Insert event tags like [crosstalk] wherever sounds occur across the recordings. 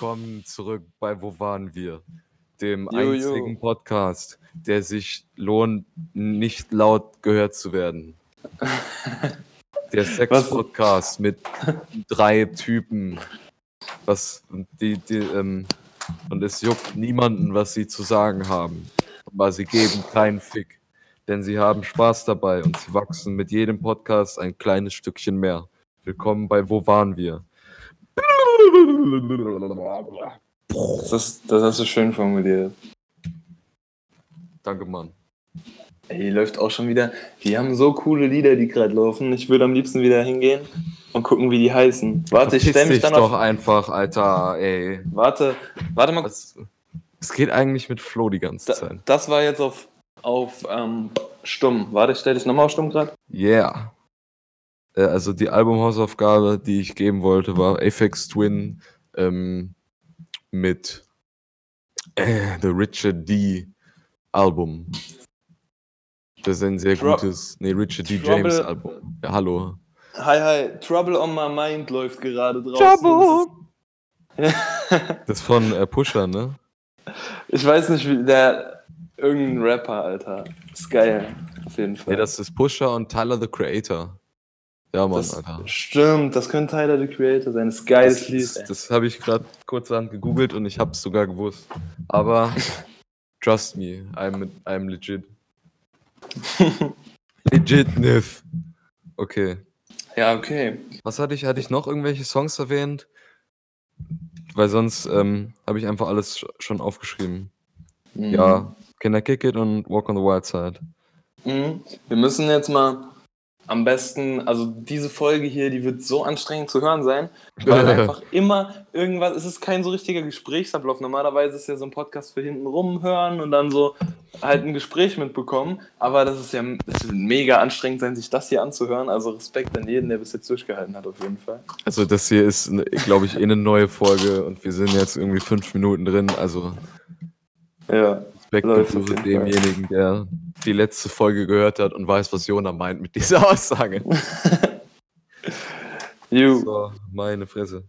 willkommen zurück bei Wo waren wir? Dem Jo, jo. einzigen Podcast, der sich lohnt, nicht laut gehört zu werden. [laughs] Der Sex-Podcast mit drei Typen. Was, die, die, ähm, und es juckt niemanden, was sie zu sagen haben. Aber sie geben keinen Fick. Denn sie haben Spaß dabei und sie wachsen mit jedem Podcast ein kleines Stückchen mehr. Willkommen bei Wo waren wir? Das, das hast du schön formuliert. Danke, Mann. Ey, läuft auch schon wieder. Die haben so coole Lieder, die gerade laufen. Ich würde am liebsten wieder hingehen und gucken, wie die heißen. Warte, ich Verpiss stell mich dich dann doch auf. einfach, Alter, ey. Warte, warte mal. Es geht eigentlich mit Flo die ganze Da, Zeit. das war jetzt auf, auf ähm, stumm. Warte, ich stell dich nochmal auf stumm gerade. Yeah. Äh, also die Albumhausaufgabe, die ich geben wollte, war Aphex Twin ähm, mit äh, The Richard D. Album. Das ist ein sehr Tro- gutes, nee, Richard D. Trouble- James Album. Ja, hallo. Hi, hi. Trouble on my mind läuft gerade draußen. [laughs] Das ist von äh, Pusher, ne? ich weiß nicht, wie der. Irgendein Rapper, Alter. Ist geil. Auf jeden Fall. Nee, das ist Pusher und Tyler the Creator. Ja, Mann, Das Alter. stimmt, das könnte Tyler the Creator sein. Das ist geiles Das, Lied. das, das habe ich gerade kurzerhand gegoogelt und ich habe es sogar gewusst. Aber [laughs] trust me, I'm, I'm legit. [laughs] legit, Niff. Okay. Ja, okay. Was hatte ich? Hatte ich noch irgendwelche Songs erwähnt? Weil sonst ähm, habe ich einfach alles sch- schon aufgeschrieben. Mhm. Ja, Can I Kick It und Walk on the Wild Side. Mhm. Wir müssen jetzt mal am besten, also diese Folge hier, die wird so anstrengend zu hören sein, [laughs] weil einfach immer irgendwas, es ist kein so richtiger Gesprächsablauf. Normalerweise ist ja so ein Podcast für hinten rumhören und dann so halt ein Gespräch mitbekommen, aber das ist ja es wird mega anstrengend sein, sich das hier anzuhören. Also Respekt an jeden, der bis jetzt durchgehalten hat, auf jeden Fall. Also das hier ist, glaube ich, eh eine neue Folge und wir sind jetzt irgendwie fünf Minuten drin. Also Ja. Respekt auf zu demjenigen, der die letzte Folge gehört hat und weiß, was Jona meint mit dieser [laughs] Aussage. [laughs] You. So, meine Fresse.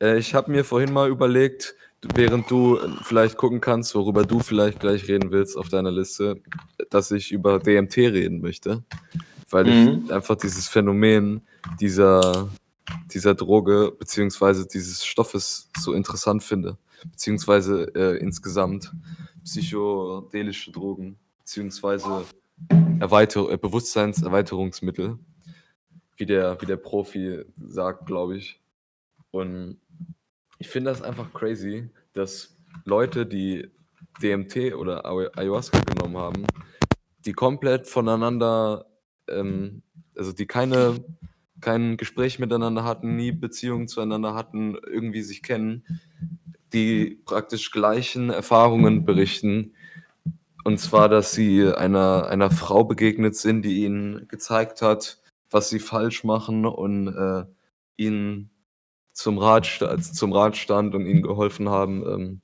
Äh, ich habe mir vorhin mal überlegt, während du äh, vielleicht gucken kannst, worüber du vielleicht gleich reden willst auf deiner Liste, dass ich über DMT reden möchte. Weil Mhm. ich einfach dieses Phänomen dieser, dieser Droge beziehungsweise dieses Stoffes so interessant finde. Beziehungsweise äh, insgesamt psychedelische Drogen, beziehungsweise Erweiter äh, Bewusstseinserweiterungsmittel, wie der, wie der Profi sagt, glaube ich. Und ich finde das einfach crazy, dass Leute, die DMT oder Ayahu- Ayahuasca genommen haben, die komplett voneinander, ähm, also die keine, kein Gespräch miteinander hatten, nie Beziehungen zueinander hatten, irgendwie sich kennen, die praktisch gleichen Erfahrungen berichten. Und zwar, dass sie einer, einer Frau begegnet sind, die ihnen gezeigt hat, was sie falsch machen und äh, ihnen zum Rat, zum Rat stand und ihnen geholfen haben, ähm,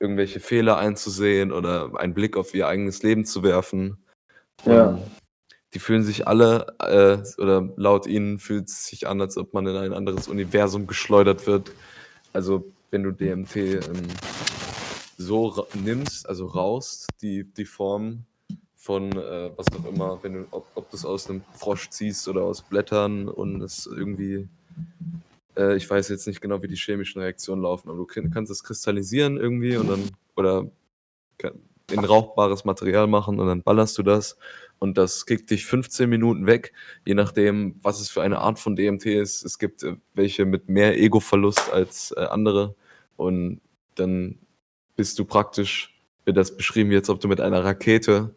irgendwelche Fehler einzusehen oder einen Blick auf ihr eigenes Leben zu werfen. Ja. Und die fühlen sich alle, äh, oder laut ihnen fühlt es sich an, als ob man in ein anderes Universum geschleudert wird. Also wenn du DMT ähm, so nimmst, also raust, die, die Form von äh, was auch immer, wenn du, ob, ob du es aus einem Frosch ziehst oder aus Blättern und es irgendwie, äh, ich weiß jetzt nicht genau, wie die chemischen Reaktionen laufen, aber du kann- kannst es kristallisieren irgendwie und dann, oder in rauchbares Material machen und dann ballerst du das und das kickt dich 15 Minuten weg, je nachdem, was es für eine Art von DMT ist. Es gibt äh, welche mit mehr Ego-Verlust als äh, andere und dann bist du praktisch, wird das beschrieben, wie als ob du mit einer Rakete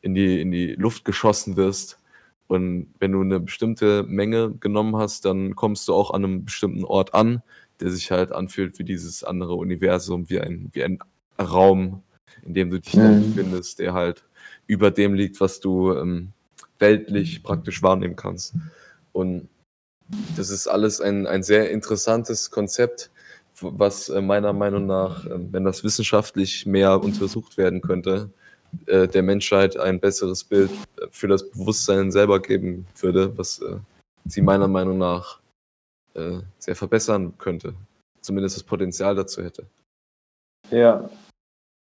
in die, in die Luft geschossen wirst. Und wenn du eine bestimmte Menge genommen hast, dann kommst du auch an einem bestimmten Ort an, der sich halt anfühlt wie dieses andere Universum, wie ein, wie ein Raum, in dem du dich mhm. dann befindest, der halt über dem liegt, was du ähm, weltlich praktisch wahrnehmen kannst. Und das ist alles ein, ein sehr interessantes Konzept, was äh, meiner Meinung nach, äh, wenn das wissenschaftlich mehr untersucht werden könnte, äh, der Menschheit ein besseres Bild für das Bewusstsein selber geben würde, was äh, sie meiner Meinung nach äh, sehr verbessern könnte. Zumindest das Potenzial dazu hätte. Ja.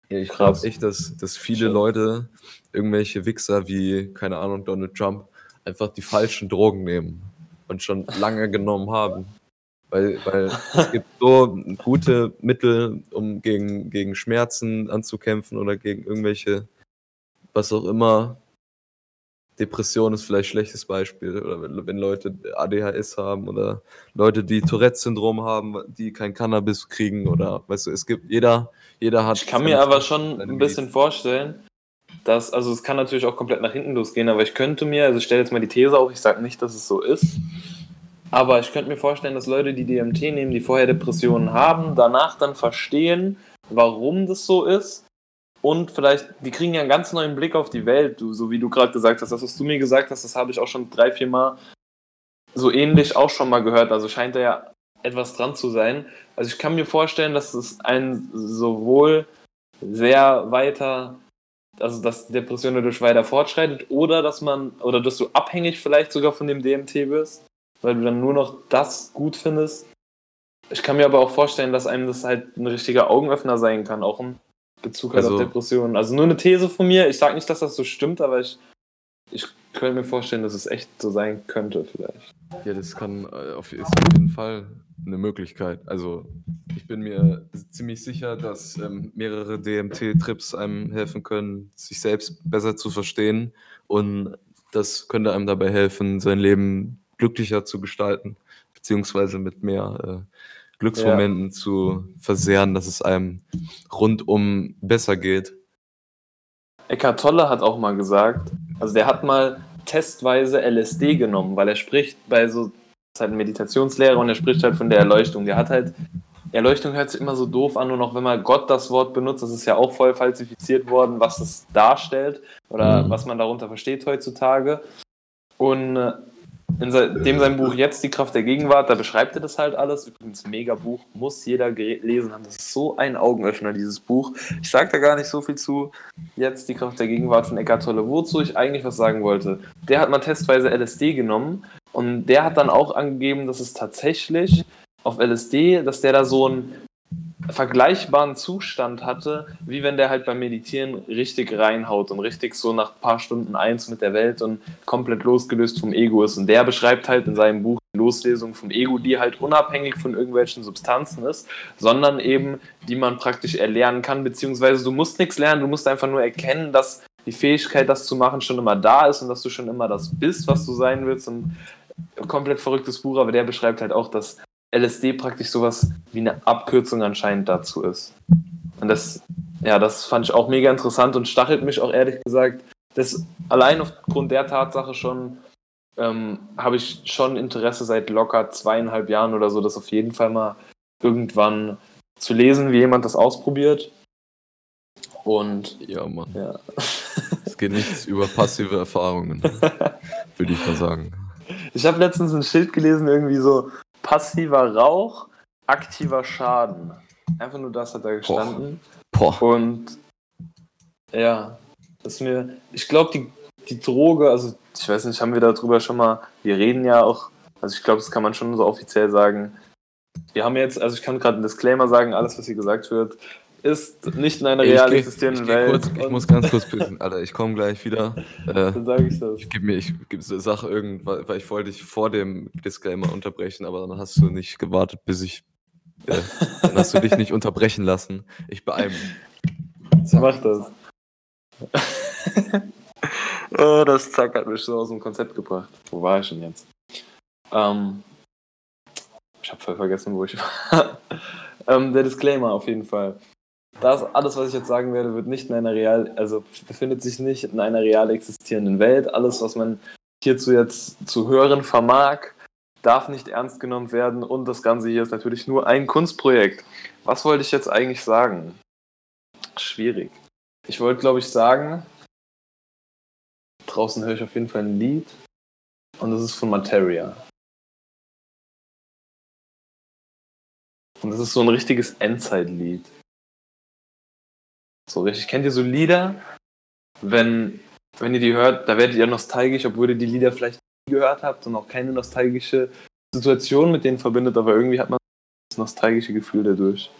ja ich glaube echt, dass, dass viele Leute, irgendwelche Wichser wie, keine Ahnung, Donald Trump, einfach die falschen Drogen nehmen und schon lange genommen haben. Weil, weil es gibt so gute Mittel, um gegen, gegen Schmerzen anzukämpfen oder gegen irgendwelche, was auch immer. Depression ist vielleicht ein schlechtes Beispiel. Oder wenn, wenn Leute ADHS haben oder Leute, die Tourette-Syndrom haben, die kein Cannabis kriegen oder weißt du, es gibt jeder, jeder hat. Ich kann mir aber schon ein bisschen vorstellen, dass, also es kann natürlich auch komplett nach hinten losgehen, aber ich könnte mir, also ich stelle jetzt mal die These auf, ich sage nicht, dass es so ist, aber ich könnte mir vorstellen, dass Leute, die DMT nehmen, die vorher Depressionen haben, danach dann verstehen, warum das so ist. Und vielleicht, die kriegen ja einen ganz neuen Blick auf die Welt, du, so wie du gerade gesagt hast. Das, was du mir gesagt hast, das habe ich auch schon drei, vier Mal so ähnlich auch schon mal gehört. Also scheint da ja etwas dran zu sein. Also ich kann mir vorstellen, dass es ein sowohl sehr weiter, also dass Depression dadurch weiter fortschreitet oder dass man, oder dass du abhängig vielleicht sogar von dem DMT wirst weil du dann nur noch das gut findest. Ich kann mir aber auch vorstellen, dass einem das halt ein richtiger Augenöffner sein kann, auch im Bezug halt also, auf Depressionen. Also nur eine These von mir. Ich sage nicht, dass das so stimmt, aber ich, ich könnte mir vorstellen, dass es echt so sein könnte vielleicht. Ja, das kann äh, auf, ist auf jeden Fall eine Möglichkeit. Also ich bin mir ziemlich sicher, dass ähm, mehrere DMT-Trips einem helfen können, sich selbst besser zu verstehen und das könnte einem dabei helfen, sein Leben glücklicher zu gestalten, beziehungsweise mit mehr äh, Glücksmomenten ja. zu versehren, dass es einem rundum besser geht. Eckhart Tolle hat auch mal gesagt, also der hat mal testweise LSD genommen, weil er spricht bei so, das ist halt ein Meditationslehrer und er spricht halt von der Erleuchtung. Der hat halt, Erleuchtung hört sich immer so doof an, nur noch wenn man Gott das Wort benutzt, das ist ja auch voll falsifiziert worden, was das darstellt oder mhm. was man darunter versteht heutzutage. Und äh, in dem sein Buch Jetzt die Kraft der Gegenwart, da beschreibt er das halt alles. Übrigens, mega Buch, muss jeder lesen haben. Das ist so ein Augenöffner, dieses Buch. Ich sage da gar nicht so viel zu. Jetzt die Kraft der Gegenwart von Eckhart Tolle, wozu ich eigentlich was sagen wollte. Der hat mal testweise LSD genommen und der hat dann auch angegeben, dass es tatsächlich auf LSD, dass der da so ein vergleichbaren Zustand hatte, wie wenn der halt beim Meditieren richtig reinhaut und richtig so nach ein paar Stunden eins mit der Welt und komplett losgelöst vom Ego ist. Und der beschreibt halt in seinem Buch die Loslesung vom Ego, die halt unabhängig von irgendwelchen Substanzen ist, sondern eben, die man praktisch erlernen kann, beziehungsweise du musst nichts lernen, du musst einfach nur erkennen, dass die Fähigkeit, das zu machen, schon immer da ist und dass du schon immer das bist, was du sein willst. Und komplett verrücktes Buch, aber der beschreibt halt auch, dass LSD praktisch sowas wie eine Abkürzung anscheinend dazu ist. Und das, ja, das fand ich auch mega interessant und stachelt mich auch ehrlich gesagt. Das allein aufgrund der Tatsache schon ähm, habe ich schon Interesse seit locker zweieinhalb Jahren oder so, das auf jeden Fall mal irgendwann zu lesen, wie jemand das ausprobiert. Und ja, Mann. Ja. [laughs] Es geht nichts über passive Erfahrungen, [laughs] würde ich mal sagen. Ich habe letztens ein Schild gelesen, irgendwie so, passiver Rauch, aktiver Schaden. Einfach nur das hat da gestanden. Boah. Boah. Und ja, das mir, ich glaube, die, die Droge, also ich weiß nicht, haben wir darüber schon mal, wir reden ja auch, also ich glaube, das kann man schon so offiziell sagen. Wir haben jetzt, also ich kann gerade einen Disclaimer sagen, alles, was hier gesagt wird, ist nicht in einer real existierenden Welt. Kurz, ich muss ganz kurz pissen, Alter. Ich komme gleich wieder. Äh, dann sage ich das. Ich gebe mir, ich gebe Sache irgendwas, weil ich wollte dich vor dem Disclaimer unterbrechen, aber dann hast du nicht gewartet, bis ich. Äh, dann hast du dich nicht unterbrechen lassen. Ich beeile mich. Mach das. [laughs] oh, das Zack hat mich so aus dem Konzept gebracht. Wo war ich denn jetzt? Ähm, ich habe voll vergessen, wo ich [laughs] war. ähm, der Disclaimer auf jeden Fall das alles, was ich jetzt sagen werde, wird nicht in einer real, also befindet sich nicht in einer real existierenden Welt. Alles, was man hierzu jetzt zu hören vermag, darf nicht ernst genommen werden und das Ganze hier ist natürlich nur ein Kunstprojekt. Was wollte ich jetzt eigentlich sagen? Schwierig. Ich wollte, glaube ich, sagen, draußen höre ich auf jeden Fall ein Lied und das ist von Materia. Und das ist so ein richtiges Endzeitlied. So richtig. Kennt ihr so Lieder, wenn, wenn ihr die hört, da werdet ihr nostalgisch, obwohl ihr die Lieder vielleicht nie gehört habt und auch keine nostalgische Situation mit denen verbindet, aber irgendwie hat man das nostalgische Gefühl dadurch.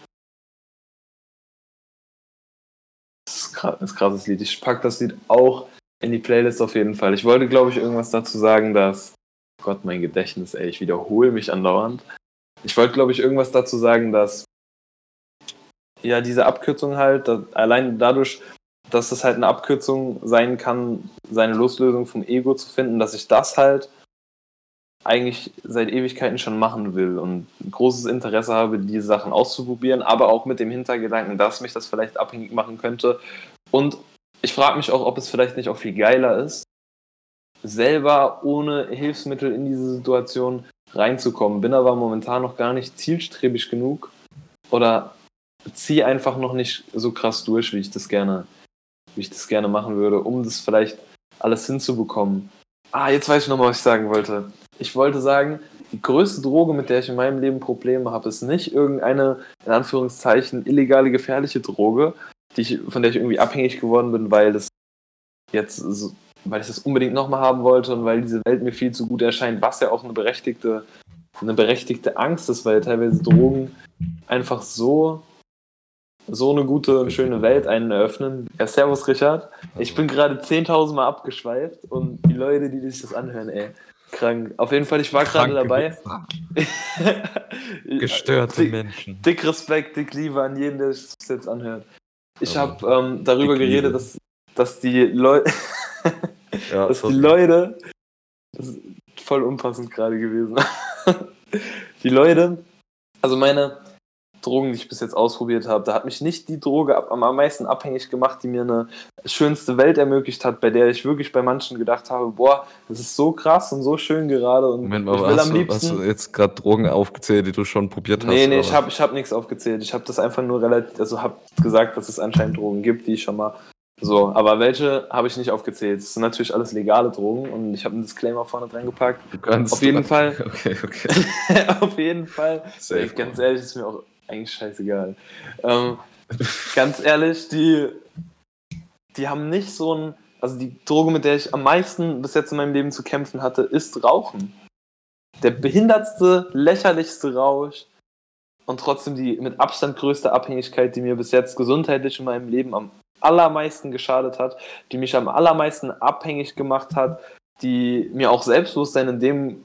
Das ist, ein krasses Lied. Ich packe das Lied auch in die Playlist auf jeden Fall. Ich wollte, glaube ich, irgendwas dazu sagen, dass. Gott, mein Gedächtnis, ey, ich wiederhole mich andauernd. Ich wollte, glaube ich, irgendwas dazu sagen, dass ja diese Abkürzung halt, allein dadurch, dass es halt eine Abkürzung sein kann, seine Loslösung vom Ego zu finden, dass ich das halt eigentlich seit Ewigkeiten schon machen will und großes Interesse habe, diese Sachen auszuprobieren, aber auch mit dem Hintergedanken, dass mich das vielleicht abhängig machen könnte. Und ich frage mich auch, ob es vielleicht nicht auch viel geiler ist, selber ohne Hilfsmittel in diese Situation reinzukommen. Bin aber momentan noch gar nicht zielstrebig genug oder ziehe einfach noch nicht so krass durch, wie ich das gerne, wie ich das gerne machen würde, um das vielleicht alles hinzubekommen. Ah, jetzt weiß ich noch mal, was ich sagen wollte. Ich wollte sagen, die größte Droge, mit der ich in meinem Leben Probleme habe, ist nicht irgendeine, in Anführungszeichen, illegale, gefährliche Droge, die ich, von der ich irgendwie abhängig geworden bin, weil das jetzt so, weil ich das unbedingt nochmal haben wollte und weil diese Welt mir viel zu gut erscheint, was ja auch eine berechtigte, eine berechtigte Angst ist, weil teilweise Drogen einfach so, so eine gute und schöne Welt einen eröffnen. Ja, servus Richard. Ich bin gerade 10.000 Mal abgeschweift und die Leute, die sich das anhören, ey, krank. Auf jeden Fall, ich war gerade dabei. [laughs] Gestörte dick, Menschen. Dick Respekt, dick Liebe an jeden, der sich das jetzt anhört. Ich habe ähm, darüber geredet, dass, dass die Leute, [laughs] ja, dass die Leute, das ist voll unpassend gerade gewesen. [laughs] die Leute, also meine Drogen, die ich bis jetzt ausprobiert habe, da hat mich nicht die Droge am meisten abhängig gemacht, die mir eine schönste Welt ermöglicht hat, bei der ich wirklich bei manchen gedacht habe, boah, das ist so krass und so schön gerade und Moment mal, ich will hast, am liebsten... hast du jetzt gerade Drogen aufgezählt, die du schon probiert hast? Nee, nee, oder? ich habe ich hab nichts aufgezählt. Ich habe das einfach nur relativ, also habe gesagt, dass es anscheinend Drogen gibt, die ich schon mal so, aber welche habe ich nicht aufgezählt? Das sind natürlich alles legale Drogen und ich habe einen Disclaimer vorne dran gepackt. Du kannst auf jeden [laughs] Fall. Okay, okay. [laughs] auf jeden Fall. Safe, ganz ehrlich, ist mir auch eigentlich scheißegal. Ähm, ganz ehrlich, die, die haben nicht so ein. Also die Droge, mit der ich am meisten bis jetzt in meinem Leben zu kämpfen hatte, ist Rauchen. Der behindertste, lächerlichste Rausch und trotzdem die mit Abstand größte Abhängigkeit, die mir bis jetzt gesundheitlich in meinem Leben am allermeisten geschadet hat, die mich am allermeisten abhängig gemacht hat, die mir auch Selbstbewusstsein in dem,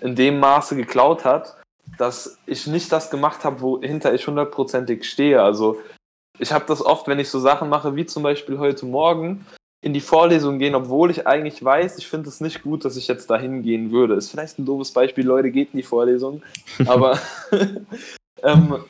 in dem Maße geklaut hat, dass ich nicht das gemacht habe, wohinter ich hundertprozentig stehe. Also ich habe das oft, wenn ich so Sachen mache, wie zum Beispiel heute Morgen, in die Vorlesung gehen, obwohl ich eigentlich weiß, ich finde es nicht gut, dass ich jetzt dahin gehen würde. Ist vielleicht ein doofes Beispiel, Leute, geht in die Vorlesung. [laughs] Aber [laughs] ähm,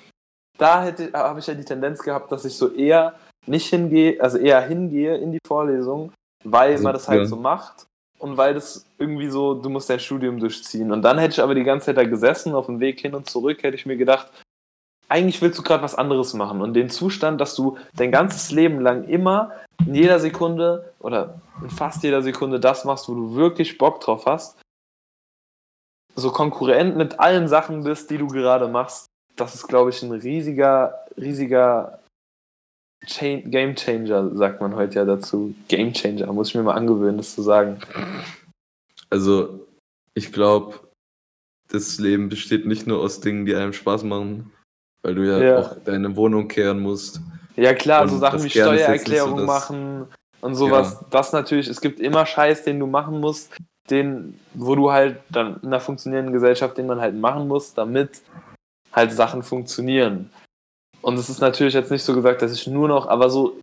da habe ich ja die Tendenz gehabt, dass ich so eher nicht hingehe, also eher hingehe in die Vorlesung, weil also, man das halt ja. so macht und weil das irgendwie so, du musst dein Studium durchziehen. Und dann hätte ich aber die ganze Zeit da gesessen, auf dem Weg hin und zurück, hätte ich mir gedacht, eigentlich willst du gerade was anderes machen. Und den Zustand, dass du dein ganzes Leben lang immer in jeder Sekunde oder in fast jeder Sekunde das machst, wo du wirklich Bock drauf hast, so konkurrent mit allen Sachen bist, die du gerade machst, das ist, glaube ich, ein riesiger, riesiger Chain Game Changer, sagt man heute ja dazu. Game Changer, muss ich mir mal angewöhnen, das zu sagen. Also, ich glaube, das Leben besteht nicht nur aus Dingen, die einem Spaß machen, weil du ja, ja. auch deine Wohnung kehren musst. Ja, klar, so Sachen wie Steuererklärung so machen und sowas. Ja. Das natürlich, es gibt immer Scheiß, den du machen musst, den, wo du halt dann in einer funktionierenden Gesellschaft, den man halt machen muss, damit halt Sachen funktionieren. Und es ist natürlich jetzt nicht so gesagt, dass ich nur noch, aber so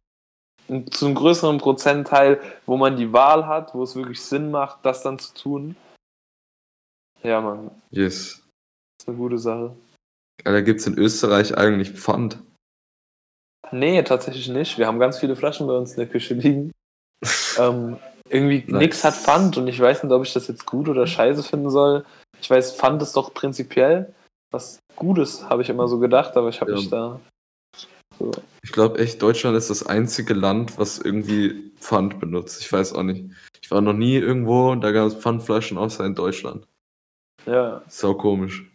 zu einem größeren Prozentteil, wo man die Wahl hat, wo es wirklich Sinn macht, das dann zu tun. Ja, Mann. Yes. Das ist eine gute Sache. Da gibt es in Österreich eigentlich Pfand. Nee, tatsächlich nicht. Wir haben ganz viele Flaschen bei uns in der Küche liegen. [laughs] ähm, irgendwie nice. nichts hat Pfand und ich weiß nicht, ob ich das jetzt gut oder scheiße finden soll. Ich weiß, fand es doch prinzipiell was Gutes, habe ich immer so gedacht, aber ich habe Ja. mich da. So. Ich glaube echt, Deutschland ist das einzige Land, was irgendwie Pfand benutzt. Ich weiß auch nicht. Ich war noch nie irgendwo, da gab es Pfandflaschen außer in Deutschland. Ja, Sau komisch.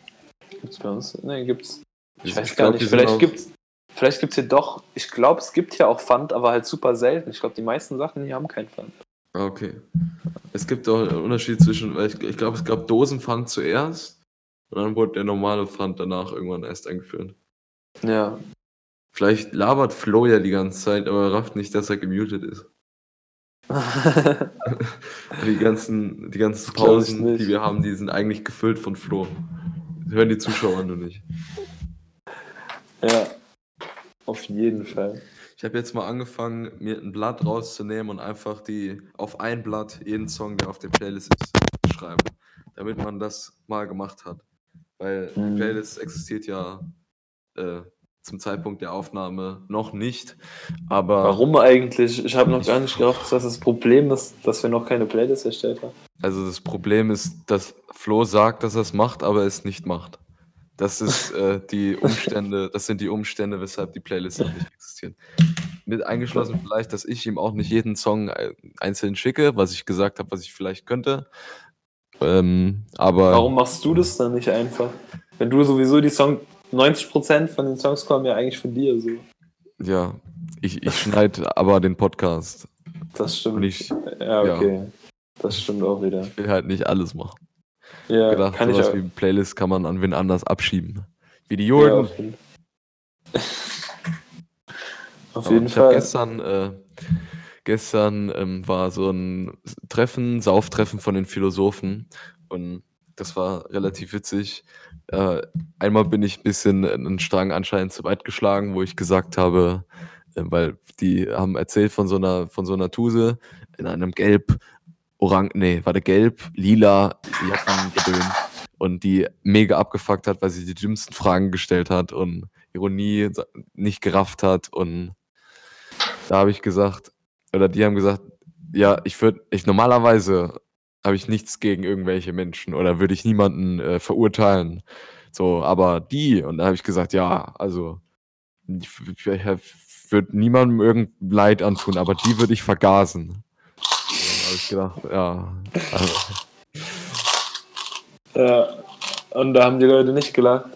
gibt's bei uns? Ne, gibt's. Ich Ich weiß glaub, gar wir nicht. Vielleicht gibt's. Vielleicht gibt's hier doch. Ich glaube, es gibt ja auch Pfand, aber halt super selten. Ich glaube, die meisten Sachen hier haben kein Pfand. Ah, okay. Es gibt auch einen Unterschied zwischen, weil ich, ich glaube, es gab Dosenpfand zuerst und dann wurde der normale Pfand danach irgendwann erst eingeführt. Ja. Vielleicht labert Flo ja die ganze Zeit, aber er rafft nicht, dass er gemutet ist. [laughs] [laughs] Die ganzen, die ganzen Pausen, die wir haben, die sind eigentlich gefüllt von Flo. Das hören die Zuschauer nur nicht. ja. Auf jeden Fall. Ich habe jetzt mal angefangen, mir ein Blatt rauszunehmen und einfach die auf ein Blatt jeden Song, der auf der Playlist ist, zu schreiben. Damit man das mal gemacht hat. Weil die Mhm. Playlist existiert ja äh, zum Zeitpunkt der Aufnahme noch nicht. Aber Warum eigentlich? Ich habe noch gar nicht gerafft, dass das Problem ist, dass wir noch keine Playlist erstellt haben. also das Problem ist, dass Flo sagt, dass er es macht, aber es nicht macht. Das ist äh, die Umstände, das sind die Umstände, weshalb die Playlist noch nicht existiert. Mit eingeschlossen vielleicht, dass ich ihm auch nicht jeden Song einzeln schicke, was ich gesagt habe, was ich vielleicht könnte. Ähm, aber Warum machst du das dann nicht einfach? Wenn du sowieso die Song, 90% von den Songs kommen ja eigentlich von dir so. ja, ich, ich schneide aber den Podcast. Das stimmt. Ich ja, okay. Das stimmt auch wieder. will halt nicht alles machen. Ja, gedacht, kann ich sowas auch. wie Playlist kann man an wen anders abschieben. Wie die Ja, Jürgen. auf jeden, [laughs] auf jeden ich Fall. gestern, äh, gestern ähm, war so ein Treffen, Sauftreffen von den Philosophen und das war relativ witzig. Äh, einmal bin ich ein bisschen einen Strang anscheinend zu weit geschlagen, wo ich gesagt habe, äh, weil die haben erzählt von so einer, von so einer Tuse in einem gelb, orang, nee, warte, gelb, lila Jackengedöns und die mega abgefuckt hat, weil sie die dümmsten Fragen gestellt hat und Ironie nicht gerafft hat und da habe ich gesagt, oder die haben gesagt, ja, ich würde, ich normalerweise habe ich nichts gegen irgendwelche Menschen oder würde ich niemanden äh, verurteilen. So, aber die, und da habe ich gesagt, ja, also ich, ich würde niemandem irgendein Leid antun, aber die würde ich vergasen. Da habe ich gedacht, ja, also, Ja. Und da haben die Leute nicht gelacht.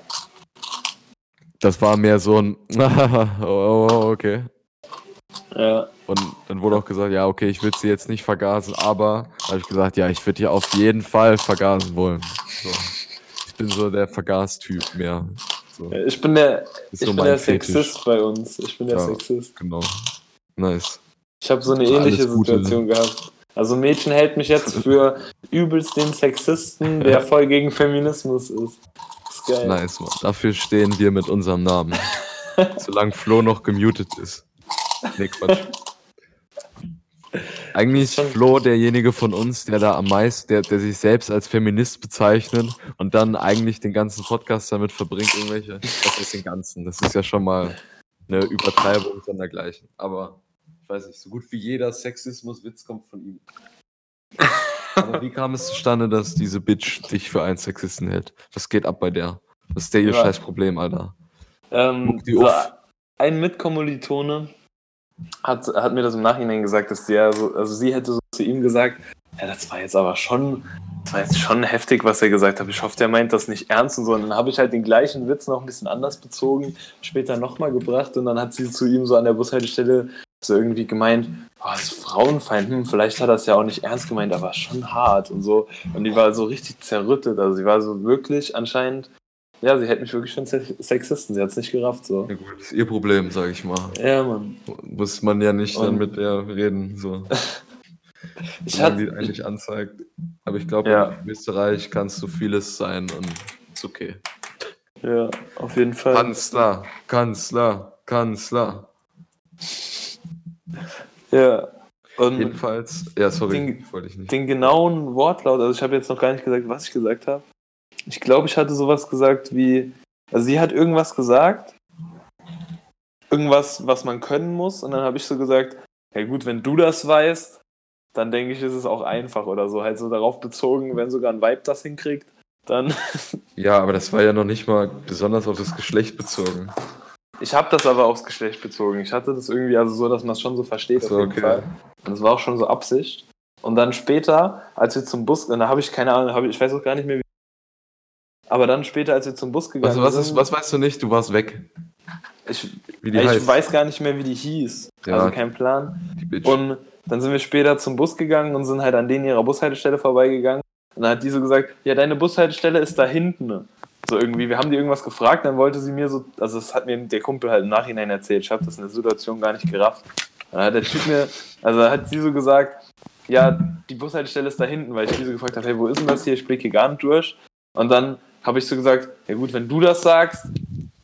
das war mehr so ein, [laughs] oh, oh, okay. Ja. Und dann wurde auch gesagt, ja, okay, ich würde sie jetzt nicht vergasen, aber habe ich gesagt, ja, ich würde die auf jeden Fall vergasen wollen. So. Ich bin so der Vergastyp mehr. So. Ich bin der, ich so bin der Fetisch. Sexist bei uns. Ich bin der Ja. Sexist. Genau. Nice. Ich habe so eine ähnliche Gute. Situation gehabt. Also Mädchen hält mich jetzt für [laughs] übelst den Sexisten, der voll gegen Feminismus ist. ist geil. Nice, Mann. Dafür stehen wir mit unserem Namen. [laughs] Solange Flo noch gemutet ist. Nee, Quatsch. Eigentlich ist Flo derjenige von uns, der da am meisten, der, der sich selbst als Feminist bezeichnet und dann eigentlich den ganzen Podcast damit verbringt, irgendwelche, das ist den ganzen. Das ist ja schon mal eine Übertreibung sondergleichen. Aber ich weiß nicht, so gut wie jeder Sexismus-Witz kommt von ihm. Aber wie kam es zustande, dass diese Bitch dich für einen Sexisten hält? Was geht ab bei der? Was ist der ihr Ja. scheiß Problem, Alter? Ähm, so, ein Mitkommilitone hat, hat mir das im Nachhinein gesagt, dass sie ja so, also sie hätte so zu ihm gesagt, ja, das war jetzt aber schon, das war jetzt schon heftig, was er gesagt hat. Ich hoffe, der meint das nicht ernst und so. Und dann habe ich halt den gleichen Witz noch ein bisschen anders bezogen, später nochmal gebracht und dann hat sie zu ihm so an der Bushaltestelle so irgendwie gemeint, das ist Frauenfeind, hm, vielleicht hat er es ja auch nicht ernst gemeint, aber schon hart und so. Und die war so richtig zerrüttet, also sie war so wirklich anscheinend, ja, sie hält mich wirklich für einen Se- Sexisten, sie hat es nicht gerafft, so. Ja gut, ist ihr Problem, sag ich mal. Ja, Mann. Muss man ja nicht dann Und- mit der reden, so. [laughs] Ich Wenn man die eigentlich anzeigt. Aber ich glaube, Ja. in Österreich kannst du vieles sein und ist okay. ja, auf jeden Fall. Kanzler, Kanzler, Kanzler. Ja. Und Jedenfalls, ja, sorry, Den- wollte ich nicht. den genauen Wortlaut, also ich habe jetzt noch gar nicht gesagt, was ich gesagt habe. Ich glaube, ich hatte sowas gesagt wie, also sie hat irgendwas gesagt, irgendwas, was man können muss, und dann habe ich so gesagt, ja gut, wenn du das weißt, dann denke ich, ist es auch einfach oder so, halt so darauf bezogen, wenn sogar ein Vibe das hinkriegt, dann. [laughs] Ja, aber das war ja noch nicht mal besonders auf das Geschlecht bezogen. Ich habe das aber aufs Geschlecht bezogen. Ich hatte das irgendwie also so, dass man es schon so versteht So, auf jeden okay. Fall. Und es war auch schon so Absicht. Und dann später, als wir zum Bus, da habe ich keine Ahnung, ich, ich weiß auch gar nicht mehr, wie. Aber dann später, als wir zum Bus gegangen Also was, ist, sind, was weißt du nicht? Du warst weg. ich, Wie die ich weiß gar nicht mehr, wie die hieß. Ja. Also kein Plan. Und dann sind wir später zum Bus gegangen und sind halt an denen ihrer Bushaltestelle vorbeigegangen. Und dann hat die so gesagt, ja, deine Bushaltestelle ist da hinten. So irgendwie, wir haben die irgendwas gefragt, dann wollte sie mir so, also das hat mir der Kumpel halt im Nachhinein erzählt, ich habe das in der Situation gar nicht gerafft. Dann hat der Typ mir, also hat sie so gesagt, ja, die Bushaltestelle ist da hinten, weil ich die so gefragt habe, hey, wo ist denn das hier? Ich blicke hier gar nicht durch. Und dann habe ich so gesagt, ja gut, wenn du das sagst,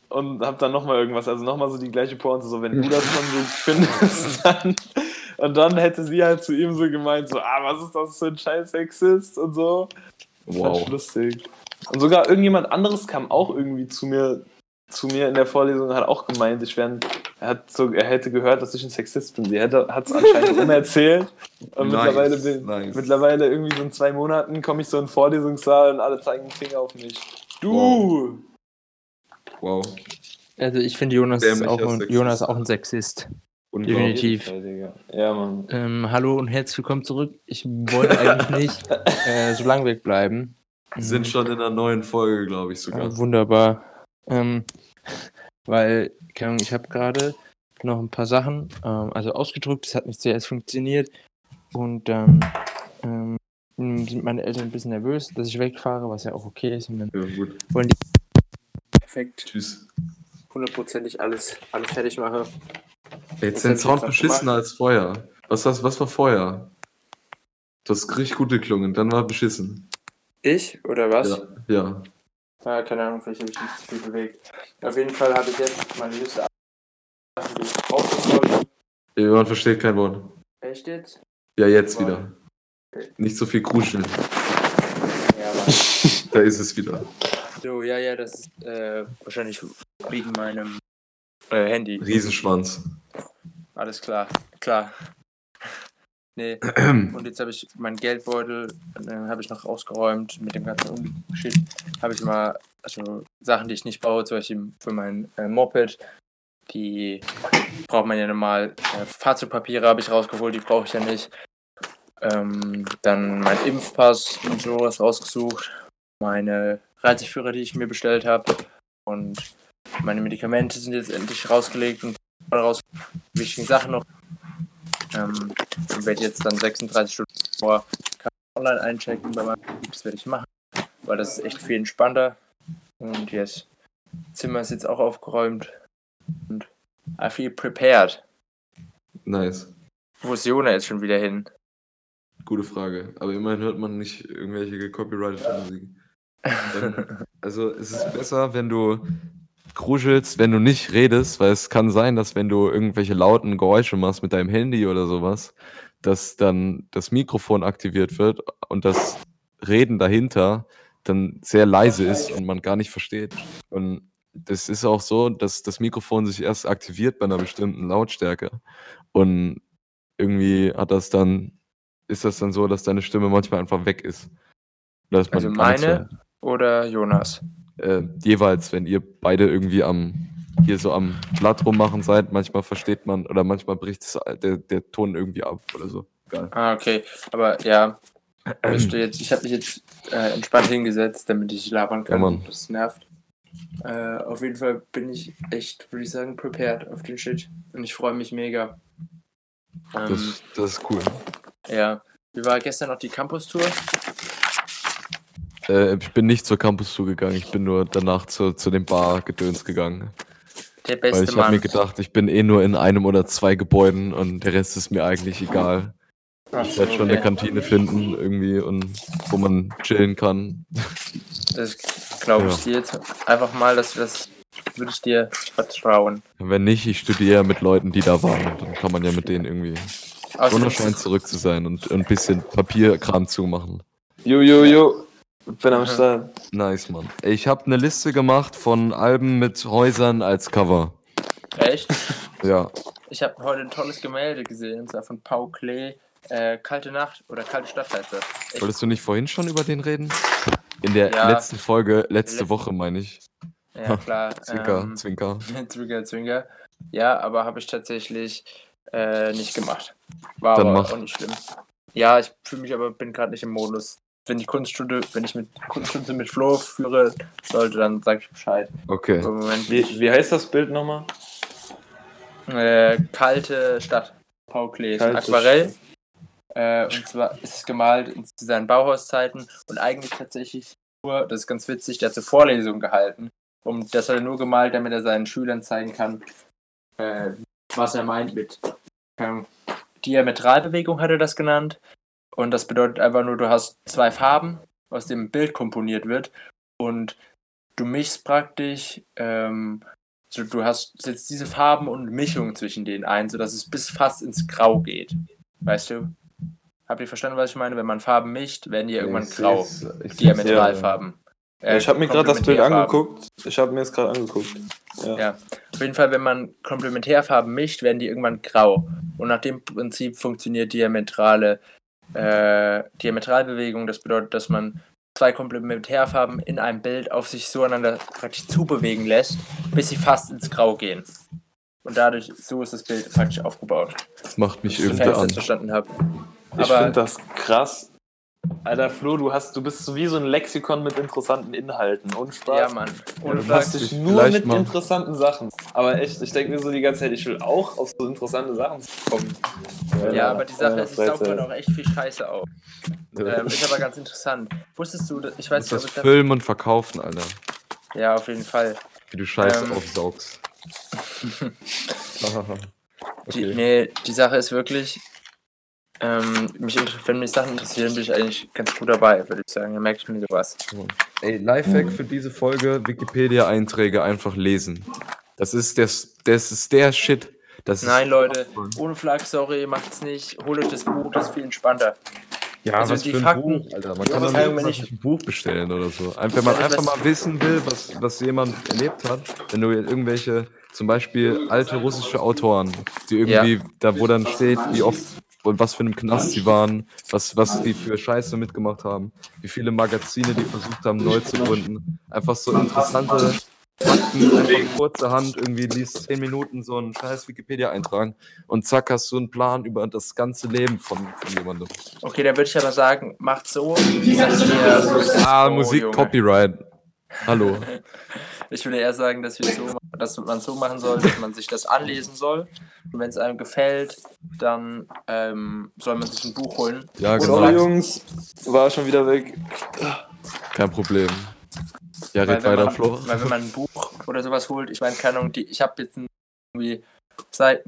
und hab dann nochmal irgendwas, also nochmal so die gleiche Pointe, so wenn du das [laughs] schon so findest, dann. Und dann hätte sie halt zu ihm so gemeint, so, ah, was ist das für ein scheiß Sexist und so. Das war wow. lustig. Und sogar irgendjemand anderes kam auch irgendwie zu mir, zu mir in der Vorlesung hat auch gemeint, ich wäre, er hat so, er hätte gehört, dass ich ein Sexist bin. Sie hat es anscheinend [laughs] umerzählt. Und Nice, mittlerweile, bin, nice. mittlerweile irgendwie so in zwei Monaten komme ich so in den Vorlesungssaal und alle zeigen den Finger auf mich. Du! Wow. Also ich finde Jonas, ist auch ein, Sexist. Jonas auch ein Sexist. Definitiv. Ja, Mann. Ähm, hallo und herzlich willkommen zurück. Ich wollte eigentlich nicht [laughs] äh, so lange wegbleiben. Wir sind schon in einer neuen Folge, glaube ich sogar. Ja, wunderbar. Ähm, [laughs] weil, keine Ahnung, ich habe gerade noch ein paar Sachen, ähm, also ausgedruckt, das hat nicht zuerst funktioniert. Und dann ähm, sind meine Eltern ein bisschen nervös, dass ich wegfahre, was ja auch okay ist. Und dann Ja, gut. wollen die perfekt, Tschüss. hundertprozentig alles, alles fertig mache. Jetzt Das den Sound beschissener als vorher. Was, was, was war vorher? Du hast richtig gut geklungen, dann war beschissen. Ich oder was? Ja. ja. Ja, keine Ahnung, vielleicht habe ich nicht zu viel bewegt. Auf jeden Fall habe ich jetzt meine Liste Sachen, die ich Man versteht kein Wort. Echt jetzt? Ja, jetzt Wow. wieder. Okay. Nicht so viel kruscheln. Ja, aber. [laughs] Da ist es wieder. So, ja, ja, das ist äh, wahrscheinlich wegen meinem äh, Handy. Riesenschwanz. Alles klar, klar. Nee, [clears throat] und jetzt habe ich meinen Geldbeutel, äh, habe ich noch ausgeräumt mit dem ganzen Shit. Habe ich mal, also Sachen, die ich nicht brauche, zum Beispiel für mein äh, Moped, die braucht man ja normal. Äh, Fahrzeugpapiere habe ich rausgeholt, die brauche ich ja nicht. Ähm, dann mein Impfpass und sowas rausgesucht. Meine Reiseführer, die ich mir bestellt habe. Und meine Medikamente sind jetzt endlich rausgelegt und raus wichtigen Sachen noch. Ähm, und werde jetzt dann 36 Stunden vor online einchecken bei meinem. Das werde ich machen, weil das ist echt viel entspannter. Und yes, Zimmer ist jetzt auch aufgeräumt. Und I feel prepared. Nice. Wo ist Jona jetzt schon wieder hin? Gute Frage. Aber immerhin hört man nicht irgendwelche gecopyrightete Musik. Dann, [laughs] also es ist besser, wenn du kruschelst, wenn du nicht redest, weil es kann sein, dass wenn du irgendwelche lauten Geräusche machst mit deinem Handy oder sowas, dass dann das Mikrofon aktiviert wird und das Reden dahinter dann sehr leise ist und man gar nicht versteht. Und das ist auch so, dass das Mikrofon sich erst aktiviert bei einer bestimmten Lautstärke. Und irgendwie hat das dann, ist das dann so, dass deine Stimme manchmal einfach weg ist. Dass man Also meine oder Jonas? Äh, jeweils, wenn ihr beide irgendwie am hier so am Blatt rummachen seid, manchmal versteht man oder manchmal bricht es, der, der Ton irgendwie ab oder so. Geil. Ah, okay. Aber ja, jetzt- ich habe mich jetzt äh, entspannt hingesetzt, damit ich labern kann. Ja, das nervt. Äh, auf jeden Fall bin ich echt, würde ich sagen, prepared auf den Shit. Und ich freue mich mega. Ähm, Das, das ist cool. ja. Wie war gestern noch die Campus-Tour? Äh, ich bin nicht zur Campus zugegangen, ich bin nur danach zu, zu dem Bar-Gedöns gegangen. Der Weil beste ich habe mir gedacht, ich bin eh nur in einem oder zwei Gebäuden und der Rest ist mir eigentlich egal. Ach Ich werde schon eine okay. Kantine finden irgendwie und wo man chillen kann. Das glaube ich dir jetzt einfach mal, dass das würde ich dir vertrauen. Wenn nicht, ich studiere mit Leuten, die da waren. Dann kann man ja mit denen irgendwie Außerdem- wunderschön zurück zu sein und ein bisschen Papierkram zu machen. Jo, jo, jo. Bin am. Start. Nice, Mann. Ich habe eine Liste gemacht von Alben mit Häusern als Cover. Echt? Ja. Ich habe heute ein tolles Gemälde gesehen, und zwar von Paul Klee. Äh, Kalte Nacht oder Kalte Stadt heißt das. Echt Wolltest du nicht vorhin schon über den reden? In der Ja. letzten Folge, letzte letzten- Woche meine ich. Ja, klar. [laughs] Zwinker, ähm, Zwinker. [laughs] Zwinker, Zwinker. Ja, aber habe ich tatsächlich äh, nicht gemacht. War Dann aber mach. auch nicht schlimm. Ja, ich fühle mich aber, bin gerade nicht im Modus. Wenn ich Kunststunde, wenn ich mit Kunststunde mit Flo führe sollte, dann sag ich Bescheid. Okay. Im Moment Wie, wie heißt das Bild nochmal? äh, kalte Stadt. Paul Klee. Aquarell. Äh, und zwar ist es gemalt in seinen Bauhauszeiten und eigentlich tatsächlich nur, das ist ganz witzig, der hat so Vorlesungen gehalten. Und das hat er nur gemalt, damit er seinen Schülern zeigen kann, äh, was er meint mit Ahnung, Diametralbewegung hat er das genannt. Und das bedeutet einfach nur, du hast zwei Farben, aus dem ein Bild komponiert wird. Und du mischst praktisch, ähm, so, du hast setzt diese Farben und Mischung zwischen denen ein, sodass es bis fast ins Grau geht. Weißt du? Habt ihr verstanden, was ich meine? Wenn man Farben mischt, werden die irgendwann Ich grau. Diametralfarben. Ja, ich habe mir gerade das Bild angeguckt. Ich habe mir es gerade angeguckt. Ja. Ja. Auf jeden Fall, wenn man Komplementärfarben mischt, werden die irgendwann grau. Und nach dem Prinzip funktioniert diametrale äh, Diametralbewegung. Das bedeutet, dass man zwei Komplementärfarben in einem Bild auf sich zueinander praktisch zubewegen lässt, bis sie fast ins Grau gehen. Und dadurch, so ist das Bild praktisch aufgebaut. Das macht mich irgendwie ich das an. verstanden habe. Ich Aber- finde das krass. Alter Flo, du hast, du bist so wie so ein Lexikon mit interessanten Inhalten. Und Spaß. Ja, Mann. Und du hast dich nur mit mal- interessanten Sachen. Aber echt, ich denke mir so die ganze Zeit, ich will auch auf so interessante Sachen kommen. Ja, aber die Sache ist, ich saug gerade auch echt viel Scheiße auf. Ähm, ist aber ganz interessant. Wusstest du, ich weiß nicht, das Filmen und Verkaufen, Alter. Ja, auf jeden Fall. Wie du Scheiße Ähm. aufsaugst. [laughs] [laughs] Die, okay. nee, die Sache ist wirklich, ähm, mich wenn mich Sachen interessieren, bin ich eigentlich ganz gut dabei, würde ich sagen. Da merke ich mir sowas. Ey, Lifehack für diese Folge: Wikipedia-Einträge einfach lesen. Das ist, das, das ist der Shit. Das Nein, Leute, ohne Flag, sorry, macht's nicht. Holt euch das Buch, das ist viel entspannter. Ja, Also was die für ein Fakten- Buch, Alter. Man Ja, kann doch sagen, nicht ein Buch bestellen oder so. Ein- Wenn man Ja, einfach mal wissen will, was, was jemand erlebt hat, wenn du irgendwelche, zum Beispiel alte russische Autoren, die irgendwie, da wo dann steht, wie oft und was für einem Knast sie waren, was, was die für Scheiße mitgemacht haben, wie viele Magazine die versucht haben neu zu gründen. Einfach so interessante Fakten, einfach kurzerhand irgendwie liest 10 Minuten so einen scheiß Wikipedia-Eintrag und zack hast du einen Plan über das ganze Leben von, von jemandem. Okay, dann würde ich aber sagen, macht so, dass ihr. Ah, Musik. Copyright. Hallo. [laughs] Ich würde eher sagen, dass, wir so, dass man so machen soll, dass man sich das anlesen soll. Und wenn es einem gefällt, dann ähm, soll man sich ein Buch holen. Ja, Und genau. Sorry, Jungs, war schon wieder weg. Kein Problem. Ja, red weiter, man, Flo. weil wenn man ein Buch oder sowas holt, ich meine, keine Ahnung, die, ich habe jetzt ein irgendwie seit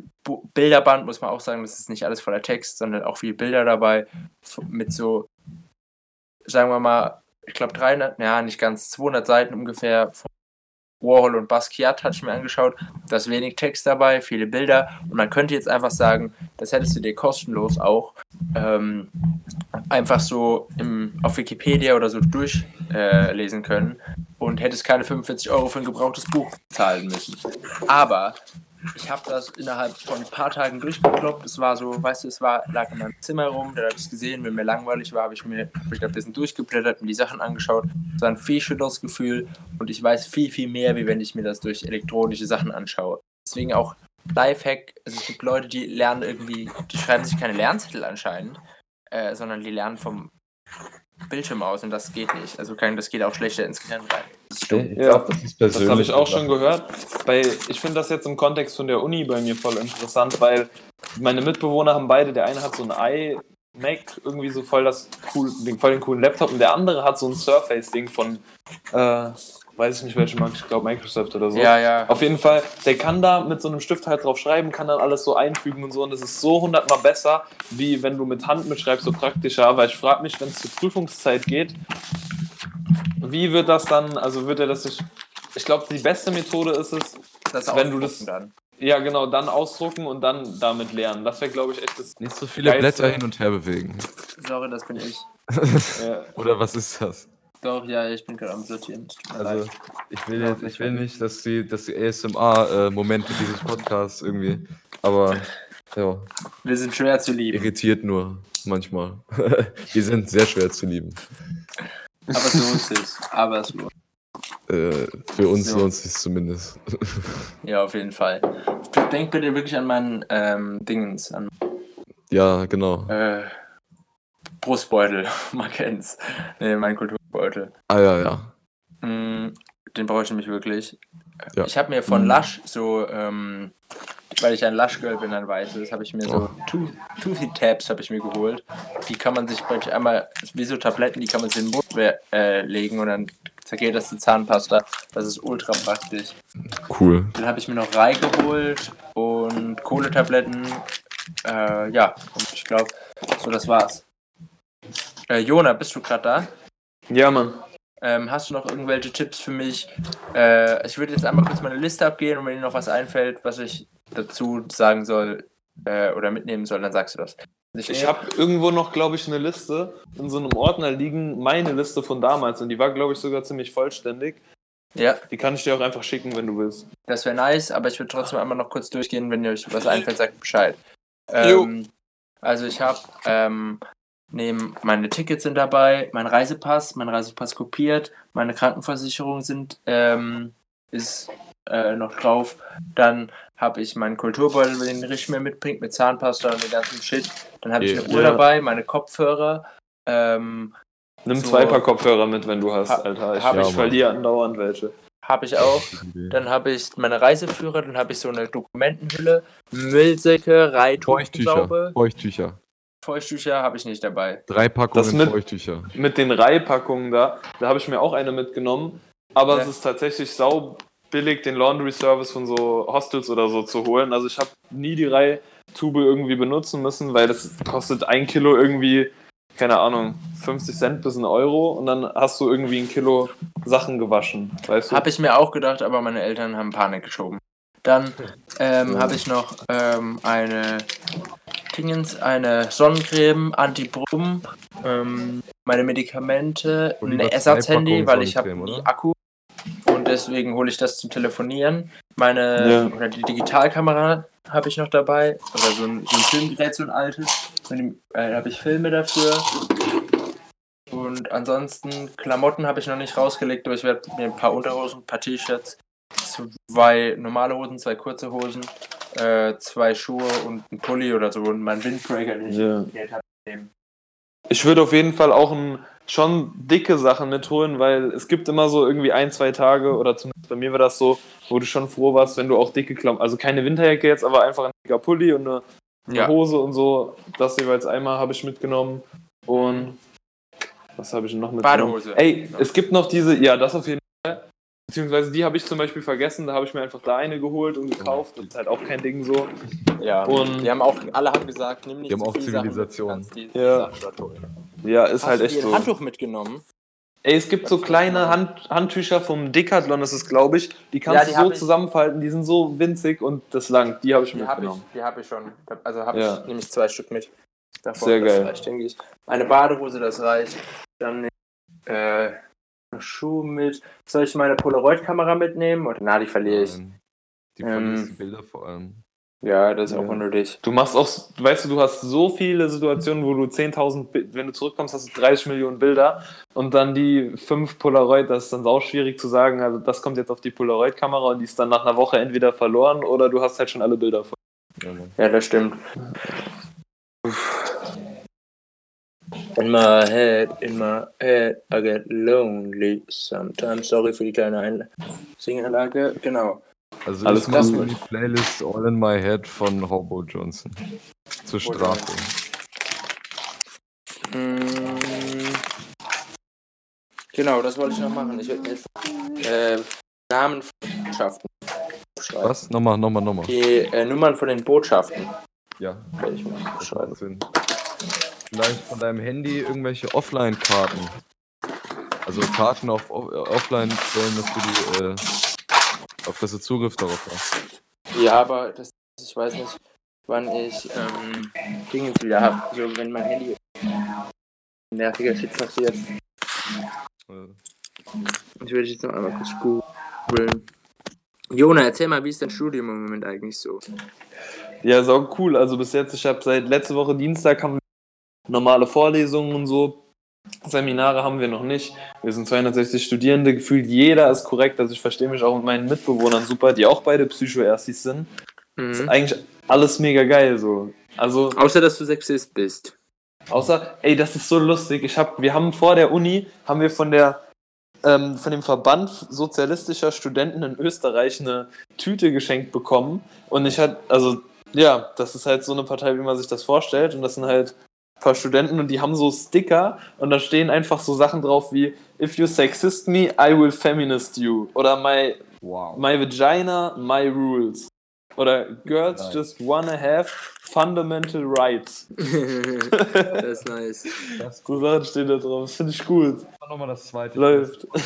Bilderband, muss man auch sagen, das ist nicht alles voller Text, sondern auch viele Bilder dabei mit so, sagen wir mal, ich glaube 300, ja, nicht ganz, 200 Seiten ungefähr von Warhol und Basquiat hatte ich mir angeschaut. Da ist wenig Text dabei, viele Bilder und man könnte jetzt einfach sagen, das hättest du dir kostenlos auch ähm, einfach so im, auf Wikipedia oder so durchlesen äh, können und hättest keine 45 Euro für ein gebrauchtes Buch zahlen müssen. Aber ich habe das innerhalb von ein paar Tagen durchgekloppt. Es war so, weißt du, es war, lag in meinem Zimmer rum, da habe ich es gesehen. Wenn mir langweilig war, habe ich mir hab ich bisschen durchgeblättert, mir die Sachen angeschaut. Es war ein viel schöneres Gefühl und ich weiß viel, viel mehr, wie wenn ich mir das durch elektronische Sachen anschaue. Deswegen auch Lifehack, also es gibt Leute, die lernen irgendwie, die schreiben sich keine Lernzettel anscheinend, äh, sondern die lernen vom Bildschirm aus und das geht nicht. Also kann, das geht auch schlechter ins Gehirn rein. Das stimmt. Ja, das ist Das habe ich auch schon gehört. Bei, ich finde das jetzt im Kontext von der Uni bei mir voll interessant, weil meine Mitbewohner haben beide, der eine hat so ein iMac, irgendwie so voll, das cool, den, voll den coolen Laptop und der andere hat so ein Surface-Ding von, äh, weiß ich nicht welche Marke, ich glaube Microsoft oder so. Ja, ja. Auf jeden Fall, der kann da mit so einem Stift halt drauf schreiben, kann dann alles so einfügen und so und das ist so hundertmal besser, wie wenn du mit Hand mitschreibst, so praktischer, weil ich frage mich, wenn es zur Prüfungszeit geht, wie wird das dann, also wird er das sich, ich glaube, die beste Methode ist es, das wenn du ausdrucken das- dann. ja genau, dann ausdrucken und dann damit lernen. Das wäre, glaube ich, echt das, Nicht so viele Geilste. Blätter hin und her bewegen. Sorry, das bin ich. [laughs] ja, Oder was ist das? Doch, ja, ich bin gerade am Sortieren. Also, leid. ich will, jetzt, ich will nicht, dass die, dass die ASMR-Momente dieses Podcasts irgendwie. Aber ja, Wir sind schwer zu lieben. irritiert nur manchmal. [laughs] die sind sehr schwer zu lieben. Aber so ist es. Aber es lohnt. Äh, für uns So. lohnt es sich zumindest. [laughs] Ja, auf jeden Fall. Denk bitte wirklich an meinen ähm, Dingens, an ja, genau. äh, Brustbeutel. [laughs] Man kennt's. Nee, mein Kulturbeutel. Ah ja, ja. Mm, Den brauche ich nämlich wirklich. Ja. Ich habe mir von Lush so, ähm, weil ich ein Lush-Girl bin, ein weißes, habe ich mir so Tooth- Toothy Tabs habe ich mir geholt. Die kann man sich praktisch einmal, wie so Tabletten, die kann man sich in den Mund äh, legen und dann zergeht das die Zahnpasta. Das ist ultra praktisch. Cool. Dann habe ich mir noch Rei geholt und Kohletabletten. Äh, ja, und ich glaube, so das war's. Äh, Jona, bist du gerade da? Ja, Mann. Ähm, hast du noch irgendwelche Tipps für mich? Äh, ich würde jetzt einmal kurz meine Liste abgehen und wenn dir noch was einfällt, was ich dazu sagen soll äh, oder mitnehmen soll, dann sagst du das. Ich habe irgendwo noch, glaube ich, eine Liste in so einem Ordner liegen, meine Liste von damals. Und die war, glaube ich, sogar ziemlich vollständig. Ja, Die kann ich dir auch einfach schicken, wenn du willst. das wäre nice, aber ich würde trotzdem einmal noch kurz durchgehen, wenn dir euch was einfällt, sagt Bescheid. Jo. Ähm, also ich habe ähm, neben meine Tickets sind dabei, mein Reisepass, mein Reisepass kopiert, meine Krankenversicherung sind ähm, ist äh, noch drauf. Dann habe ich meinen Kulturbeutel, den Rich mir mitbringt, mit Zahnpasta und den ganzen Shit. Dann habe ich Ja. eine Uhr dabei, meine Kopfhörer. Ähm, Nimm So. zwei Paar Kopfhörer mit, wenn du hast, Ha- Alter. Ich, hab ich, ich verliere andauernd welche. habe ich auch. [laughs] Dann habe ich meine Reiseführer, dann habe ich so eine Dokumentenhülle, Müllsäcke. Reittuchsaube, Feuchttücher. Feuchttücher habe ich nicht dabei. Drei Das Packungen mit- Feuchttücher. Mit den Reihpackungen da, da habe ich mir auch eine mitgenommen. Aber Ja. es ist tatsächlich sau billig, den Laundry Service von so Hostels oder so zu holen. Also ich habe nie die Reihtube irgendwie benutzen müssen, weil das kostet ein Kilo irgendwie, keine Ahnung, 50 Cent bis ein Euro und dann hast du irgendwie ein Kilo Sachen gewaschen, weißt du? Habe ich mir auch gedacht, aber meine Eltern haben Panik geschoben. Dann ähm, habe ich noch ähm, eine Dingens, eine Sonnencreme, Anti-Brumm, ähm, meine Medikamente, Und ein Ersatzhandy, weil ich habe nie oder? Akku und deswegen hole ich das zum Telefonieren. Meine Ja. oder die Digitalkamera habe ich noch dabei oder so ein, so ein Filmgerät, so ein altes. Dem äh, habe ich Filme dafür. Und ansonsten Klamotten habe ich noch nicht rausgelegt, aber ich werde mir ein paar Unterhosen, ein paar T-Shirts, zwei normale Hosen, zwei kurze Hosen, äh, zwei Schuhe und ein Pulli oder so und mein Windbreaker, den ich Ja. Geld habe. nehmen. Ich würde auf jeden Fall auch ein, schon dicke Sachen mitholen, weil es gibt immer so irgendwie ein, zwei Tage oder zumindest bei mir war das so, wo du schon froh warst, wenn du auch dicke Klamotten, also keine Winterjacke jetzt, aber einfach ein dicker Pulli und eine, eine Ja. Hose und so. Das jeweils einmal habe ich mitgenommen und was habe ich noch mitgenommen? Badehose. Ey, es gibt noch diese, ja, das auf jeden Fall. Beziehungsweise die habe ich zum Beispiel vergessen, da habe ich mir einfach da eine geholt und gekauft. Das ist halt auch kein Ding so. Ja, Und- die haben auch, alle haben gesagt, nimm nicht Die haben zu auch Sachen du Zivilisation. Ja. Sachen holen. Ja, ist Hast halt du echt dir ein so. Handtuch mitgenommen? Ey, es gibt so kleine Hand, Handtücher vom Decathlon, das ist glaube ich. Die kannst Ja, die du so hab ich. zusammenfalten, die sind so winzig und das langt. Die habe ich Die habe mitgenommen. ich, die hab ich schon. Also habe Ja. ich nämlich zwei Stück mit. Davon, Sehr das geil. Reicht, denke ich. Eine Badehose, das reicht. Dann äh, Schuh mit. Soll ich meine Polaroid-Kamera mitnehmen? Oder na, die verliere ich. Nein. Die Ähm, Bilder vor allem. Ja, das ist Ja. auch unnötig. Du machst auch, weißt du, du hast so viele Situationen, wo du 10.000, Bi- wenn du zurückkommst, hast du 30 Millionen Bilder und dann die fünf Polaroid, das ist dann auch schwierig zu sagen, also das kommt jetzt auf die Polaroid-Kamera und die ist dann nach einer Woche entweder verloren oder du hast halt schon alle Bilder voll. Ja, das stimmt. In my head, in my head, I get lonely sometimes. Sorry für die kleine Ein Singanlage. Genau. Also Alles ich gut. in die Playlist All in My Head von Hobo Johnson. Zur Strafe. Mm, Genau, das wollte ich noch machen. Ich jetzt äh, Namen von Botschaften schreiben. Was? Nochmal, nochmal, nochmal. Die äh, Nummern von den Botschaften Ja, werde ich das schreiben. Vielleicht von deinem Handy irgendwelche Offline-Karten. Also Karten auf, auf Offline stellen, dass du die, äh, auf dass du Zugriff darauf hast. Ja, aber das, ich weiß nicht, wann ich ähm, Dinge wieder habe. Also wenn mein Handy nerviger Shit passiert. Äh, Ich werde jetzt noch einmal kurz googeln. Jona, erzähl mal, wie ist dein Studium im Moment eigentlich so? Ja, sau cool. Also bis jetzt, ich habe seit letzte Woche Dienstag haben normale Vorlesungen und so. Seminare haben wir noch nicht. Wir sind 260 Studierende, gefühlt jeder ist korrekt. Also ich verstehe mich auch mit meinen Mitbewohnern super, die auch beide Psycho-Erstis sind. Das ist Mhm. eigentlich alles mega geil so. Also Außer, dass du Sexist bist. Außer, ey, das ist so lustig. Ich hab, wir haben vor der Uni, haben wir von der ähm, von dem Verband sozialistischer Studenten in Österreich eine Tüte geschenkt bekommen. Und ich hatte, also, ja, das ist halt so eine Partei, wie man sich das vorstellt. Und das sind halt paar Studenten und die haben so Sticker und da stehen einfach so Sachen drauf wie If you sexist me, I will feminist you. Oder my, Wow. my vagina, my rules. Oder Girls Nice. just wanna have fundamental rights. [laughs] [laughs] das ist nice. Das So Sachen stehen da drauf. Das finde ich gut. nochmal das zweite. Läuft. [laughs]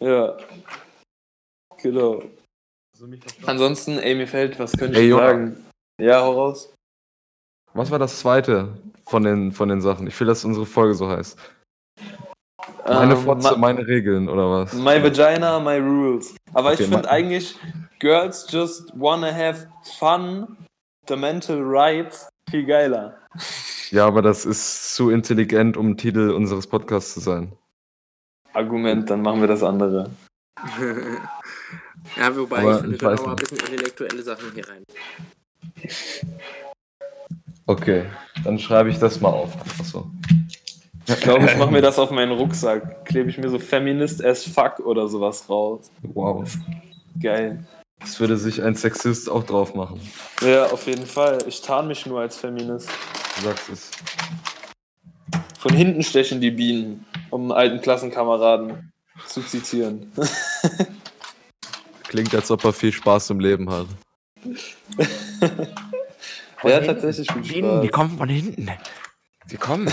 Ja. Genau. Verstanden? Ansonsten, ey, mir fällt, was könnte Ey, ich Jona. sagen? Ja, hau raus. Was war das zweite von den, von den Sachen? Ich will, dass unsere Folge so heißt. Meine Ähm, Fotze, ma- meine Regeln, oder was? My vagina, my rules. Aber Okay, ich finde eigentlich, Girls just wanna have fun, the mental rights, viel geiler. Ja, aber das ist zu intelligent, um Titel unseres Podcasts zu sein. Argument, dann machen wir das andere. [laughs] ja, wobei Aber ich finde, ich wir können weiß auch mal ein bisschen intellektuelle Sachen hier rein. Okay, dann schreibe ich das mal auf. Einfach so. Ich glaube, ich mache mir das auf meinen Rucksack. Klebe ich mir so Feminist as fuck oder sowas raus. Wow. Geil. Das würde sich ein Sexist auch drauf machen. Ja, auf jeden Fall. Ich tarn mich nur als Feminist. Du sagst es. Von hinten stechen die Bienen, um einen alten Klassenkameraden zu zitieren. Klingt, als ob er viel Spaß im Leben hat. [laughs] Ja, tatsächlich viel Spaß. kommen von hinten. Die kommen.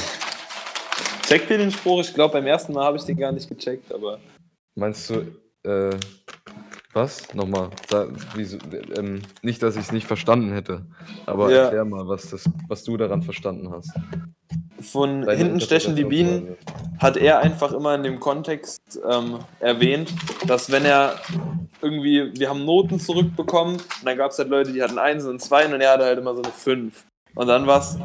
Checkt ihr den Spruch? Ich glaube, beim ersten Mal habe ich den gar nicht gecheckt, aber. Meinst du, äh, was? Nochmal. Da, wieso, ähm, nicht, dass ich es nicht verstanden hätte. Aber Ja. erklär mal, was, das, was du daran verstanden hast. Von Deine hinten stechen die Bienen hat er einfach immer in dem Kontext ähm, erwähnt, dass wenn er irgendwie, wir haben Noten zurückbekommen und dann gab es halt Leute, die hatten eins und zwei und er hatte halt immer so eine fünf. Und dann war es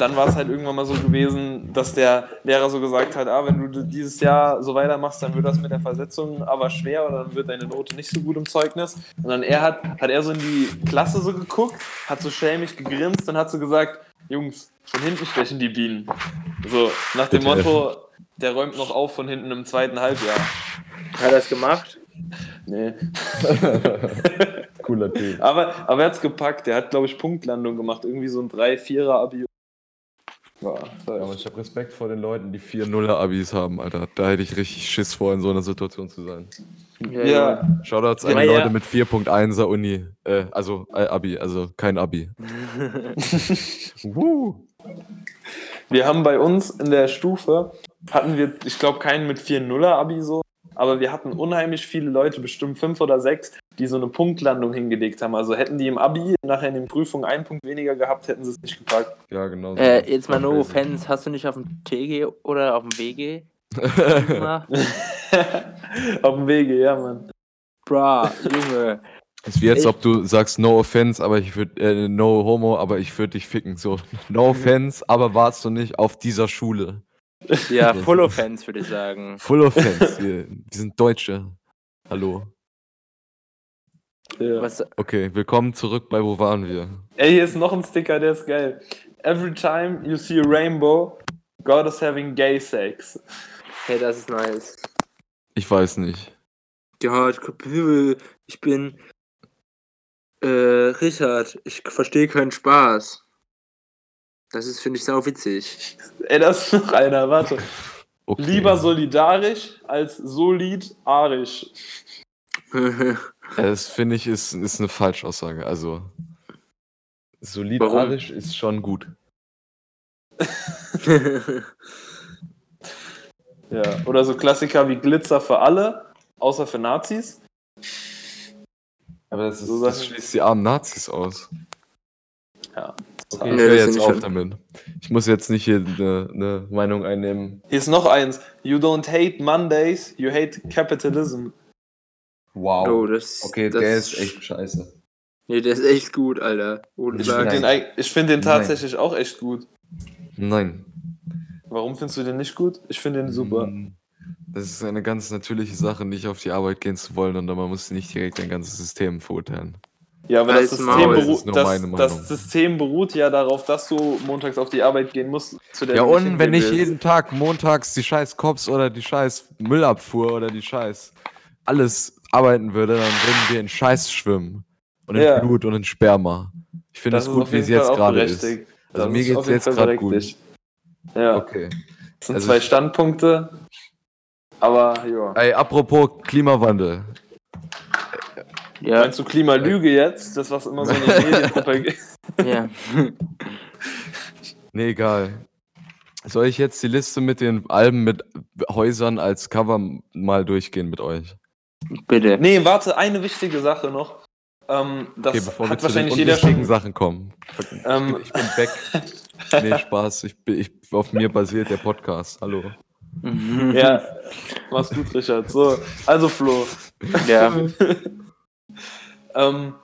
dann war es halt irgendwann mal so gewesen, dass der Lehrer so gesagt hat, ah, wenn du dieses Jahr so weitermachst, dann wird das mit der Versetzung aber schwer oder dann wird deine Note nicht so gut im Zeugnis. Und dann er hat, hat er so in die Klasse so geguckt, hat so schelmig gegrinst und hat so gesagt, Jungs, von hinten stechen die Bienen. So, nach dem Bitte. Motto, der räumt noch auf von hinten im zweiten Halbjahr. Hat er das gemacht? Nee. [laughs] Cooler Typ. Aber, aber er hat's gepackt, der hat, glaube ich, Punktlandung gemacht, irgendwie so ein 3-4er-Abi. Ja, Ja, aber ich habe Respekt vor den Leuten, die 4-0er-Abis haben, Alter. Da hätte ich richtig Schiss vor, in so einer Situation zu sein. ja, Shoutouts an Ja, die ja. Leute mit 4.1er Uni. Äh, also äh, Abi, also kein Abi. [laughs] Woo. Wir haben bei uns in der Stufe, hatten wir, ich glaube, keinen mit 4-0er-Abi so, aber wir hatten unheimlich viele Leute, bestimmt fünf oder sechs, die so eine Punktlandung hingelegt haben. Also hätten die im Abi nachher in den Prüfungen einen Punkt weniger gehabt, hätten sie es nicht gepackt. Ja, genau. so. Äh, jetzt mal no offense, hast du nicht auf dem TG oder auf dem WG gemacht? [laughs] [laughs] Auf dem Wege, ja, Mann. Bra, Junge. [laughs] Es ist wie jetzt, Ich- ob du sagst No offense, aber ich würde, äh, No homo, aber ich würde dich ficken. So, No offense, aber warst du nicht auf dieser Schule. [laughs] Ja, full offense, würde ich sagen. Full offense. [laughs] wir, wir sind Deutsche. Hallo. Ja. Was, Okay, willkommen zurück bei Wo waren wir? Ey, hier ist noch ein Sticker, der ist geil. Every time you see a rainbow, God is having gay sex. hey, das ist nice. Ich weiß nicht. Ja, ich, ich bin äh, Richard. Ich verstehe keinen Spaß. Das ist, finde ich, sau witzig. Ey, das ist noch einer, warte. Okay. Lieber solidarisch als solidarisch. Äh, Das finde ich ist, ist eine Falschaussage. Also, solidarisch ist schon gut. [laughs] Ja. Oder so Klassiker wie Glitzer für alle, außer für Nazis. Aber das, ist, So das schließt die armen Nazis aus. Ja. Okay, ich höre jetzt auf damit. Ich muss jetzt nicht hier eine, eine Meinung einnehmen. Hier ist noch eins. You don't hate Mondays, you hate capitalism. Wow. oh, das, okay, das, der ist echt scheiße. Nee, der ist echt gut, Alter. Ohne Ich finde den, ich find den Nein. tatsächlich auch echt gut. Nein. Warum findest du den nicht gut? Ich finde den super. Mm, Das ist eine ganz natürliche Sache, nicht auf die Arbeit gehen zu wollen und man muss nicht direkt ein ganzes System verurteilen. Ja, aber das System, Maul. Das das, das System beruht ja darauf, dass du montags auf die Arbeit gehen musst. Zu der Ja, und wenn ich jeden Tag montags die scheiß Cops oder die scheiß Müllabfuhr oder die scheiß alles arbeiten würde, dann würden wir in Scheiß schwimmen. Und in Ja. Blut und in Sperma. Ich finde es ist gut, wie es jetzt gerade ist. Also Das mir auf jeden jetzt gerade gut. Ja, Okay. das sind Also zwei Standpunkte. Aber ja. Ey, apropos Klimawandel. Ja, Meinst du Klimalüge jetzt? Das, was immer so in den Medien [laughs] propagiert. ja. [laughs] Nee, egal. Soll ich jetzt die Liste mit den Alben mit Häusern als Cover mal durchgehen mit euch? Bitte. Nee, warte, eine wichtige Sache noch. Ähm, das Okay, bevor wir hat zu den wahrscheinlich jeder. Sachen kommen. Ähm, Ich bin weg. Nee, Spaß. Ich, bin- ich, auf mir basiert der Podcast. Hallo. ja, mach's gut, Richard. So, also Flo. Ja. [laughs] Ähm,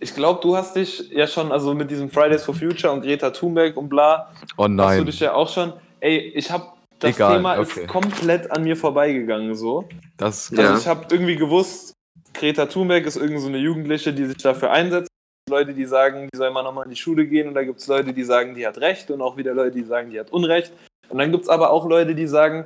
ich glaube, du hast dich ja schon, also mit diesem Fridays for Future und Greta Thunberg und bla, Oh hast du nein. dich ja auch schon. Ey, ich habe das Egal, Thema okay. ist komplett an mir vorbeigegangen so. Das Also Ja. ich habe irgendwie gewusst, Greta Thunberg ist irgend so eine Jugendliche, die sich dafür einsetzt. Leute, die sagen, die soll mal nochmal in die Schule gehen und da gibt es Leute, die sagen, die hat Recht und auch wieder Leute, die sagen, die hat Unrecht. Und dann gibt es aber auch Leute, die sagen,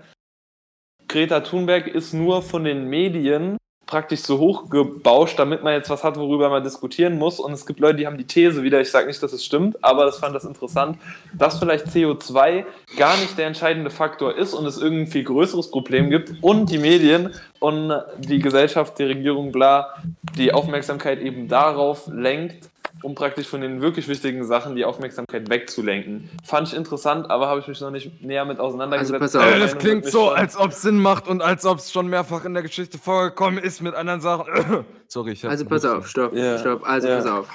Greta Thunberg ist nur von den Medien praktisch so hochgebauscht, damit man jetzt was hat, worüber man diskutieren muss. Und es gibt Leute, die haben die These wieder, ich sage nicht, dass es stimmt, aber das fand das interessant, dass vielleicht CO2 gar nicht der entscheidende Faktor ist und es irgendein viel größeres Problem gibt und die Medien und die Gesellschaft, die Regierung, bla, die Aufmerksamkeit eben darauf lenkt, um praktisch von den wirklich wichtigen Sachen die Aufmerksamkeit wegzulenken. Fand ich interessant, aber habe ich mich noch nicht näher mit auseinandergesetzt. Also pass auf. Äh, das klingt so, als ob es Sinn macht und als ob es schon mehrfach in der Geschichte vorgekommen ist mit anderen Sachen. [laughs] Sorry, ich hab Also pass auf, stopp, Ja. stopp, also Ja. pass auf.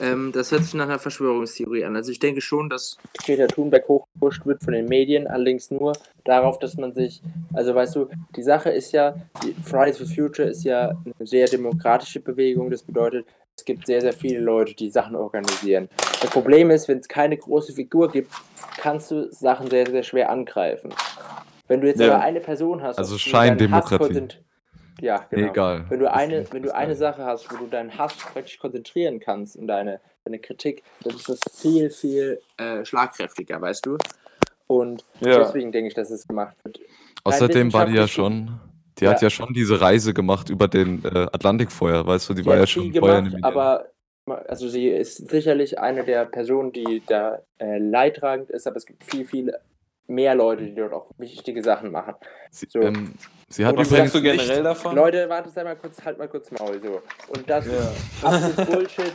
Ähm, das hört sich nach einer Verschwörungstheorie an. Also ich denke schon, dass Greta Thunberg hochgepusht wird von den Medien, allerdings nur darauf, dass man sich, also weißt du, die Sache ist ja, die Fridays for Future ist ja eine sehr demokratische Bewegung, das bedeutet, es gibt sehr, sehr viele Leute, die Sachen organisieren. Das Problem ist, wenn es keine große Figur gibt, kannst du Sachen sehr, sehr schwer angreifen. Wenn du jetzt Ja. aber eine Person hast, Also Scheindemokratie. Ja, genau. egal. Wenn du eine, wenn du eine. Sache hast, wo du deinen Hass praktisch konzentrieren kannst und deine, deine Kritik, dann ist das viel, viel äh, schlagkräftiger, weißt du? Und Ja. deswegen denke ich, dass es gemacht wird. Außerdem war die ja schon, die hat Ja. ja schon diese Reise gemacht über den äh, Atlantik vorher, weißt du, die Sie war hat ja schon vorher in gemacht, aber also sie ist sicherlich eine der Personen, die da äh, leidtragend ist, aber es gibt viel, viel mehr Leute, die dort auch wichtige Sachen machen. Sie, so. ähm, sie hat Und Was übrigens sagst du generell nicht, davon? Leute, warte sei mal kurz, halt mal kurz Maul so. Und das Ja. ist absolut [laughs] Bullshit,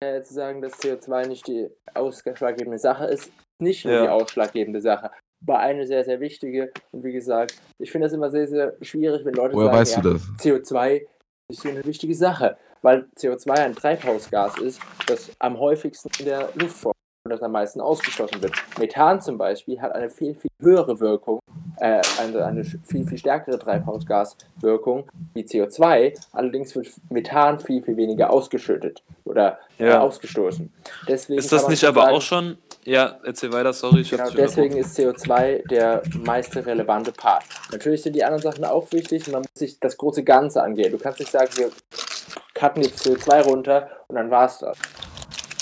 äh, zu sagen, dass CO2 nicht die ausschlaggebende Sache ist. Nicht nur Ja. die ausschlaggebende Sache, aber eine sehr, sehr wichtige. Und wie gesagt, ich finde das immer sehr, sehr schwierig, wenn Leute woher sagen, weißt ja, du das? CO2 ist so eine wichtige Sache, weil CO2 ein Treibhausgas ist, das am häufigsten in der Luft vorkommt und das am meisten ausgestoßen wird. Methan zum Beispiel hat eine viel, viel höhere Wirkung, äh, eine, eine viel, viel stärkere Treibhausgaswirkung wie CO2. Allerdings wird Methan viel, viel weniger ausgeschüttet oder äh, Ja. ausgestoßen. Deswegen Ist das nicht aber sagen, auch schon. Ja, erzähl weiter, sorry. Ich Genau, deswegen ist CO2 der meiste relevante Part. Natürlich sind die anderen Sachen auch wichtig und man muss sich das große Ganze angehen. Du kannst nicht sagen, wir cutten jetzt CO2 runter und dann war's das.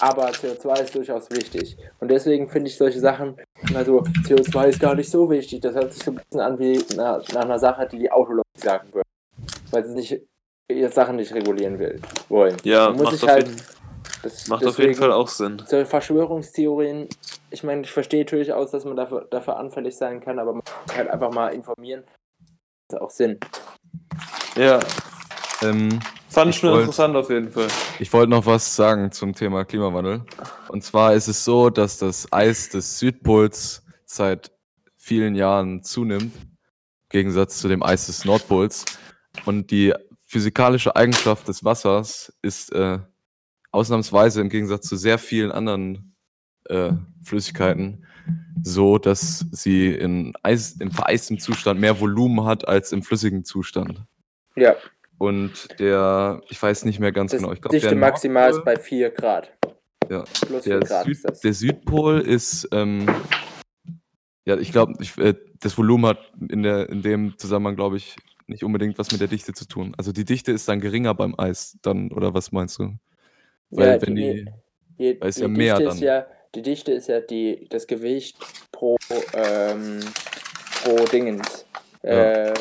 Aber CO2 ist durchaus wichtig. Und deswegen finde ich solche Sachen, also CO2 ist gar nicht so wichtig. Das hört sich so ein bisschen an wie nach, nach einer Sache, die die Autolobby sagen würde. Weil sie nicht ihre Sachen nicht regulieren will, wollen. Ja, Man muss macht, auf, halt, jeden, das, macht auf jeden Fall auch Sinn. solche Verschwörungstheorien, ich meine, ich verstehe durchaus, dass man dafür, dafür anfällig sein kann, aber man muss halt einfach mal informieren. Das hat auch Sinn. Ja, Ähm, fand ich schon wollt- interessant auf jeden Fall. ich wollte noch was sagen zum Thema Klimawandel. Und zwar ist es so, dass das Eis des Südpols seit vielen Jahren zunimmt, im Gegensatz zu dem Eis des Nordpols. Und die physikalische Eigenschaft des Wassers ist äh, ausnahmsweise im Gegensatz zu sehr vielen anderen äh, Flüssigkeiten so, dass sie in Eis, im vereistem Zustand mehr Volumen hat als im flüssigen Zustand. Ja, Und der, ich weiß nicht mehr ganz das genau, ich glaube, Dichte der maximal Nordpol- ist bei 4 Grad. Ja. Plus Der, 4 Grad ist Süd, das. der Südpol ist, ähm, ja, ich glaube, äh, das Volumen hat in, der, in dem Zusammenhang, glaube ich, nicht unbedingt was mit der Dichte zu tun. Also die Dichte ist dann geringer beim Eis, dann, oder was meinst du? Weil Ja, wenn die- die, Die, Weil es die ja mehr Dichte ist dann- ja, die Dichte ist ja die, das Gewicht pro, ähm, pro Dingens. Ja. Äh,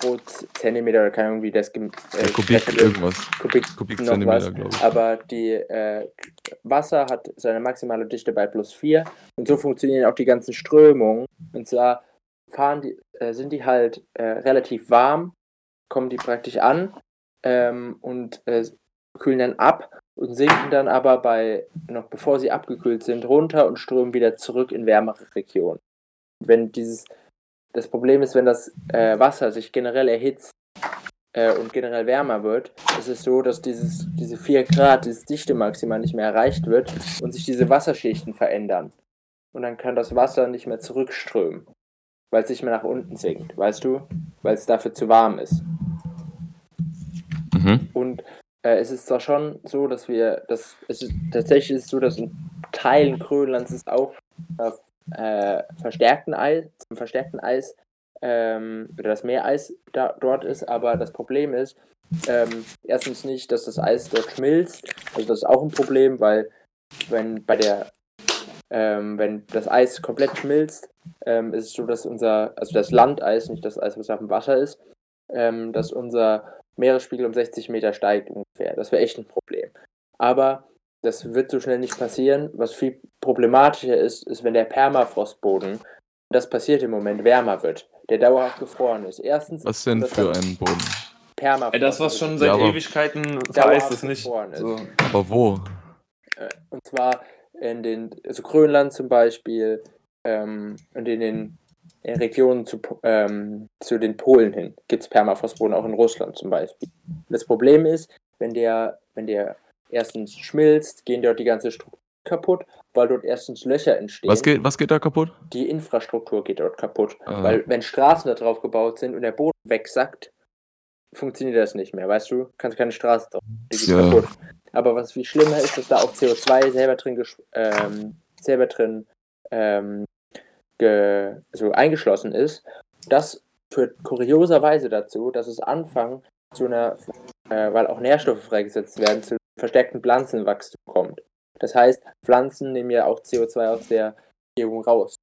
pro Zentimeter oder keine Ahnung, wie das äh, Kubik irgendwas, Kubik, noch Kubikzentimeter, was. glaube ich. Aber die äh, Wasser hat seine maximale Dichte bei plus 4 und so funktionieren auch die ganzen Strömungen. Und zwar fahren die, äh, sind die halt äh, relativ warm, kommen die praktisch an ähm, und äh, kühlen dann ab und sinken dann aber bei, noch bevor sie abgekühlt sind, runter und strömen wieder zurück in wärmere Regionen. Wenn dieses, das Problem ist, wenn das äh, Wasser sich generell erhitzt äh, und generell wärmer wird, ist es so, dass dieses, diese 4 Grad, dieses Dichtemaxima nicht mehr erreicht wird und sich diese Wasserschichten verändern. Und dann kann das Wasser nicht mehr zurückströmen, weil es nicht mehr nach unten sinkt, weißt du? Weil es dafür zu warm ist. Mhm. Und äh, es ist zwar schon so, dass wir, dass es ist, tatsächlich ist es so, dass in Teilen Grönlands es auch auf äh, verstärkten Eis, zum verstärkten Eis ähm, oder das Meereis da, dort ist, aber das Problem ist, ähm, erstens nicht, dass das Eis dort schmilzt, also das ist auch ein Problem, weil wenn bei der ähm, wenn das Eis komplett schmilzt, ähm, ist es so, dass unser, also das Landeis, nicht das Eis, was auf dem Wasser ist, ähm, dass unser Meeresspiegel um 60 Meter steigt ungefähr. Das wäre echt ein Problem. Aber das wird so schnell nicht passieren. Was viel problematischer ist, ist, wenn der Permafrostboden, das passiert im Moment, wärmer wird, der dauerhaft gefroren ist. Erstens, Was denn für einen Boden? Permafrost. Das, was also schon seit Ja, Ewigkeiten Dauerhaft vereist ist, nicht. gefroren ist. So. Aber wo? Äh, Und zwar in den, also Grönland zum Beispiel ähm, und in den in Regionen zu, ähm, zu den Polen hin gibt es Permafrostboden, auch in Russland zum Beispiel. Das Problem ist, wenn der, wenn der erstens schmilzt, gehen dort die ganze Struktur kaputt, weil dort erstens Löcher entstehen. Was geht, was geht da kaputt? Die Infrastruktur geht dort kaputt. Ah. Weil wenn Straßen da drauf gebaut sind und der Boden wegsackt, funktioniert das nicht mehr, weißt du? Kannst keine Straße drauf, die geht Ja. kaputt. Aber was viel schlimmer ist, dass da auch CO2 selber drin, ähm, selber drin ähm, so eingeschlossen ist. Das führt kurioserweise dazu, dass es anfangen zu einer, äh, weil auch Nährstoffe freigesetzt werden, zu verstärkten Pflanzenwachstum kommt. Das heißt, Pflanzen nehmen ja auch CO2 aus der Umgebung raus.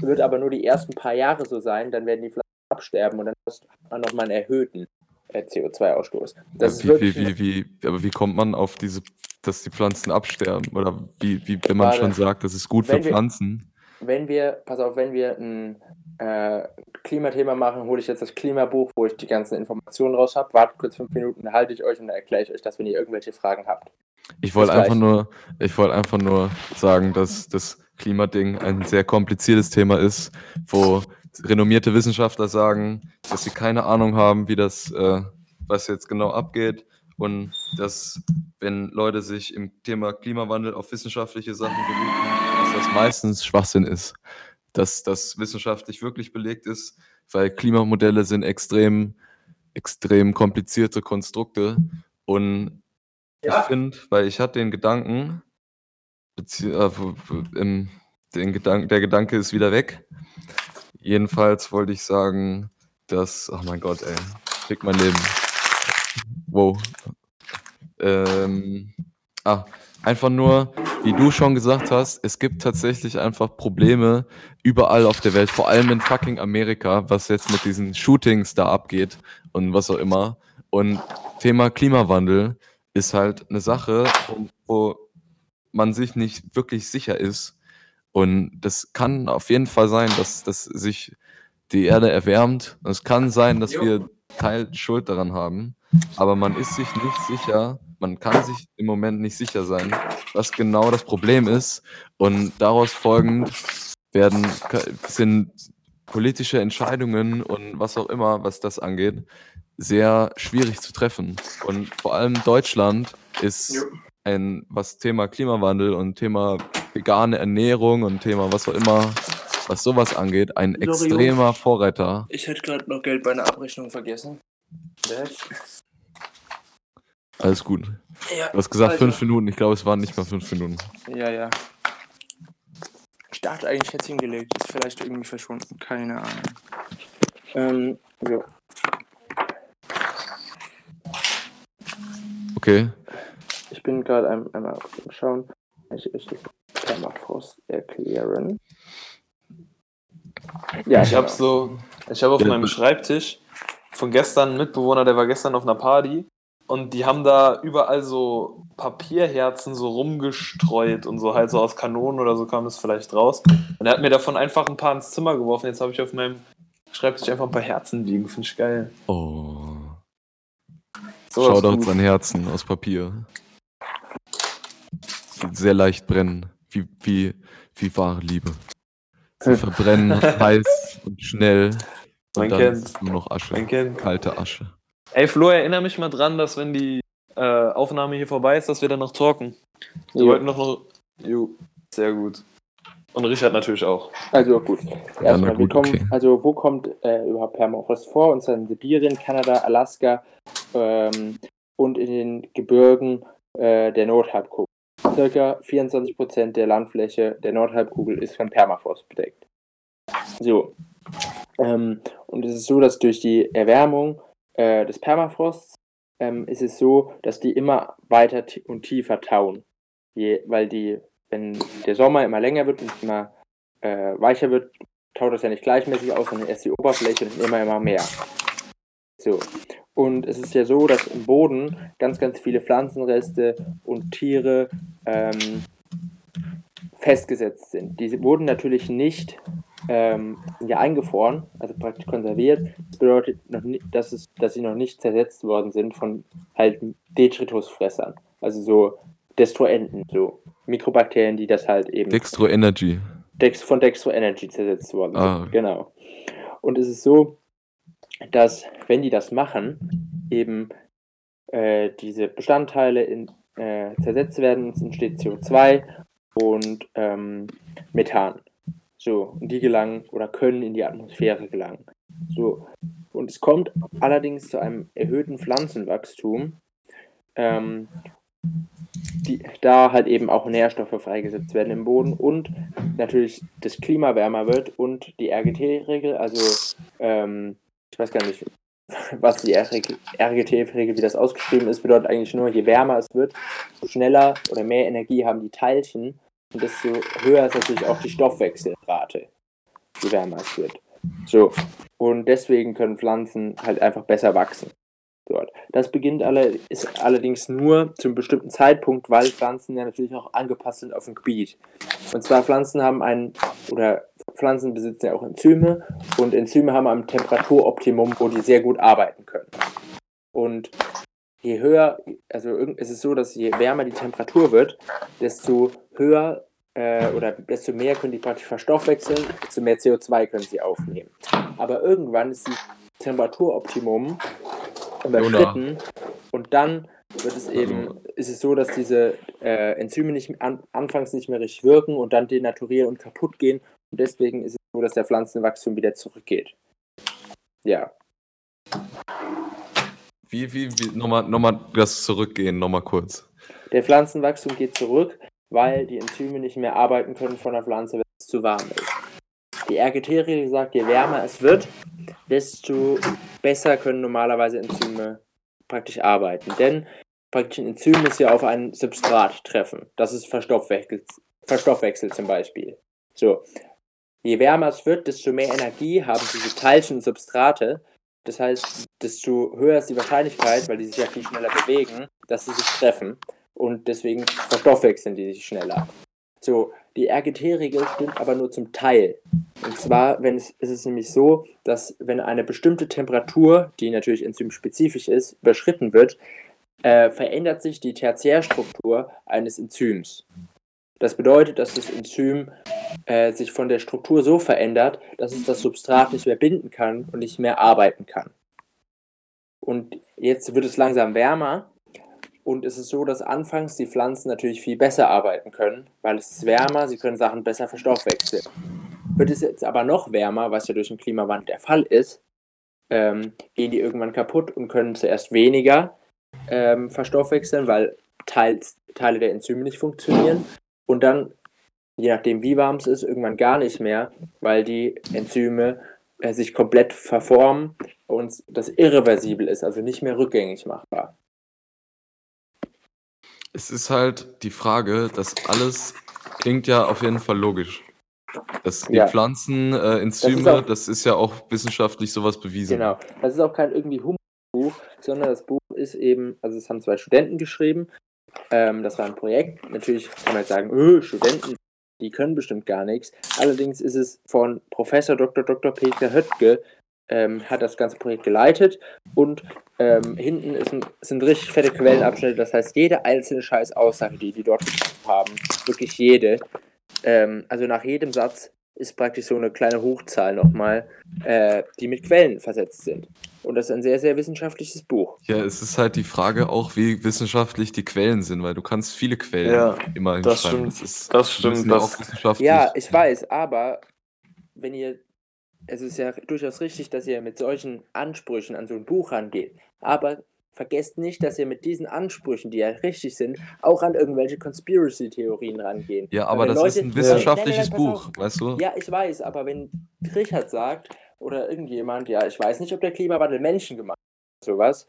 Wird aber nur die ersten paar Jahre so sein, dann werden die Pflanzen absterben und dann hast du nochmal einen erhöhten äh, CO2-Ausstoß. Das ist wie, wirklich wie, wie, wie, aber wie kommt man auf diese, dass die Pflanzen absterben? Oder wie, wie wenn man Warte. schon sagt, das ist gut für Pflanzen? Wenn wir, pass auf, wenn wir ein äh, Klimathema machen, hole ich jetzt das Klimabuch, wo ich die ganzen Informationen raus habe. Wartet kurz fünf Minuten, halte ich euch und dann erkläre ich euch das, wenn ihr irgendwelche Fragen habt. Ich wollte einfach nur, ich wollte einfach nur sagen, dass das Klimading ein sehr kompliziertes Thema ist, wo renommierte Wissenschaftler sagen, dass sie keine Ahnung haben, wie das, äh, was jetzt genau abgeht und dass, wenn Leute sich im Thema Klimawandel auf wissenschaftliche Sachen berufen, dass das meistens Schwachsinn ist. Dass das wissenschaftlich wirklich belegt ist, weil Klimamodelle sind extrem, extrem komplizierte Konstrukte und ich finde, weil ich hatte den Gedanken, äh, im, den Gedank, der Gedanke ist wieder weg. Jedenfalls wollte ich sagen, dass, oh mein Gott, ey, fick mein Leben. Wow. Ähm, ah, einfach nur, wie du schon gesagt hast, es gibt tatsächlich einfach Probleme überall auf der Welt, vor allem in fucking Amerika, was jetzt mit diesen Shootings da abgeht und was auch immer. Und Thema Klimawandel ist halt eine Sache, wo, man sich nicht wirklich sicher ist. Und das kann auf jeden Fall sein, dass, dass sich die Erde erwärmt. Und es kann sein, dass wir Teil Schuld daran haben. Aber man ist sich nicht sicher, man kann sich im Moment nicht sicher sein, was genau das Problem ist. Und daraus folgend werden, sind politische Entscheidungen und was auch immer, was das angeht, sehr schwierig zu treffen. Und vor allem Deutschland ist ein, was Thema Klimawandel und Thema vegane Ernährung und Thema was auch immer, was sowas angeht, ein Sorry, extremer Vorreiter. Ich hätte gerade noch Geld bei einer Abrechnung vergessen. Alles gut. Ja, Du hast gesagt also- fünf Minuten. Ich glaube, es waren nicht mal fünf Minuten. Ja, ja. Ich dachte eigentlich, ich hätte es hingelegt. Ist vielleicht irgendwie verschwunden. Keine Ahnung. Ähm, ja. Okay. Ich bin gerade ein, einmal Schauen. Ich, ich das Permafrost erklären. Ja, Ich habe genau. so, ich habe auf Ja, meinem. Schreibtisch von gestern einen Mitbewohner, der war gestern auf einer Party und die haben da überall so Papierherzen so rumgestreut und so halt so aus Kanonen oder so kam das vielleicht raus. Und er hat mir davon einfach ein paar ins Zimmer geworfen. Jetzt habe ich auf meinem Schreibtisch einfach ein paar Herzen liegen. Finde ich geil. Oh. So Shoutouts an Herzen aus Papier. Die sehr leicht brennen. Wie, wie, wie wahre Liebe. Sie verbrennen [laughs] heiß und schnell. Und Man dann kennt's. ist nur noch Asche. Man kennt. Kalte Asche. Ey Flo, erinnere mich mal dran, dass wenn die äh, Aufnahme hier vorbei ist, dass wir dann noch talken. Wir wollten doch noch. Jo, sehr gut. Und Richard natürlich auch. Also gut. Erstmal, kommen, okay. also wo kommt äh, überhaupt Permafrost vor? Und zwar in Sibirien, Kanada, Alaska ähm, und in den Gebirgen äh, der Nordhalbkugel. Circa 24% der Landfläche der Nordhalbkugel ist von Permafrost bedeckt. So. Ähm, und es ist so, dass durch die Erwärmung äh, des Permafrosts ähm, ist es so, dass die immer weiter und tiefer tauen. Je, weil die, wenn der Sommer immer länger wird und immer äh, weicher wird, taut das ja nicht gleichmäßig aus, sondern erst die Oberfläche und immer, immer mehr. So. Und es ist ja so, dass im Boden ganz, ganz viele Pflanzenreste und Tiere ähm, festgesetzt sind. Die wurden natürlich nicht ähm, sind ja eingefroren, also praktisch konserviert. Das bedeutet, noch nicht, dass, es, dass sie noch nicht zersetzt worden sind von halt Detritusfressern. Also so Destruenten, so Mikrobakterien, die das halt eben Dextro Energy. Dex, von Dextro Energy zersetzt worden sind. Ah. Genau. Und es ist so, dass wenn die das machen, eben äh, diese Bestandteile in, äh, zersetzt werden, es entsteht CO2 und ähm, Methan. So, und die gelangen oder können in die Atmosphäre gelangen. So, und es kommt allerdings zu einem erhöhten Pflanzenwachstum, ähm, die, da halt eben auch Nährstoffe freigesetzt werden im Boden und natürlich das Klima wärmer wird und die RGT-Regel, also ähm, ich weiß gar nicht, [laughs] was die RGT-Regel, wie das ausgeschrieben ist, bedeutet eigentlich nur, je wärmer es wird, schneller oder mehr Energie haben die Teilchen desto höher ist natürlich auch die Stoffwechselrate, je wärmer es wird. So, und deswegen können Pflanzen halt einfach besser wachsen dort. Das beginnt alle, ist allerdings nur zu einem bestimmten Zeitpunkt, weil Pflanzen ja natürlich auch angepasst sind auf ein Gebiet. Und zwar Pflanzen haben einen, oder Pflanzen besitzen ja auch Enzyme und Enzyme haben ein Temperaturoptimum, wo die sehr gut arbeiten können. Und je höher, also es ist so, dass je wärmer die Temperatur wird, desto höher äh, oder desto mehr können die praktisch verstoffwechseln, desto mehr CO2 können sie aufnehmen. Aber irgendwann ist die Temperaturoptimum überschritten und dann wird es eben, ist es so, dass diese äh, Enzyme nicht, an, anfangs nicht mehr richtig wirken und dann denaturieren und kaputt gehen und deswegen ist es so, dass der Pflanzenwachstum wieder zurückgeht. Ja, Wie, wie, wie, nochmal, nochmal das zurückgehen, nochmal kurz. der Pflanzenwachstum geht zurück, weil die Enzyme nicht mehr arbeiten können von der Pflanze, wenn es zu warm ist. Die RGT-Regel sagt, je wärmer es wird, desto besser können normalerweise Enzyme praktisch arbeiten. Denn praktisch ein Enzym muss ja auf ein Substrat treffen. Das ist Verstoffwechsel, Verstoffwechsel zum Beispiel. So. Je wärmer es wird, desto mehr Energie haben diese Teilchen und Substrate. Das heißt, desto höher ist die Wahrscheinlichkeit, weil die sich ja viel schneller bewegen, dass sie sich treffen. Und deswegen verstoffwechseln die sich schneller. So, die RGT-Regel stimmt aber nur zum Teil. Und zwar, wenn es, ist es nämlich so, dass wenn eine bestimmte Temperatur, die natürlich enzymspezifisch ist, überschritten wird, äh, verändert sich die Tertiärstruktur eines Enzyms. Das bedeutet, dass das Enzym äh, sich von der Struktur so verändert, dass es das Substrat nicht mehr binden kann und nicht mehr arbeiten kann. Und jetzt wird es langsam wärmer und es ist so, dass anfangs die Pflanzen natürlich viel besser arbeiten können, weil es ist wärmer, sie können Sachen besser verstoffwechseln. Wird es jetzt aber noch wärmer, was ja durch den Klimawandel der Fall ist, ähm, gehen die irgendwann kaputt und können zuerst weniger ähm, verstoffwechseln, weil teils, Teile der Enzyme nicht funktionieren. Und dann, je nachdem wie warm es ist, irgendwann gar nicht mehr, weil die Enzyme sich komplett verformen und das irreversibel ist, also nicht mehr rückgängig machbar. Es ist halt die Frage, dass alles klingt ja auf jeden Fall logisch. Dass die Ja. Pflanzen, äh, Das Enzyme, ist auch- das ist ja auch wissenschaftlich sowas bewiesen. Genau. Das ist auch kein irgendwie Humorbuch, sondern das Buch ist eben, also es haben zwei Studenten geschrieben. Ähm, das war ein Projekt. Natürlich kann man jetzt sagen, öh, Studenten, die können bestimmt gar nichts. Allerdings ist es von Professor Dr. Dr. Peter Höttke, ähm, hat das ganze Projekt geleitet und ähm, hinten ist ein, sind richtig fette Quellenabschnitte. Das heißt, jede einzelne scheiß Aussage, die die dort haben, wirklich jede, ähm, also nach jedem Satz ist praktisch so eine kleine Hochzahl nochmal, äh, die mit Quellen versetzt sind. Und das ist ein sehr, sehr wissenschaftliches Buch. Ja, es ist halt die Frage auch, wie wissenschaftlich die Quellen sind, weil du kannst viele Quellen Ja, immer das hinschreiben. stimmt. ist, Das stimmt, müssen ja das- auch wissenschaftlich. Ja, ich weiß, aber wenn ihr, es ist ja durchaus richtig, dass ihr mit solchen Ansprüchen an so ein Buch rangeht. Aber vergesst nicht, dass ihr mit diesen Ansprüchen, die ja richtig sind, auch an irgendwelche Conspiracy-Theorien rangehen. Ja, aber das ist Leute- ein Nein, wissenschaftliches nein, nein, pass Buch, weißt du? Ja, ich weiß, aber wenn Richard sagt oder irgendjemand, ja, ich weiß nicht, ob der Klimawandel menschengemacht ist, sowas,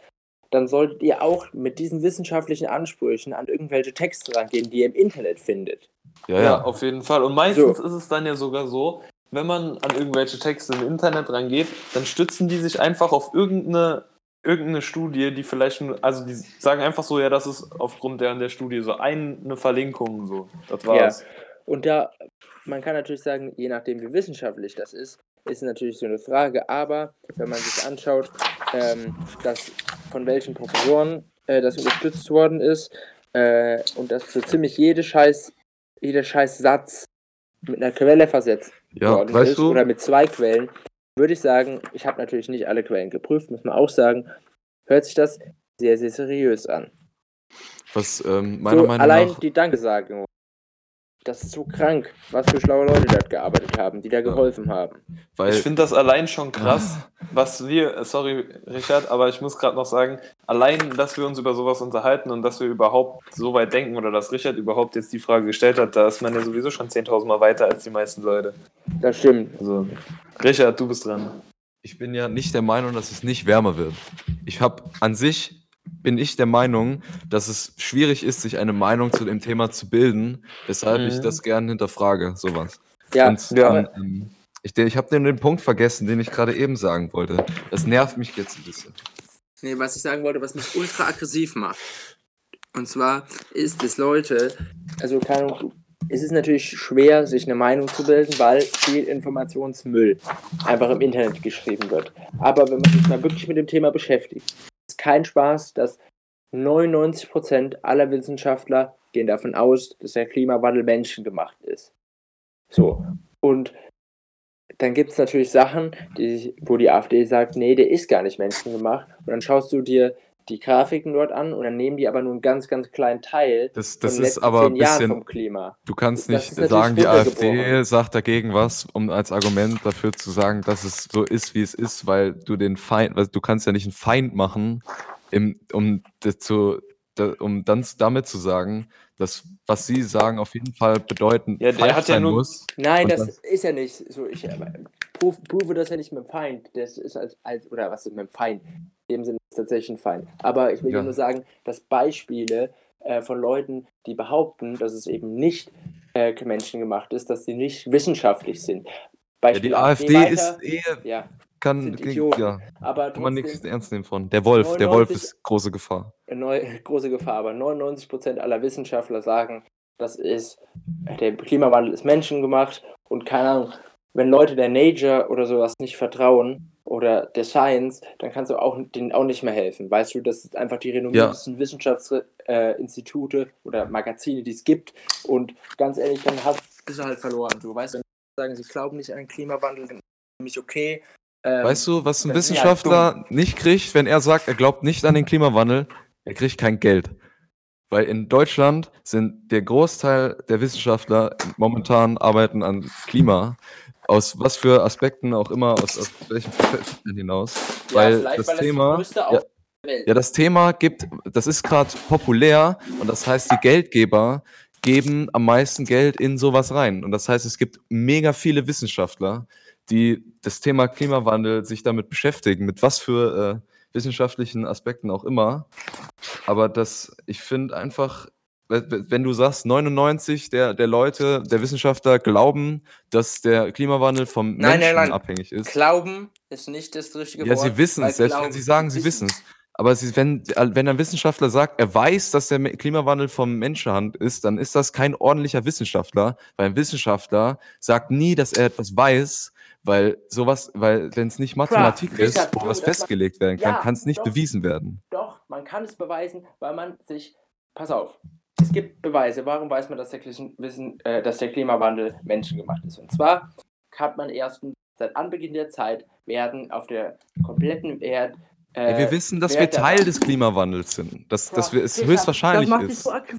dann solltet ihr auch mit diesen wissenschaftlichen Ansprüchen an irgendwelche Texte rangehen, die ihr im Internet findet. Ja, Ja, ja. auf jeden Fall. Und meistens So. ist es dann ja sogar so, wenn man an irgendwelche Texte im Internet rangeht, dann stützen die sich einfach auf irgendeine, irgendeine Studie, die vielleicht, nur, also die sagen einfach so, ja, das ist aufgrund der, der Studie so eine Verlinkung, so. Das war's. Und da, man kann natürlich sagen, je nachdem, wie wissenschaftlich das ist, ist natürlich so eine Frage. Aber wenn man sich anschaut, ähm, dass von welchen Professoren äh, das unterstützt worden ist äh, und dass so ziemlich jede Scheiß, jeder Scheiß Satz mit einer Quelle versetzt Ja, worden weißt ist du, oder mit zwei Quellen, würde ich sagen, ich habe natürlich nicht alle Quellen geprüft, muss man auch sagen, hört sich das sehr, sehr seriös an. was ähm, meiner So, Meinung allein nach. die Dankesagung. Das ist so krank, was für schlaue Leute dort gearbeitet haben, die da geholfen haben. Weil, Ich finde das allein schon krass, was wir, äh, sorry Richard, aber ich muss gerade noch sagen, allein, dass wir uns über sowas unterhalten und dass wir überhaupt so weit denken oder dass Richard überhaupt jetzt die Frage gestellt hat, da ist man ja sowieso schon 10.000 Mal weiter als die meisten Leute. Das stimmt. Also, Richard, du bist dran. ich bin ja nicht der Meinung, dass es nicht wärmer wird. Ich habe an sich bin ich der Meinung, dass es schwierig ist, sich eine Meinung zu dem Thema zu bilden, weshalb ich Mhm. das gerne hinterfrage, sowas. Ja, Und ja. ähm, ich, ich habe den, den Punkt vergessen, den ich gerade eben sagen wollte. Das nervt mich jetzt ein bisschen. Nee, was ich sagen wollte, was mich ultra aggressiv macht. Und zwar ist es Leute, also keine Ahnung, es ist natürlich schwer, sich eine Meinung zu bilden, weil viel Informationsmüll einfach im Internet geschrieben wird. Aber wenn man sich mal wirklich mit dem Thema beschäftigt, kein Spaß, dass 99% aller Wissenschaftler gehen davon aus, dass der Klimawandel menschengemacht ist. So. Und dann gibt es natürlich Sachen, die, wo die AfD sagt, nee, der ist gar nicht menschengemacht. Und dann schaust du dir die Grafiken dort an und dann nehmen die aber nur einen ganz, ganz kleinen Teil Das, das ist aber ein bisschen. vom Klima. Du kannst nicht sagen, die AfD sagt dagegen was, um als Argument dafür zu sagen, dass es so ist, wie es ist, weil du den Feind, weil du kannst ja nicht einen Feind machen, im, um zu, um dann damit zu sagen, dass was sie sagen auf jeden Fall bedeuten Ja, der hat ja nur- muss. Nein, das das- ist ja nicht so. Ich äh, prove, prove das ja nicht mit dem Feind. Das ist als, als oder was ist mit dem Feind? In dem Sinne tatsächlich ein Feind. Aber ich will Ja. nur sagen, dass Beispiele äh, von Leuten, die behaupten, dass es eben nicht äh, menschengemacht ist, dass sie nicht wissenschaftlich sind. Ja, Beispiel die AfD weiter, ist eh, Ja, kann, ja, aber kann man nichts ernst nehmen von. Der Wolf, der Wolf 99 ist große Gefahr. neu, [laughs] große Gefahr, aber 99% aller Wissenschaftler sagen, das ist, der Klimawandel ist menschengemacht und keine Ahnung, wenn Leute der Nature oder sowas nicht vertrauen oder der Science, dann kannst du auch denen auch nicht mehr helfen. Weißt du, das sind einfach die renommiertesten Wissenschaftsinstitute oder Magazine, die es gibt und ganz ehrlich, dann hast, bist du halt verloren. Du weißt, wenn sie sagen, sie glauben nicht an den Klimawandel, dann ist mich okay. Ähm, Weißt du, was ein halt Wissenschaftler nicht kriegt, wenn er sagt, er glaubt nicht an den Klimawandel? Er kriegt kein Geld. Weil in Deutschland sind der Großteil der Wissenschaftler momentan arbeiten an Klima. Aus was für Aspekten auch immer, aus, aus welchen Facetten hinaus. Ja, weil das weil das Thema. größte ja. Ja, das Thema gibt, das ist gerade populär und das heißt, die Geldgeber geben am meisten Geld in sowas rein. Und das heißt, es gibt mega viele Wissenschaftler, die das Thema Klimawandel sich damit beschäftigen, mit was für äh, wissenschaftlichen Aspekten auch immer. Aber das, ich finde einfach, wenn du sagst, 99 der, der Leute, der Wissenschaftler glauben, dass der Klimawandel vom Nein, nein, Menschen nein. abhängig ist. Glauben ist nicht das richtige Ja, Wort. sie wissen es, selbst wenn sie sagen, sie wissen es. Aber sie, wenn, wenn ein Wissenschaftler sagt, er weiß, dass der Klimawandel vom Menschenhand ist, dann ist das kein ordentlicher Wissenschaftler, weil ein Wissenschaftler sagt nie, dass er etwas weiß, weil sowas, weil wenn es nicht Mathematik ist, Richard, wo was festgelegt werden kann, Ja, kann es nicht doch. bewiesen werden. Doch, man kann es beweisen, weil man sich. Pass auf. Es gibt Beweise. Warum weiß man, dass der, Wissen, äh, dass der Klimawandel menschengemacht ist? Und zwar hat man erstens seit Anbeginn der Zeit werden auf der kompletten Erde. Äh, Ja, wir wissen, dass wir Teil des Klimawandels sind, dass, dass wir, es höchstwahrscheinlich das macht dich ist. so aggressiv,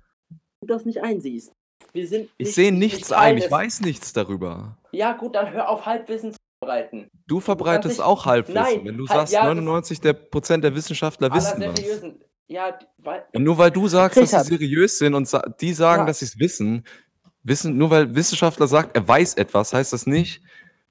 du das nicht einsiehst. Wir sind Ich nicht- sehe nicht nichts Teil ein, ich weiß nichts darüber. Ja, gut, dann hör auf, Halbwissen zu verbreiten. Du verbreitest nicht- auch Halbwissen, Nein, wenn du halt- sagst, ja, das- 99 der Prozent der Wissenschaftler wissen was. Ja, weil, Und nur weil du sagst, dass sie seriös sind und sa die sagen, Ja. dass sie es wissen, wissen, nur weil Wissenschaftler sagt, er weiß etwas, heißt das nicht,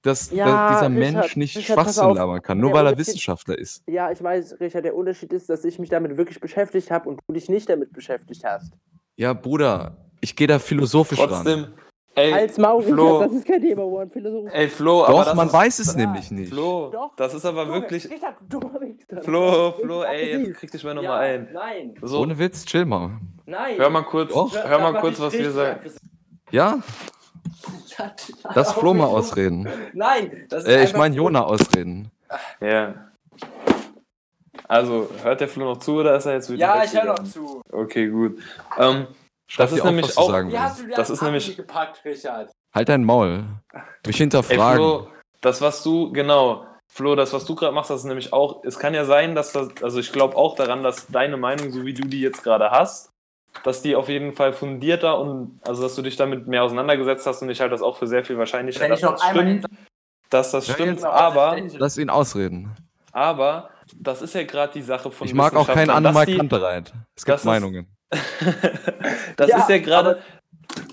dass, Ja, dieser Richard, Mensch nicht Richard, Schwachsinn labern kann, nur weil er Wissenschaftler ist. Ja, ich weiß, Richard, der Unterschied ist, dass ich mich damit wirklich beschäftigt habe und du dich nicht damit beschäftigt hast. Ja, Bruder, ich gehe da philosophisch ran. Ey, Als Maul, Flo. Das ist kein Thema, One Philosoph. ey, Flo, aber Doch, das man ist, weiß es Ja, nämlich nicht. Flo, Doch. das ist aber wirklich, du Wichser. Flo, Du Flo, bist ey, jetzt krieg dich mal ja, nochmal ein. Nein, So, Ohne Witz, chill mal. nein. hör mal kurz, Doch. hör mal kurz, ich was wir sagen. Ja, lass Flo mal ausreden. Nein, das ist Äh, ich meine Jona ausreden. Ja. Also, hört der Flo noch zu oder ist er jetzt wieder Ja, ich höre noch zu. Okay, gut. Ähm, Schreib Das ist auf, nämlich auch- sagen Wie hast du Das ist nämlich- gepackt, Richard? Halt dein Maul. Mich ey, hinterfragen. Flo, das, was du, genau, Flo, das, was du gerade machst, das ist nämlich auch, es kann ja sein, dass das, also ich glaube auch daran, dass deine Meinung, so wie du die jetzt gerade hast, dass die auf jeden Fall fundierter und, also dass du dich damit mehr auseinandergesetzt hast und ich halte das auch für sehr viel wahrscheinlicher, Wenn dass ich noch das einmal stimmt, dass das Ja, stimmt, jetzt- aber, Lass ihn ausreden. aber, das ist ja gerade die Sache von Ich mag auch keinen Annemal die- Kantereit. Es gibt ist- Meinungen. [laughs] das Ja, ist ja gerade.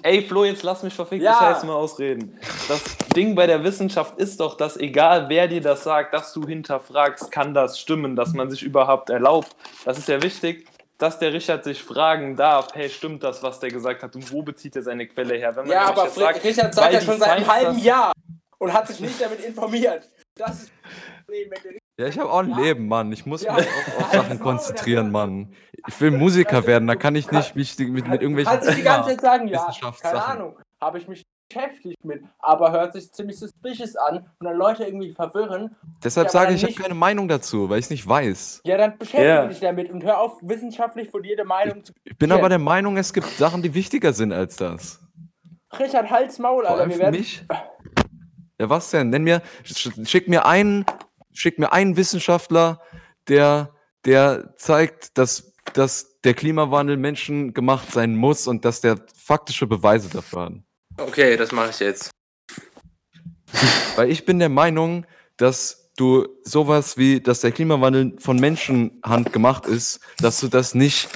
Ey, Flo, jetzt lass mich verfickte Ja. Scheiße mal ausreden. Das Ding bei der Wissenschaft ist doch, dass egal wer dir das sagt, dass du hinterfragst, kann das stimmen, dass man sich überhaupt erlaubt. Das ist ja wichtig, dass der Richard sich fragen darf, hey, stimmt das, was der gesagt hat und wo bezieht er seine Quelle her? Ja, aber jetzt Fr- Richard sagt ja schon seit einem halben Jahr und hat sich nicht damit informiert. Das ist das Problem, wenn der Ja, ich habe auch ein Ja. Leben, Mann. Ich muss Ja. mich auf, auf Sachen Halt's [laughs] konzentrieren, Mann. Ich will Musiker werden, da kann ich nicht mich mit, mit irgendwelchen Kannst du die ganze Zeit sagen, ja, keine. Ahnung, habe ich mich beschäftigt mit, aber hört sich ziemlich suspicious an und dann Leute irgendwie verwirren. Deshalb Ja, sage ich, ich habe keine Meinung dazu, weil ich es nicht weiß. Ja, dann beschäftige Ja. dich damit und hör auf, wissenschaftlich von jeder Meinung zu. Ich bin aber der Meinung, es gibt Sachen, die wichtiger sind als das. Richard, Hals, Maul, Vor Alter. Wir werden. mich. Ja, was denn? Nenn mir, sch- schick mir einen, schick mir einen Wissenschaftler, der, der zeigt, dass, dass der Klimawandel menschengemacht sein muss und dass der faktische Beweise dafür hat. Okay, das mache ich jetzt. [laughs] Weil ich bin der Meinung, dass du sowas wie, dass der Klimawandel von Menschenhand gemacht ist, dass du das nicht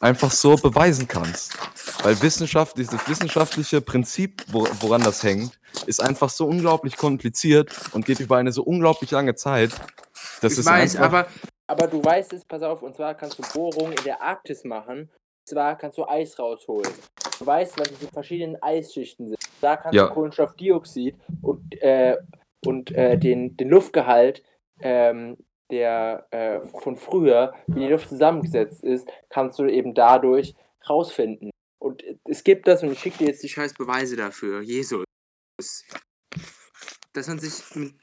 einfach so beweisen kannst. Weil Wissenschaft, dieses wissenschaftliche Prinzip, wo, woran das hängt, ist einfach so unglaublich kompliziert und geht über eine so unglaublich lange Zeit. Das ich ist weiß, aber Aber du weißt es, pass auf, und zwar kannst du Bohrungen in der Arktis machen. Und zwar kannst du Eis rausholen. Du weißt, was diese verschiedenen Eisschichten sind. Da kannst Ja. du Kohlenstoffdioxid und, äh, und äh, den, den Luftgehalt, ähm, der äh, von früher, wie die Luft zusammengesetzt ist, kannst du eben dadurch rausfinden. Und es gibt das, und ich schicke dir jetzt die scheiß Beweise dafür. Jesus. Dass man sich. mit-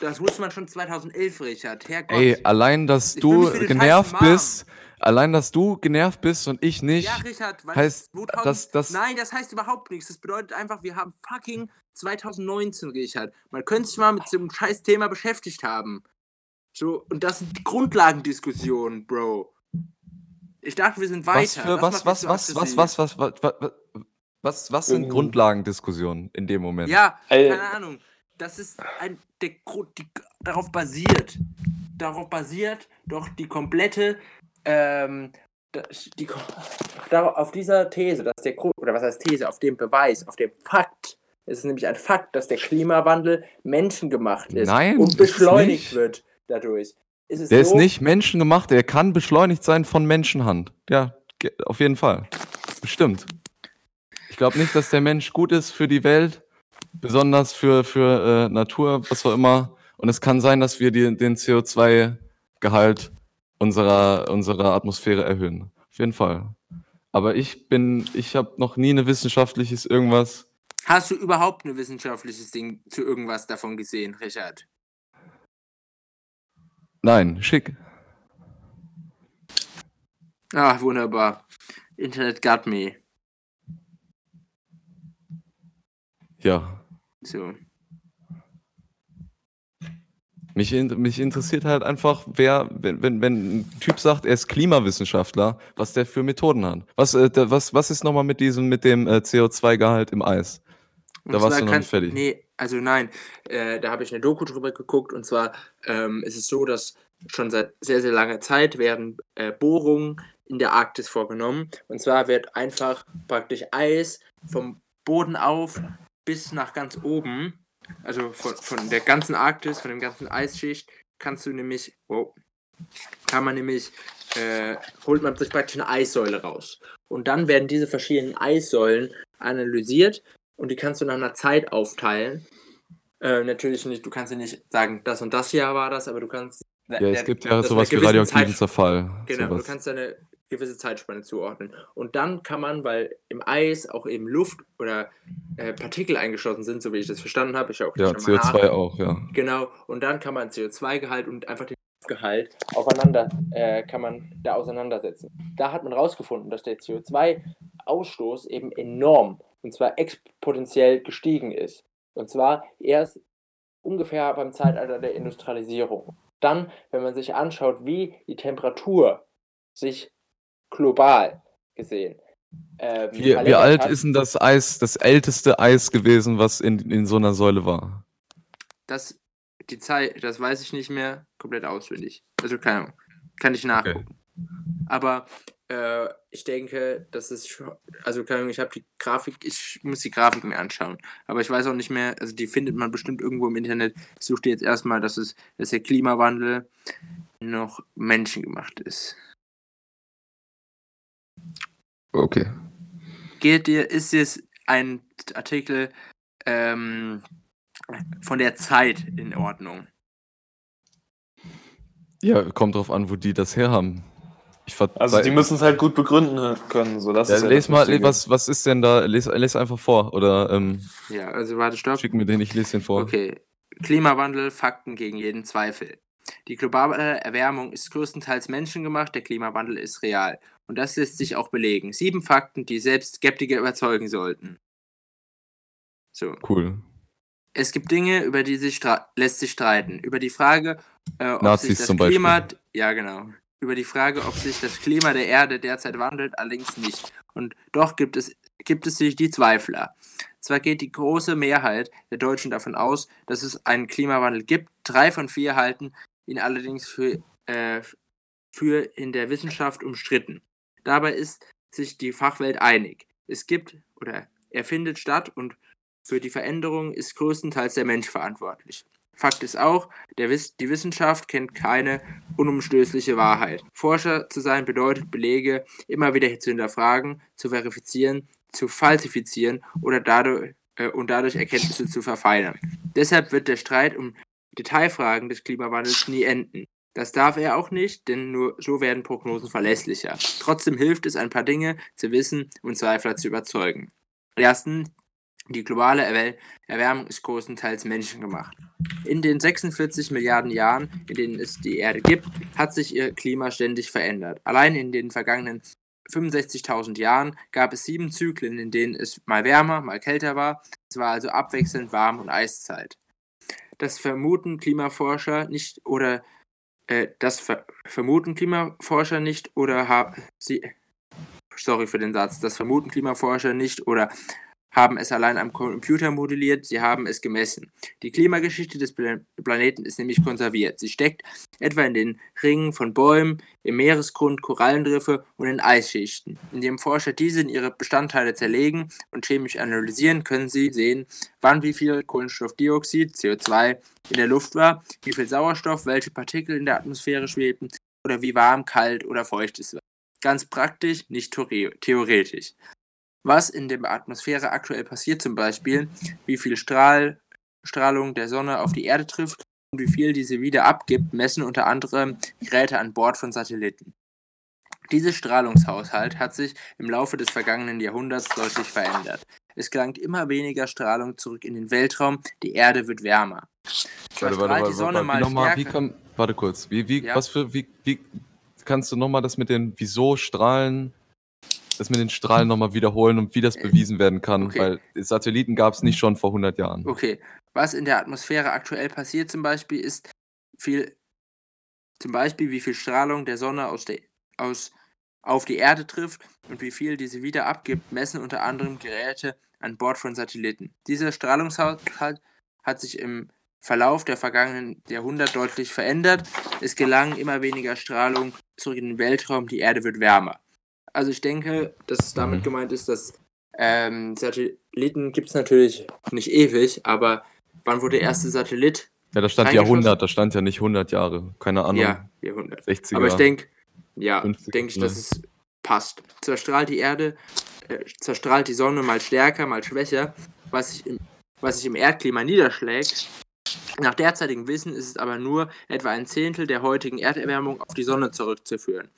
Das wusste man schon 2011, Richard. Herrgott. ey, allein, dass Ich du genervt bist, allein, dass du genervt bist und ich nicht, Ja, Richard, weil heißt, 2000, dass das, Nein, das heißt überhaupt nichts. Das bedeutet einfach, wir haben fucking 2019, Richard. Man könnte sich mal mit so einem scheiß Thema beschäftigt haben. So, und das sind Grundlagendiskussionen, Bro. Ich dachte, wir sind weiter. was für, Das was, mich was, so was, was, aggressiv. was, was, was, was, was, was, was sind Ähm. Grundlagendiskussionen in dem Moment? Ja, Ey. keine Ahnung. Das ist ein, der Grund, die darauf basiert. darauf basiert doch die komplette, ähm, die, auf dieser These, dass der Grund, oder was heißt These, auf dem Beweis, auf dem Fakt, es ist nämlich ein Fakt, dass der Klimawandel menschengemacht ist Nein, und ist beschleunigt wird dadurch. Ist es Der ist so, nicht menschengemacht, er kann beschleunigt sein von Menschenhand. Ja, auf jeden Fall. Bestimmt. Ich glaube nicht, dass der Mensch gut ist für die Welt, besonders für, für äh, Natur, was auch immer. Und es kann sein, dass wir die, den CO2-Gehalt unserer, unserer Atmosphäre erhöhen. Auf jeden Fall. Aber ich bin, ich habe noch nie eine wissenschaftliches irgendwas. Hast du überhaupt ein wissenschaftliches Ding zu irgendwas davon gesehen, Richard? Nein, schick. Ah, wunderbar. Internet got me. Ja. So. Mich, mich interessiert halt einfach, wer, wenn, wenn, wenn ein Typ sagt, er ist Klimawissenschaftler, was der für Methoden hat. Was, äh, der, was, was ist nochmal mit diesem, mit dem äh, CO2-Gehalt im Eis? Und Da warst du noch kann- nicht fertig. Nee, also nein, äh, da habe ich eine Doku drüber geguckt und zwar ähm, ist es so, dass schon seit sehr, sehr langer Zeit werden äh, Bohrungen in der Arktis vorgenommen. Und zwar wird einfach praktisch Eis vom Boden auf bis nach ganz oben, also von, von der ganzen Arktis, von dem ganzen Eisschicht, kannst du nämlich, wow, kann man nämlich, äh, holt man sich praktisch eine Eissäule raus. Und dann werden diese verschiedenen Eissäulen analysiert und die kannst du nach einer Zeit aufteilen. Äh, natürlich nicht, du kannst ja nicht sagen, das und das Jahr war das, aber du kannst. Ja, es gibt ja sowas wie radioaktiven Zeit- Zerfall. Genau, sowas. du kannst eine gewisse Zeitspanne zuordnen. Und dann kann man, weil im Eis auch eben Luft oder äh, Partikel eingeschlossen sind, so wie ich das verstanden habe, ich auch ja, schon mal nach- CO2 auch, ja. Genau, und dann kann man CO2-Gehalt und einfach den Luftgehalt aufeinander, äh, kann man da auseinandersetzen. Da hat man rausgefunden, dass der CO2-Ausstoß eben enorm, und zwar exponentiell gestiegen ist. Und zwar erst ungefähr beim Zeitalter der Industrialisierung. Dann, wenn man sich anschaut, wie die Temperatur sich global gesehen ähm, Wie, wie alt hat. ist denn das Eis, das älteste Eis gewesen, was in, in so einer Säule war? Das, die Zeit, das weiß ich nicht mehr komplett auswendig. Also keine Ahnung. Kann ich nachgucken. Aber äh, ich denke, das ist schon, also keine Ahnung, ich habe die Grafik, ich muss die Grafik mir anschauen. Aber ich weiß auch nicht mehr, also die findet man bestimmt irgendwo im Internet. Ich suche dir jetzt erstmal, dass es, dass der Klimawandel noch menschengemacht ist. Okay. Geht dir, ist jetzt ein Artikel ähm, von der Zeit in Ordnung? Ja, kommt drauf an, wo die das herhaben. Also die müssen es halt gut begründen können. So, das ja, ist ja les das mal, was, was ist denn da? Les, les einfach vor. Oder ähm, Ja, also warte, stopp. schick mir den, ich lese den vor. Okay. Klimawandel, Fakten gegen jeden Zweifel. Die globale Erwärmung ist größtenteils menschengemacht, der Klimawandel ist real. Und das lässt sich auch belegen. Sieben Fakten, die selbst Skeptiker überzeugen sollten. So. Cool. Es gibt Dinge, über die sich lässt sich streiten. Über die Frage, äh, ob Nazis sich das zum Beispiel. Klima, ja genau, über die Frage, ob sich das Klima der Erde derzeit wandelt, allerdings nicht. Und doch gibt es gibt es sich die Zweifler. Zwar geht die große Mehrheit der Deutschen davon aus, dass es einen Klimawandel gibt. Drei von vier halten ihn allerdings für, äh, für in der Wissenschaft umstritten. Dabei ist sich die Fachwelt einig. Es gibt oder er findet statt und für die Veränderung ist größtenteils der Mensch verantwortlich. Fakt ist auch, Wiss die Wissenschaft kennt keine unumstößliche Wahrheit. Forscher zu sein bedeutet, Belege immer wieder zu hinterfragen, zu verifizieren, zu falsifizieren oder dadurch, äh, und dadurch Erkenntnisse zu verfeinern. Deshalb wird der Streit um Detailfragen des Klimawandels nie enden. Das darf er auch nicht, denn nur so werden Prognosen verlässlicher. Trotzdem hilft es, ein paar Dinge zu wissen und Zweifler zu überzeugen. Erstens, die globale Erwärmung ist größtenteils menschengemacht. In den 46 Milliarden Jahren, in denen es die Erde gibt, hat sich ihr Klima ständig verändert. Allein in den vergangenen 65.000 Jahren gab es sieben Zyklen, in denen es mal wärmer, mal kälter war. Es war also abwechselnd warm und Eiszeit. Das vermuten Klimaforscher nicht oder äh, das ver vermuten Klimaforscher nicht oder haben sie sorry für den Satz, das vermuten Klimaforscher nicht oder haben es allein am Computer modelliert, sie haben es gemessen. Die Klimageschichte des Planeten ist nämlich konserviert. Sie steckt etwa in den Ringen von Bäumen, im Meeresgrund, Korallenriffe und in Eisschichten. Indem Forscher diese in ihre Bestandteile zerlegen und chemisch analysieren, können sie sehen, wann wie viel Kohlenstoffdioxid, CO2, in der Luft war, wie viel Sauerstoff, welche Partikel in der Atmosphäre schwebten oder wie warm, kalt oder feucht es war. Ganz praktisch, nicht theoretisch was in der Atmosphäre aktuell passiert, zum Beispiel wie viel Strahl, Strahlung der Sonne auf die Erde trifft und wie viel diese wieder abgibt, messen unter anderem Geräte an Bord von Satelliten. Dieser Strahlungshaushalt hat sich im Laufe des vergangenen Jahrhunderts deutlich verändert. Es gelangt immer weniger Strahlung zurück in den Weltraum, die Erde wird wärmer. Warte, warte, warte, die Sonne mal nochmal, wie kann, warte kurz, wie, wie, ja? was für, wie, wie kannst du nochmal das mit den, wieso Strahlen das mit den Strahlen nochmal wiederholen und wie das bewiesen werden kann, okay. weil Satelliten gab es nicht schon vor 100 Jahren. Okay, was in der Atmosphäre aktuell passiert zum Beispiel ist viel, zum Beispiel wie viel Strahlung der Sonne aus der, aus, auf die Erde trifft und wie viel diese wieder abgibt, messen unter anderem Geräte an Bord von Satelliten. Dieser Strahlungshaushalt hat sich im Verlauf der vergangenen Jahrhunderte deutlich verändert. Es gelang immer weniger Strahlung zurück in den Weltraum, die Erde wird wärmer. Also ich denke, dass damit mhm. gemeint ist, dass ähm, Satelliten gibt es natürlich nicht ewig, aber wann wurde der erste Satellit? Ja, da stand Jahrhundert, da stand ja nicht 100 Jahre, keine Ahnung. Ja, Jahrhundert. 60er. Aber ich denke, ja, denke ich, dass ne? es passt. Zerstrahlt die Erde, äh, zerstrahlt die Sonne mal stärker, mal schwächer, was sich im, was sich im Erdklima niederschlägt. Nach derzeitigem Wissen ist es aber nur etwa ein Zehntel der heutigen Erderwärmung auf die Sonne zurückzuführen.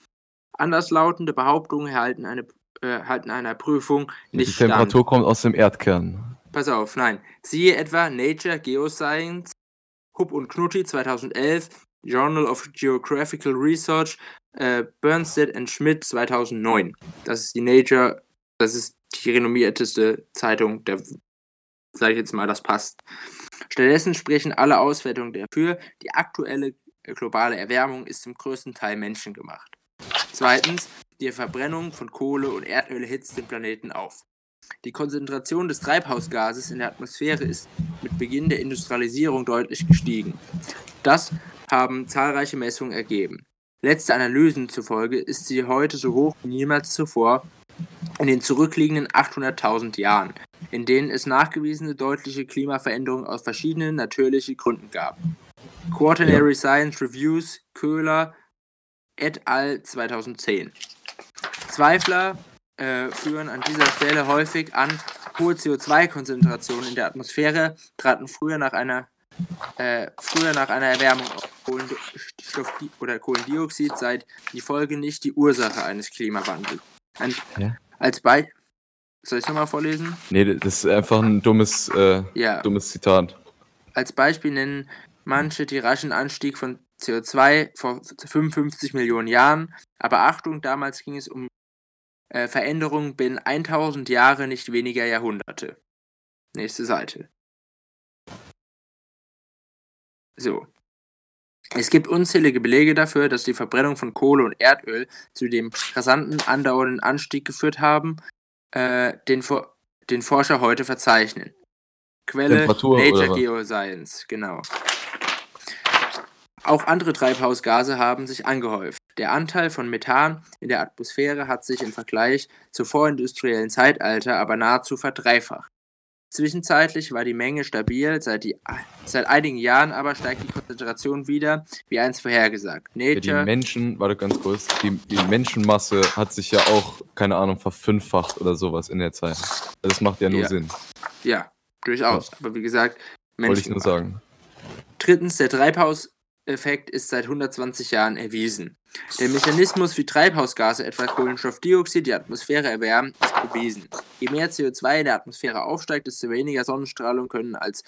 Anderslautende Behauptungen erhalten, eine, äh, erhalten einer Prüfung nicht Die Temperatur stand. kommt aus dem Erdkern. Pass auf, nein. Siehe etwa Nature Geoscience, Hupp und Knutti 2011, Journal of Geographical Research, äh, Bernstedt and Schmidt 2009. Das ist die Nature, das ist die renommierteste Zeitung der, sag ich jetzt mal, das passt. Stattdessen sprechen alle Auswertungen dafür, die aktuelle globale Erwärmung ist zum größten Teil menschengemacht. Zweitens, die Verbrennung von Kohle und Erdöl hitzt den Planeten auf. Die Konzentration des Treibhausgases in der Atmosphäre ist mit Beginn der Industrialisierung deutlich gestiegen. Das haben zahlreiche Messungen ergeben. Letzte Analysen zufolge ist sie heute so hoch wie niemals zuvor in den zurückliegenden 800.000 Jahren, in denen es nachgewiesene deutliche Klimaveränderungen aus verschiedenen natürlichen Gründen gab. Quaternary Science Reviews, Köhler, et al. 2010. Zweifler äh, führen an dieser Stelle häufig an, hohe CO2-Konzentrationen in der Atmosphäre traten früher nach einer, äh, früher nach einer Erwärmung auf. Kohlenstoff oder Kohlendioxid sei die Folge nicht die Ursache eines Klimawandels. Ein, ja. Als Beispiel. Soll ich es nochmal vorlesen? Nee, das ist einfach ein dummes, äh, ja. dummes Zitat. Als Beispiel nennen manche den raschen Anstieg von CO2 vor 55 Millionen Jahren, aber Achtung, damals ging es um äh, Veränderungen binnen 1000 Jahre, nicht weniger Jahrhunderte. Nächste Seite. So. Es gibt unzählige Belege dafür, dass die Verbrennung von Kohle und Erdöl zu dem rasanten andauernden Anstieg geführt haben, äh, den, den Forscher heute verzeichnen. Quelle Nature Geoscience, genau. Auch andere Treibhausgase haben sich angehäuft. Der Anteil von Methan in der Atmosphäre hat sich im Vergleich zum vorindustriellen Zeitalter aber nahezu verdreifacht. Zwischenzeitlich war die Menge stabil, seit, die, seit einigen Jahren aber steigt die Konzentration wieder, wie einst vorhergesagt. Nature, ja, die Menschen, warte ganz kurz, die, die, Menschenmasse hat sich ja auch, keine Ahnung, verfünffacht oder sowas in der Zeit. Das macht ja nur ja. Sinn. Ja, durchaus. Ja. Aber wie gesagt, Menschen. Wollte ich nur sagen. Drittens, der Treibhaus, Effekt ist seit 120 Jahren erwiesen. Der Mechanismus, wie Treibhausgase, etwa Kohlenstoffdioxid, die Atmosphäre erwärmen, ist bewiesen. Je mehr CO2 in der Atmosphäre aufsteigt, desto weniger Sonnenstrahlung können als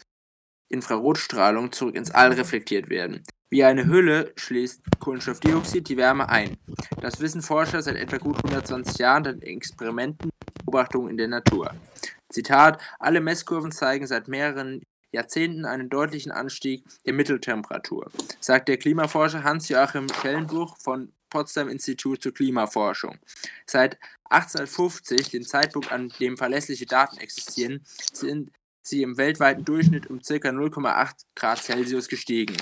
Infrarotstrahlung zurück ins All reflektiert werden. Wie eine Hülle schließt Kohlenstoffdioxid die Wärme ein. Das wissen Forscher seit etwa gut 120 Jahren in Experimenten und Beobachtungen in der Natur. Zitat: Alle Messkurven zeigen seit mehreren Jahrzehnten einen deutlichen Anstieg der Mitteltemperatur, sagt der Klimaforscher Hans-Joachim Schellenbuch von Potsdam Institut zur Klimaforschung. Seit 1850, dem Zeitpunkt, an dem verlässliche Daten existieren, sind sie im weltweiten Durchschnitt um ca. 0,8 Grad Celsius gestiegen.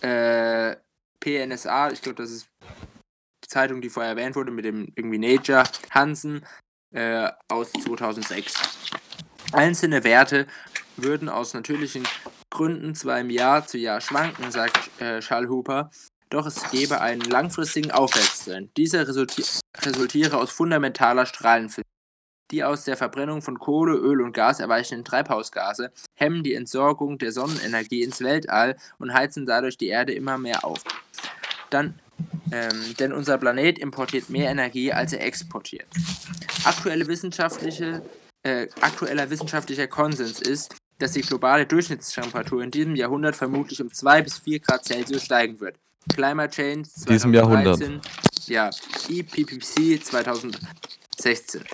Äh, PNSA, ich glaube, das ist die Zeitung, die vorher erwähnt wurde, mit dem irgendwie Nature Hansen äh, aus 2006. Einzelne Werte würden aus natürlichen Gründen zwar im Jahr zu Jahr schwanken, sagt äh, Schallhuber, doch es gebe einen langfristigen Aufwärtstrend. Dieser resulti resultiere aus fundamentaler Strahlenphysik. Die aus der Verbrennung von Kohle, Öl und Gas erweichenden Treibhausgase hemmen die Entsorgung der Sonnenenergie ins Weltall und heizen dadurch die Erde immer mehr auf. Dann, ähm, denn unser Planet importiert mehr Energie, als er exportiert. Aktuelle wissenschaftliche, äh, aktueller wissenschaftlicher Konsens ist, dass die globale Durchschnittstemperatur in diesem Jahrhundert vermutlich um 2 bis 4 Grad Celsius steigen wird. Climate Change 2013, Diesem Jahrhundert. ja, IPCC 2016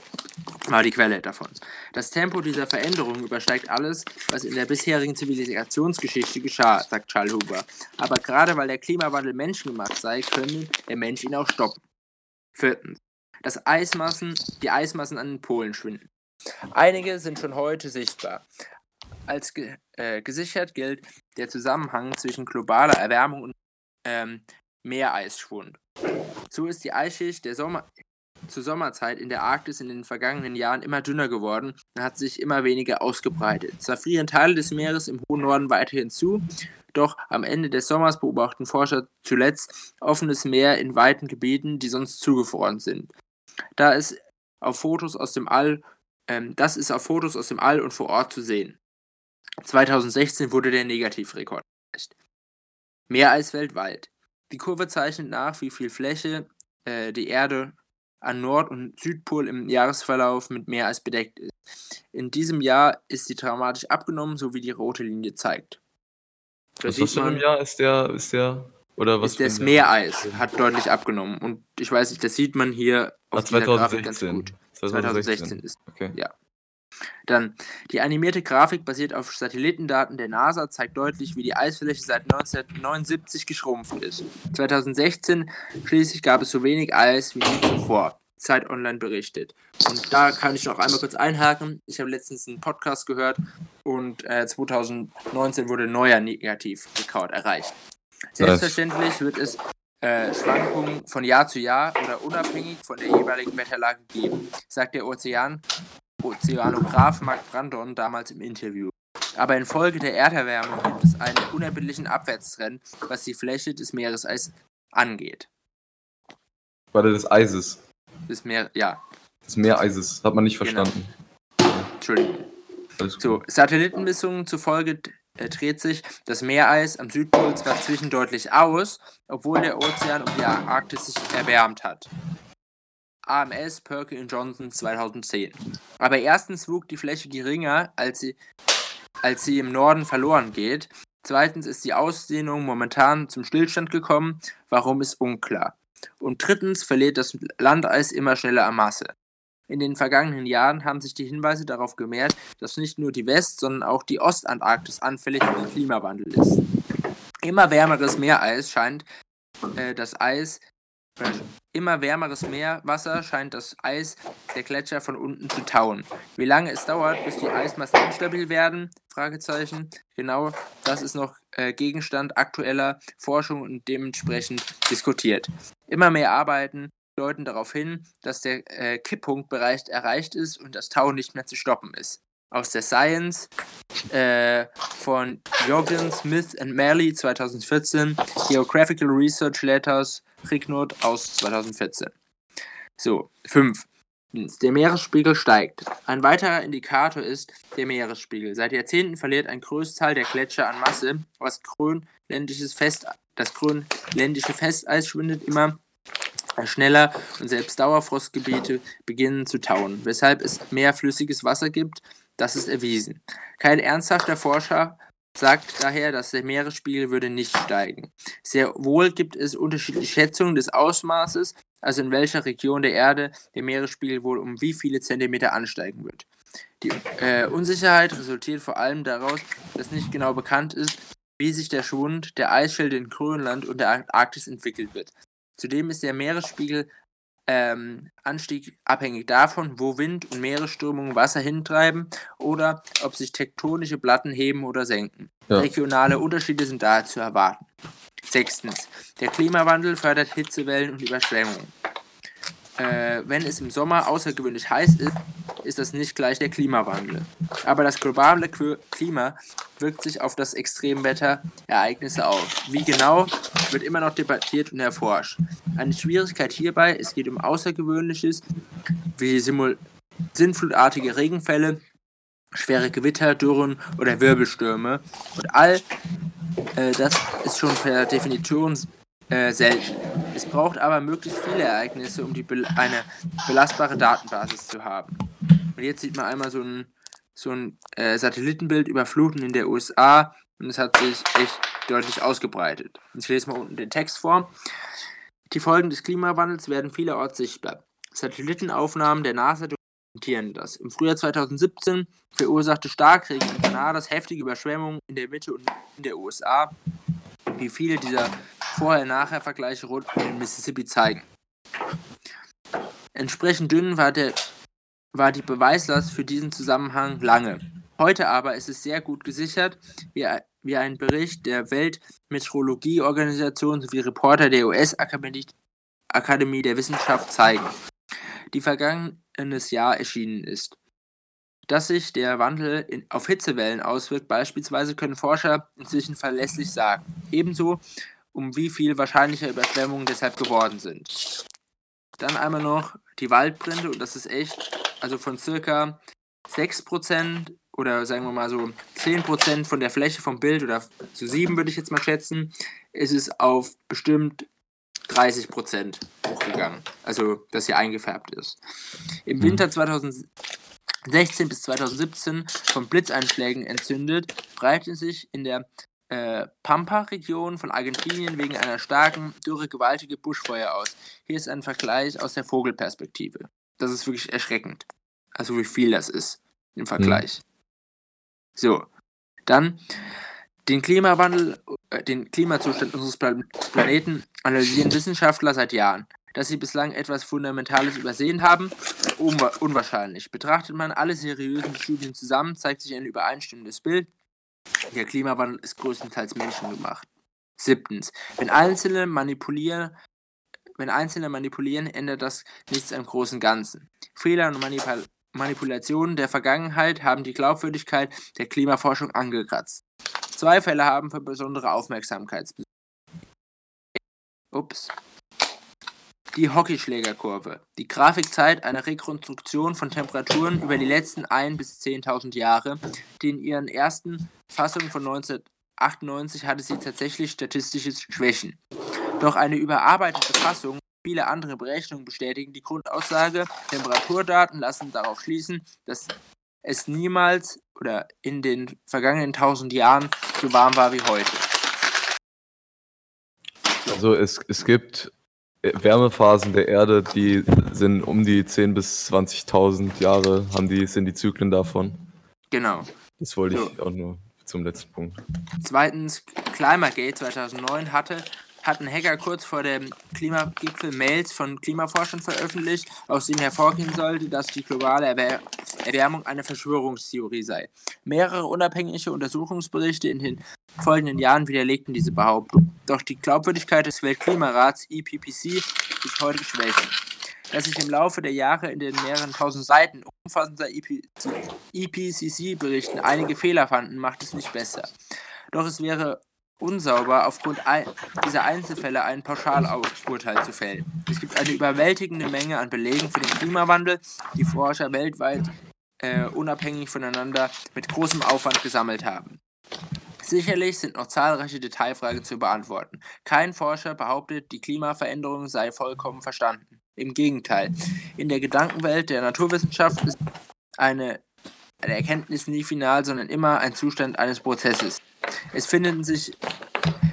war die Quelle davon. Das Tempo dieser Veränderung übersteigt alles, was in der bisherigen Zivilisationsgeschichte geschah, sagt Charles Huber. Aber gerade weil der Klimawandel menschengemacht sei, könne der Mensch ihn auch stoppen. Viertens. Das Eismassen, die Eismassen an den Polen schwinden. Einige sind schon heute sichtbar. Als ge äh, gesichert gilt der Zusammenhang zwischen globaler Erwärmung und ähm, Meereisschwund. So ist die Eisschicht der Sommer zur Sommerzeit in der Arktis in den vergangenen Jahren immer dünner geworden und hat sich immer weniger ausgebreitet. Zwar frieren Teile des Meeres im hohen Norden weiterhin zu, doch am Ende des Sommers beobachten Forscher zuletzt offenes Meer in weiten Gebieten, die sonst zugefroren sind. Da ist auf Fotos aus dem All, ähm, das ist auf Fotos aus dem All und vor Ort zu sehen. 2016 wurde der Negativrekord erreicht. Meereis weltweit. Die Kurve zeichnet nach, wie viel Fläche äh, die Erde an Nord- und Südpol im Jahresverlauf mit Meereis bedeckt ist. In diesem Jahr ist sie dramatisch abgenommen, so wie die rote Linie zeigt. Da Was ist im Jahr? Ist der, ist der, oder was ist das Meereis hat deutlich abgenommen. Und ich weiß nicht, das sieht man hier auf Ah, dieser Grafik ganz 2016. gut. 2016 ist Okay. Dann, die animierte Grafik basiert auf Satellitendaten der NASA, zeigt deutlich, wie die Eisfläche seit 1979 geschrumpft ist. 2016 schließlich gab es so wenig Eis wie nie zuvor. Zeit Online berichtet. Und da kann ich noch einmal kurz einhaken. Ich habe letztens einen Podcast gehört und äh, 2019 wurde ein neuer Negativrekord erreicht. Selbstverständlich wird es äh, Schwankungen von Jahr zu Jahr oder unabhängig von der jeweiligen Wetterlage geben, sagt der Ozean Ozeanograph Mark Brandon damals im Interview. Aber infolge der Erderwärmung gibt es einen unerbittlichen Abwärtstrend, was die Fläche des Meereseis angeht. Warte, des Eises. Das Meer, ja, Des Meereises. Hat man nicht Genau. verstanden. Entschuldigung. Alles gut. So, Satellitenmessungen zufolge äh, dreht sich das Meereis am Südpol zwar zwischendeutlich aus, obwohl der Ozean um die Arktis sich erwärmt hat. AMS Perkin Johnson 2010. Aber erstens wog die Fläche geringer, als sie, als sie im Norden verloren geht. Zweitens ist die Ausdehnung momentan zum Stillstand gekommen. Warum ist unklar. Und drittens verliert das Landeis immer schneller an Masse. In den vergangenen Jahren haben sich die Hinweise darauf gemehrt, dass nicht nur die West-, sondern auch die Ostantarktis anfällig für den Klimawandel ist. Immer wärmeres Meereis scheint äh, das Eis, immer wärmeres Meerwasser scheint das Eis der Gletscher von unten zu tauen. Wie lange es dauert, bis die Eismassen instabil werden? Fragezeichen. Genau, das ist noch äh, Gegenstand aktueller Forschung und dementsprechend diskutiert. Immer mehr Arbeiten deuten darauf hin, dass der äh, Kipppunktbereich erreicht ist und das Tau nicht mehr zu stoppen ist. Aus der Science äh, von Jorgen Smith and Merley 2014, Geographical Research Letters, Ricknot aus 2014. So, 5. Der Meeresspiegel steigt. Ein weiterer Indikator ist der Meeresspiegel. Seit Jahrzehnten verliert ein Großteil der Gletscher an Masse. Was grönländisches Fest, das grönländische Festeis schwindet immer schneller und selbst Dauerfrostgebiete beginnen zu tauen, weshalb es mehr flüssiges Wasser gibt. Das ist erwiesen. Kein ernsthafter Forscher sagt daher, dass der Meeresspiegel würde nicht steigen. Sehr wohl gibt es unterschiedliche Schätzungen des Ausmaßes, also in welcher Region der Erde der Meeresspiegel wohl um wie viele Zentimeter ansteigen wird. Die äh, Unsicherheit resultiert vor allem daraus, dass nicht genau bekannt ist, wie sich der Schwund der Eisschilde in Grönland und der Arktis entwickelt wird. Zudem ist der Meeresspiegel ähm, Anstieg abhängig davon, wo Wind und Meeresströmungen Wasser hintreiben oder ob sich tektonische Platten heben oder senken. Ja. Regionale Unterschiede sind daher zu erwarten. Sechstens. Der Klimawandel fördert Hitzewellen und Überschwemmungen. Äh, wenn es im Sommer außergewöhnlich heiß ist, ist das nicht gleich der Klimawandel. Aber das globale Klima wirkt sich auf das Extremwetterereignisse aus. Wie genau, wird immer noch debattiert und erforscht. Eine Schwierigkeit hierbei, es geht um Außergewöhnliches, wie sinnflutartige Regenfälle, schwere Gewitter, Dürren oder Wirbelstürme. Und all äh, das ist schon per Definition äh, selten. Es braucht aber möglichst viele Ereignisse, um die bel eine belastbare Datenbasis zu haben. Und jetzt sieht man einmal so ein, so ein äh, Satellitenbild über Fluten in der USA und es hat sich echt deutlich ausgebreitet. Ich lese mal unten den Text vor. Die Folgen des Klimawandels werden vielerorts sichtbar. Satellitenaufnahmen der NASA dokumentieren das. Im Frühjahr 2017 verursachte Starkregen in Kanadas heftige Überschwemmungen in der Mitte und in der USA, wie viele dieser Vorher-Nachher-Vergleiche rund um den Mississippi zeigen. Entsprechend dünn war, der, war die Beweislast für diesen Zusammenhang lange. Heute aber ist es sehr gut gesichert, wie, wie ein Bericht der Weltmeteorologieorganisation sowie Reporter der US-Akademie Akademie der Wissenschaft zeigen, die vergangenes Jahr erschienen ist. Dass sich der Wandel in, auf Hitzewellen auswirkt, beispielsweise, können Forscher inzwischen verlässlich sagen. Ebenso, um wie viel wahrscheinlicher Überschwemmungen deshalb geworden sind. Dann einmal noch die Waldbrände, und das ist echt, also von circa 6% oder sagen wir mal so 10% von der Fläche vom Bild oder zu 7 würde ich jetzt mal schätzen, ist es auf bestimmt 30% hochgegangen. Also, dass hier eingefärbt ist. Im Winter 2016 bis 2017 von Blitzeinschlägen entzündet, breiteten sich in der äh, Pampa-Region von Argentinien wegen einer starken Dürre gewaltige Buschfeuer aus. Hier ist ein Vergleich aus der Vogelperspektive. Das ist wirklich erschreckend. Also wie viel das ist im Vergleich. So, dann den Klimawandel, äh, den Klimazustand unseres Pla Planeten analysieren Wissenschaftler seit Jahren. Dass sie bislang etwas Fundamentales übersehen haben, unwa unwahrscheinlich. Betrachtet man alle seriösen Studien zusammen, zeigt sich ein übereinstimmendes Bild. Der Klimawandel ist größtenteils menschengemacht. Siebtens. Wenn Einzelne manipulieren, wenn Einzelne manipulieren, ändert das nichts am großen Ganzen. Fehler und Manipul Manipulationen der Vergangenheit haben die Glaubwürdigkeit der Klimaforschung angekratzt. Zwei Fälle haben für besondere Aufmerksamkeit. Ups. Die Hockeyschlägerkurve. Die Grafik zeigt eine Rekonstruktion von Temperaturen über die letzten 1 bis 10.000 Jahre, die in ihren ersten Fassungen von 1998 hatte sie tatsächlich statistische Schwächen. Doch eine überarbeitete Fassung viele andere Berechnungen bestätigen die Grundaussage. Temperaturdaten lassen darauf schließen, dass es niemals oder in den vergangenen 1000 Jahren so warm war wie heute. Also es, es gibt Wärmephasen der Erde, die sind um die 10.000 bis 20.000 Jahre, haben die, sind die Zyklen davon. Genau. Das wollte ich Ja. auch nur zum letzten Punkt. Zweitens, Climategate 2009 hatte, hatten Hacker kurz vor dem Klimagipfel Mails von Klimaforschern veröffentlicht, aus denen hervorgehen sollte, dass die globale Erwär Erwärmung eine Verschwörungstheorie sei. Mehrere unabhängige Untersuchungsberichte in den folgenden Jahren widerlegten diese Behauptung. Doch die Glaubwürdigkeit des Weltklimarats IPCC ist heute geschwächt. Dass sich im Laufe der Jahre in den mehreren tausend Seiten umfassender IPCC-Berichten einige Fehler fanden, macht es nicht besser. Doch es wäre unsauber, aufgrund ein dieser Einzelfälle ein Pauschalurteil zu fällen. Es gibt eine überwältigende Menge an Belegen für den Klimawandel, die Forscher weltweit äh, unabhängig voneinander mit großem Aufwand gesammelt haben. Sicherlich sind noch zahlreiche Detailfragen zu beantworten. Kein Forscher behauptet, die Klimaveränderung sei vollkommen verstanden. Im Gegenteil, in der Gedankenwelt der Naturwissenschaft ist eine, eine Erkenntnis nie final, sondern immer ein Zustand eines Prozesses. Es finden sich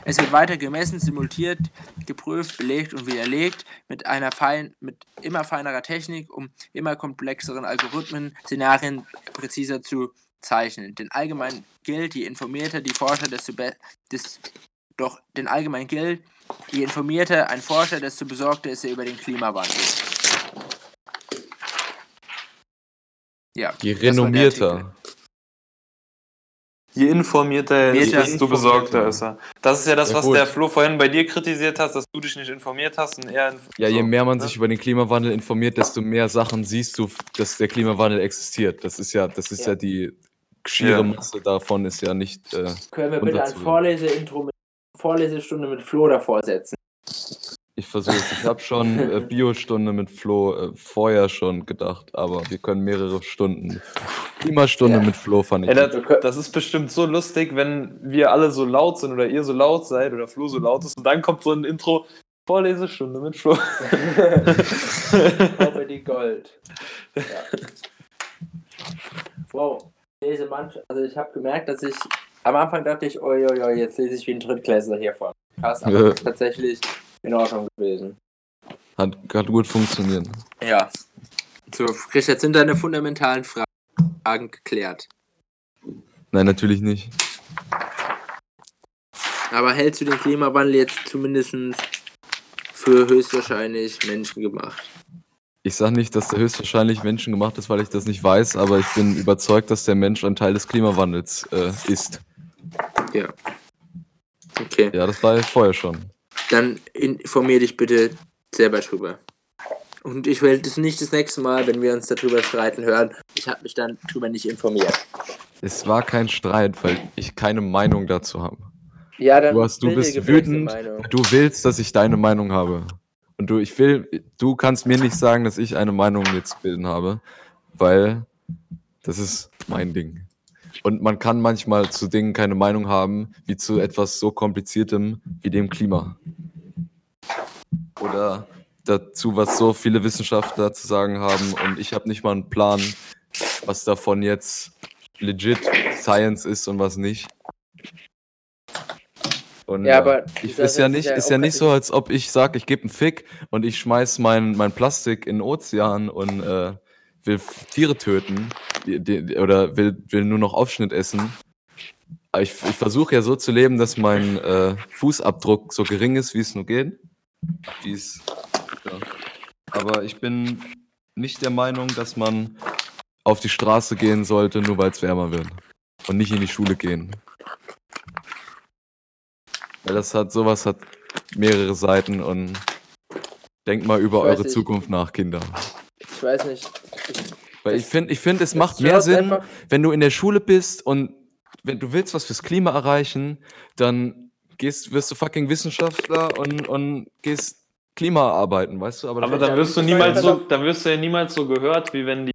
es wird weiter gemessen, simultiert, geprüft, belegt und widerlegt mit einer fein, mit immer feinerer Technik, um immer komplexeren Algorithmen, Szenarien präziser zu zeichnen. Denn allgemein gilt, je informierter die Forscher, desto des, doch denn allgemein gilt, Je informierter ein Forscher, desto besorgter ist er über den Klimawandel. Ja. Je renommierter. Je informierter er ist, desto besorgter ist er. Das ist ja das, Ja, was gut. der Flo vorhin bei dir kritisiert hat, dass du dich nicht informiert hast und er. inf- Ja, je mehr man ne? sich über den Klimawandel informiert, desto mehr Sachen siehst du, dass der Klimawandel existiert. Das ist ja, das ist ja, Ja. die schiere Ja. Masse davon ist ja nicht. Äh, Können wir bitte ein Unterzuhören. Vorleseintro mit Vorlesestunde mit Flo davor setzen? Ich versuche es. Ich habe schon äh, [laughs] Biostunde mit Flo äh, vorher schon gedacht, aber wir können mehrere Stunden. Klimastunde Ja. mit Flo fand ich. Ey, gut. das, das ist bestimmt so lustig, wenn wir alle so laut sind oder ihr so laut seid oder Flo so laut ist und dann kommt so ein Intro. Vorlesestunde mit Flo. Comedy Gold. Ja. Wow. Ich lese manch, also ich habe gemerkt, dass ich am Anfang dachte ich, oi, oi, oi, jetzt lese ich wie ein Drittklässler hier vor. Krass, aber Ja. tatsächlich in Ordnung gewesen. Hat, hat gut funktioniert. Ja. So, Richard, sind deine fundamentalen Fragen geklärt? Nein, natürlich nicht. Aber hältst du den Klimawandel jetzt zumindest für höchstwahrscheinlich menschengemacht? Ich sage nicht, dass der höchstwahrscheinlich Menschen gemacht ist, weil ich das nicht weiß, aber ich bin überzeugt, dass der Mensch ein Teil des Klimawandels äh, ist. Ja. Okay. Ja, das war ja vorher schon. Dann informier dich bitte selber drüber. Und ich will das nicht das nächste Mal, wenn wir uns darüber streiten hören. Ich habe mich dann drüber nicht informiert. Es war kein Streit, weil ich keine Meinung dazu habe. Ja, dann Du, hast, du bist wütend, Meinung. du willst, dass ich deine Meinung habe. Und du, ich will, du kannst mir nicht sagen, dass ich eine Meinung jetzt bilden habe, weil das ist mein Ding. Und man kann manchmal zu Dingen keine Meinung haben, wie zu etwas so kompliziertem wie dem Klima. Oder dazu, was so viele Wissenschaftler zu sagen haben. Und ich habe nicht mal einen Plan, was davon jetzt legit Science ist und was nicht. Und, Ja, äh, aber ich das ist ja nicht, ist ja nicht so, als ob ich sage, ich gebe einen Fick und ich schmeiß mein, mein Plastik in den Ozean und äh, will Tiere töten die, die, oder will, will nur noch Aufschnitt essen. Aber ich, ich versuche ja so zu leben, dass mein äh, Fußabdruck so gering ist, wie es nur geht. Wie es, ja. Aber ich bin nicht der Meinung, dass man auf die Straße gehen sollte, nur weil es wärmer wird. Und nicht in die Schule gehen. Weil das hat, sowas hat mehrere Seiten und denkt mal über eure nicht. Zukunft nach, Kinder. Ich weiß nicht. Ich, Weil ich finde, ich find, es macht mehr Sinn, einfach- wenn du in der Schule bist und wenn du willst was fürs Klima erreichen, dann gehst, wirst du fucking Wissenschaftler und, und gehst Klima arbeiten, weißt du? Aber das- dann wirst du niemals so, dann wirst du ja niemals so gehört, wie wenn die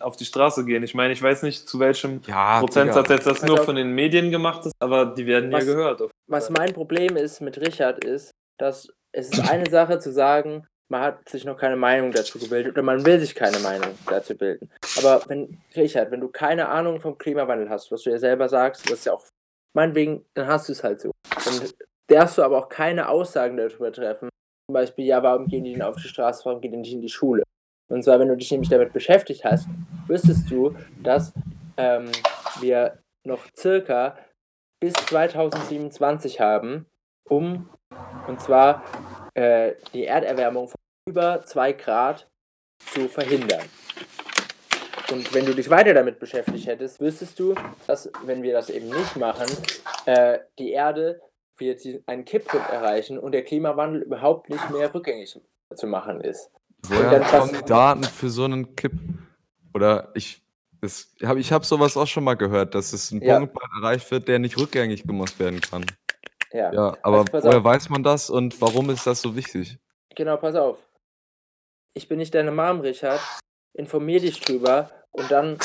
auf die Straße gehen. Ich meine, ich weiß nicht, zu welchem ja, Prozentsatz jetzt das nur auf. von den Medien gemacht ist, aber die werden Was- ja gehört. was mein Problem ist mit Richard ist, dass es ist eine Sache zu sagen, man hat sich noch keine Meinung dazu gebildet oder man will sich keine Meinung dazu bilden. Aber wenn, Richard, wenn du keine Ahnung vom Klimawandel hast, was du ja selber sagst, das ist ja auch meinetwegen, dann hast du es halt so. Dann darfst du aber auch keine Aussagen darüber treffen. Zum Beispiel, ja, warum gehen die denn auf die Straße, warum gehen die nicht in die Schule? Und zwar, wenn du dich nämlich damit beschäftigt hast, wüsstest du, dass ähm, wir noch circa bis 2027 haben, um und zwar äh, die Erderwärmung von über 2 Grad zu verhindern. Und wenn du dich weiter damit beschäftigt hättest, wüsstest du, dass, wenn wir das eben nicht machen, äh, die Erde wird einen Kipppunkt erreichen und der Klimawandel überhaupt nicht mehr rückgängig zu machen ist. Woher kommen Daten für so einen Kipp? Oder ich, das, hab, ich habe sowas auch schon mal gehört, dass es ein Ja. Punkt erreicht wird, der nicht rückgängig gemacht werden kann. Ja, Ja, aber Also woher auf. weiß man das und warum ist das so wichtig? genau, pass auf. Ich bin nicht deine Mom, Richard. Informier dich drüber und dann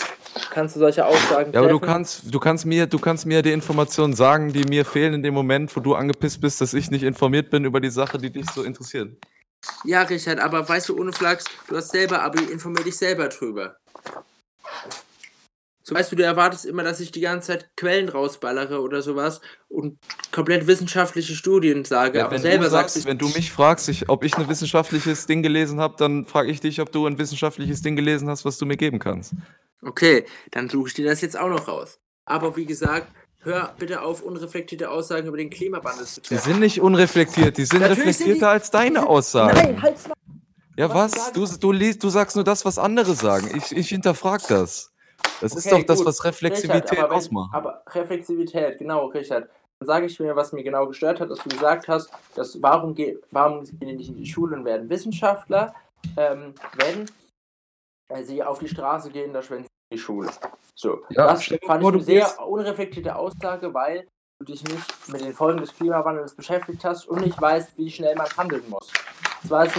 kannst du solche Aussagen Ja, aber du kannst, du kannst mir, du kannst mir die Informationen sagen, die mir fehlen in dem Moment, wo du angepisst bist, dass ich nicht informiert bin über die Sache, die dich so interessiert. Ja, Richard, aber weißt du, ohne Flachs, du hast selber Abi, informier dich selber drüber. So weißt du, du erwartest immer, dass ich die ganze Zeit Quellen rausballere oder sowas und komplett wissenschaftliche Studien sage, Ja, aber wenn, selber du sagst, sagst, wenn du mich fragst, ich, ob ich ein wissenschaftliches Ding gelesen habe, dann frage ich dich, ob du ein wissenschaftliches Ding gelesen hast, was du mir geben kannst. okay, dann suche ich dir das jetzt auch noch raus. Aber wie gesagt, hör bitte auf, unreflektierte Aussagen über den Klimawandel zu Die treffen. sind nicht unreflektiert, die sind Natürlich sind reflektierter die- als deine sind- Aussagen. Nein, halt's mal. ja, was was? du Du, du, liest, du sagst nur das, was andere sagen. Ich, ich hinterfrag das. Das ist Okay, doch das, gut. was Reflexivität Richard, aber wenn- ausmacht. Aber Reflexivität, genau, Richard. Dann sage ich mir, was mir genau gestört hat, dass du gesagt hast, dass warum, geh, warum gehen die nicht in die Schule und werden Wissenschaftler, ähm, wenn äh, sie auf die Straße gehen, da schwänzen sie in die Schule. So, Ja, das fand ich eine sehr unreflektierte Aussage, weil du dich nicht mit den Folgen des Klimawandels beschäftigt hast und nicht weißt, wie schnell man handeln muss.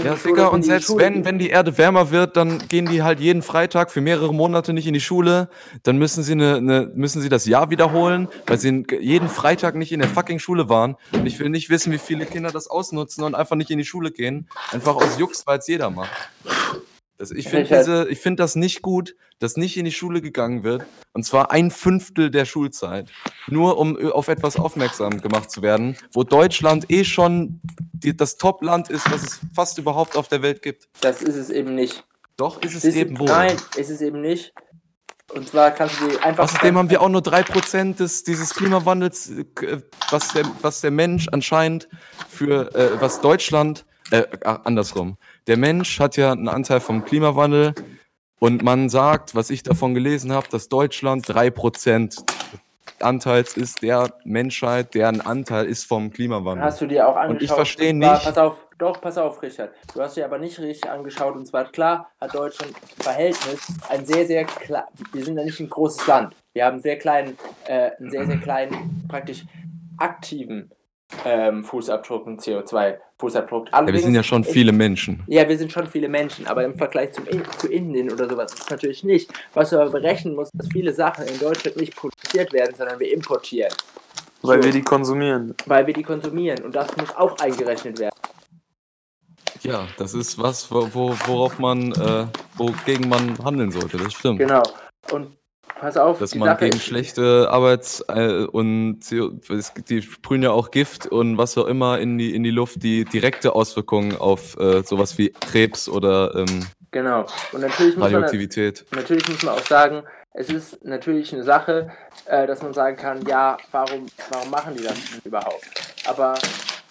Ja, Digga, und selbst Schule wenn, gehen- wenn die Erde wärmer wird, dann gehen die halt jeden Freitag für mehrere Monate nicht in die Schule. Dann müssen sie, eine, eine, müssen sie das Jahr wiederholen, weil sie jeden Freitag nicht in der fucking Schule waren. Und ich will nicht wissen, wie viele Kinder das ausnutzen und einfach nicht in die Schule gehen. Einfach aus Jux, weil es jeder macht. Das, ich finde ich find das nicht gut, dass nicht in die Schule gegangen wird. Und zwar ein Fünftel der Schulzeit. Nur um ö- auf etwas aufmerksam gemacht zu werden, wo Deutschland eh schon die, das Top-Land ist, was es fast überhaupt auf der Welt gibt. Das ist es eben nicht. Doch, ist es ist- eben wohl. Nein, ist es eben nicht. Und zwar kannst du einfach. Außerdem haben wir auch nur 3% des, dieses Klimawandels, äh, was der, was der Mensch anscheinend für, äh, was Deutschland, äh, andersrum. Der Mensch hat ja einen Anteil vom Klimawandel und man sagt, was ich davon gelesen habe, dass Deutschland 3% Anteils ist der Menschheit, deren Anteil ist vom Klimawandel. Hast du dir auch angeschaut? Und ich verstehe nicht- Pass auf, doch, pass auf, Richard. Du hast dir aber nicht richtig angeschaut. Und zwar, klar, hat Deutschland im Verhältnis ein sehr, sehr klar. Wir sind ja nicht ein großes Land. Wir haben einen sehr kleinen, äh, einen sehr, sehr kleinen, praktisch aktiven ähm, Fußabdruck und CO2-Fußabdruck. Ja, wir sind ja schon viele Menschen. Ja, wir sind schon viele Menschen, aber im Vergleich zum In zu Indien oder sowas ist es natürlich nicht. Was du aber berechnen musst, dass viele Sachen in Deutschland nicht produziert werden, sondern wir importieren, Weil So. wir die konsumieren. weil wir die konsumieren. Und das muss auch eingerechnet werden. Ja, das ist was, wo, wo, worauf man, äh, wogegen man handeln sollte, das stimmt. Genau. Und pass auf, Dass man Sache gegen schlechte Arbeits- äh, und CO die sprühen ja auch Gift und was auch immer in die, in die Luft, die direkte Auswirkungen auf äh, sowas wie Krebs oder ähm, Genau. Und natürlich muss, man, Radioaktivität. natürlich muss man auch sagen, es ist natürlich eine Sache, äh, dass man sagen kann, ja, warum, warum machen die das überhaupt? Aber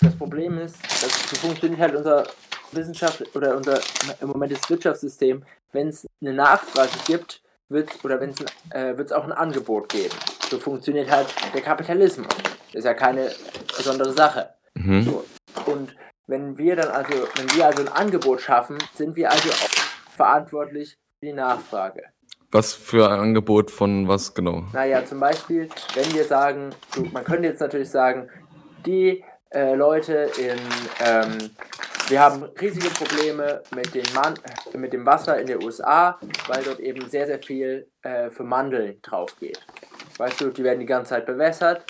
das Problem ist, dass so funktioniert halt unser Wissenschaft oder unser im Moment das Wirtschaftssystem, wenn es eine Nachfrage gibt, wird oder wenn es äh, wird es auch ein Angebot geben. So funktioniert halt der Kapitalismus. Das ist ja keine besondere Sache. Mhm. So. Und wenn wir dann also, wenn wir also ein Angebot schaffen, sind wir also auch verantwortlich für die Nachfrage. Was für ein Angebot von was genau? Naja, zum Beispiel, wenn wir sagen, du, man könnte jetzt natürlich sagen, die äh, Leute in, ähm, wir haben riesige Probleme mit, den Man äh, mit dem Wasser in den USA, weil dort eben sehr, sehr viel äh, für Mandeln drauf geht. Weißt du, die werden die ganze Zeit bewässert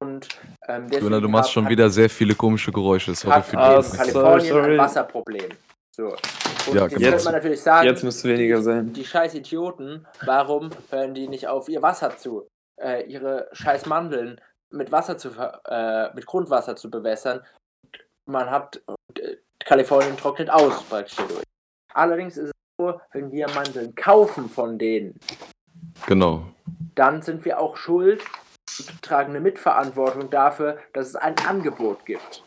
und ähm, deswegen Jonas, du machst schon wieder sehr viele komische Geräusche. Sorry hat für die. eben Kalifornien sorry. ein Wasserproblem. So. Und Ja, jetzt genau. könnte man natürlich sagen, Jetzt müsste weniger sein. die scheiß Idioten, warum hören die nicht auf ihr Wasser zu? Äh, ihre scheiß Mandeln mit Wasser zu ver äh, mit Grundwasser zu bewässern. Man hat äh, Kalifornien trocknet aus praktisch dadurch. Allerdings ist es so, wenn wir Mandeln kaufen von denen, Genau. dann sind wir auch schuld und tragen eine Mitverantwortung dafür, dass es ein Angebot gibt.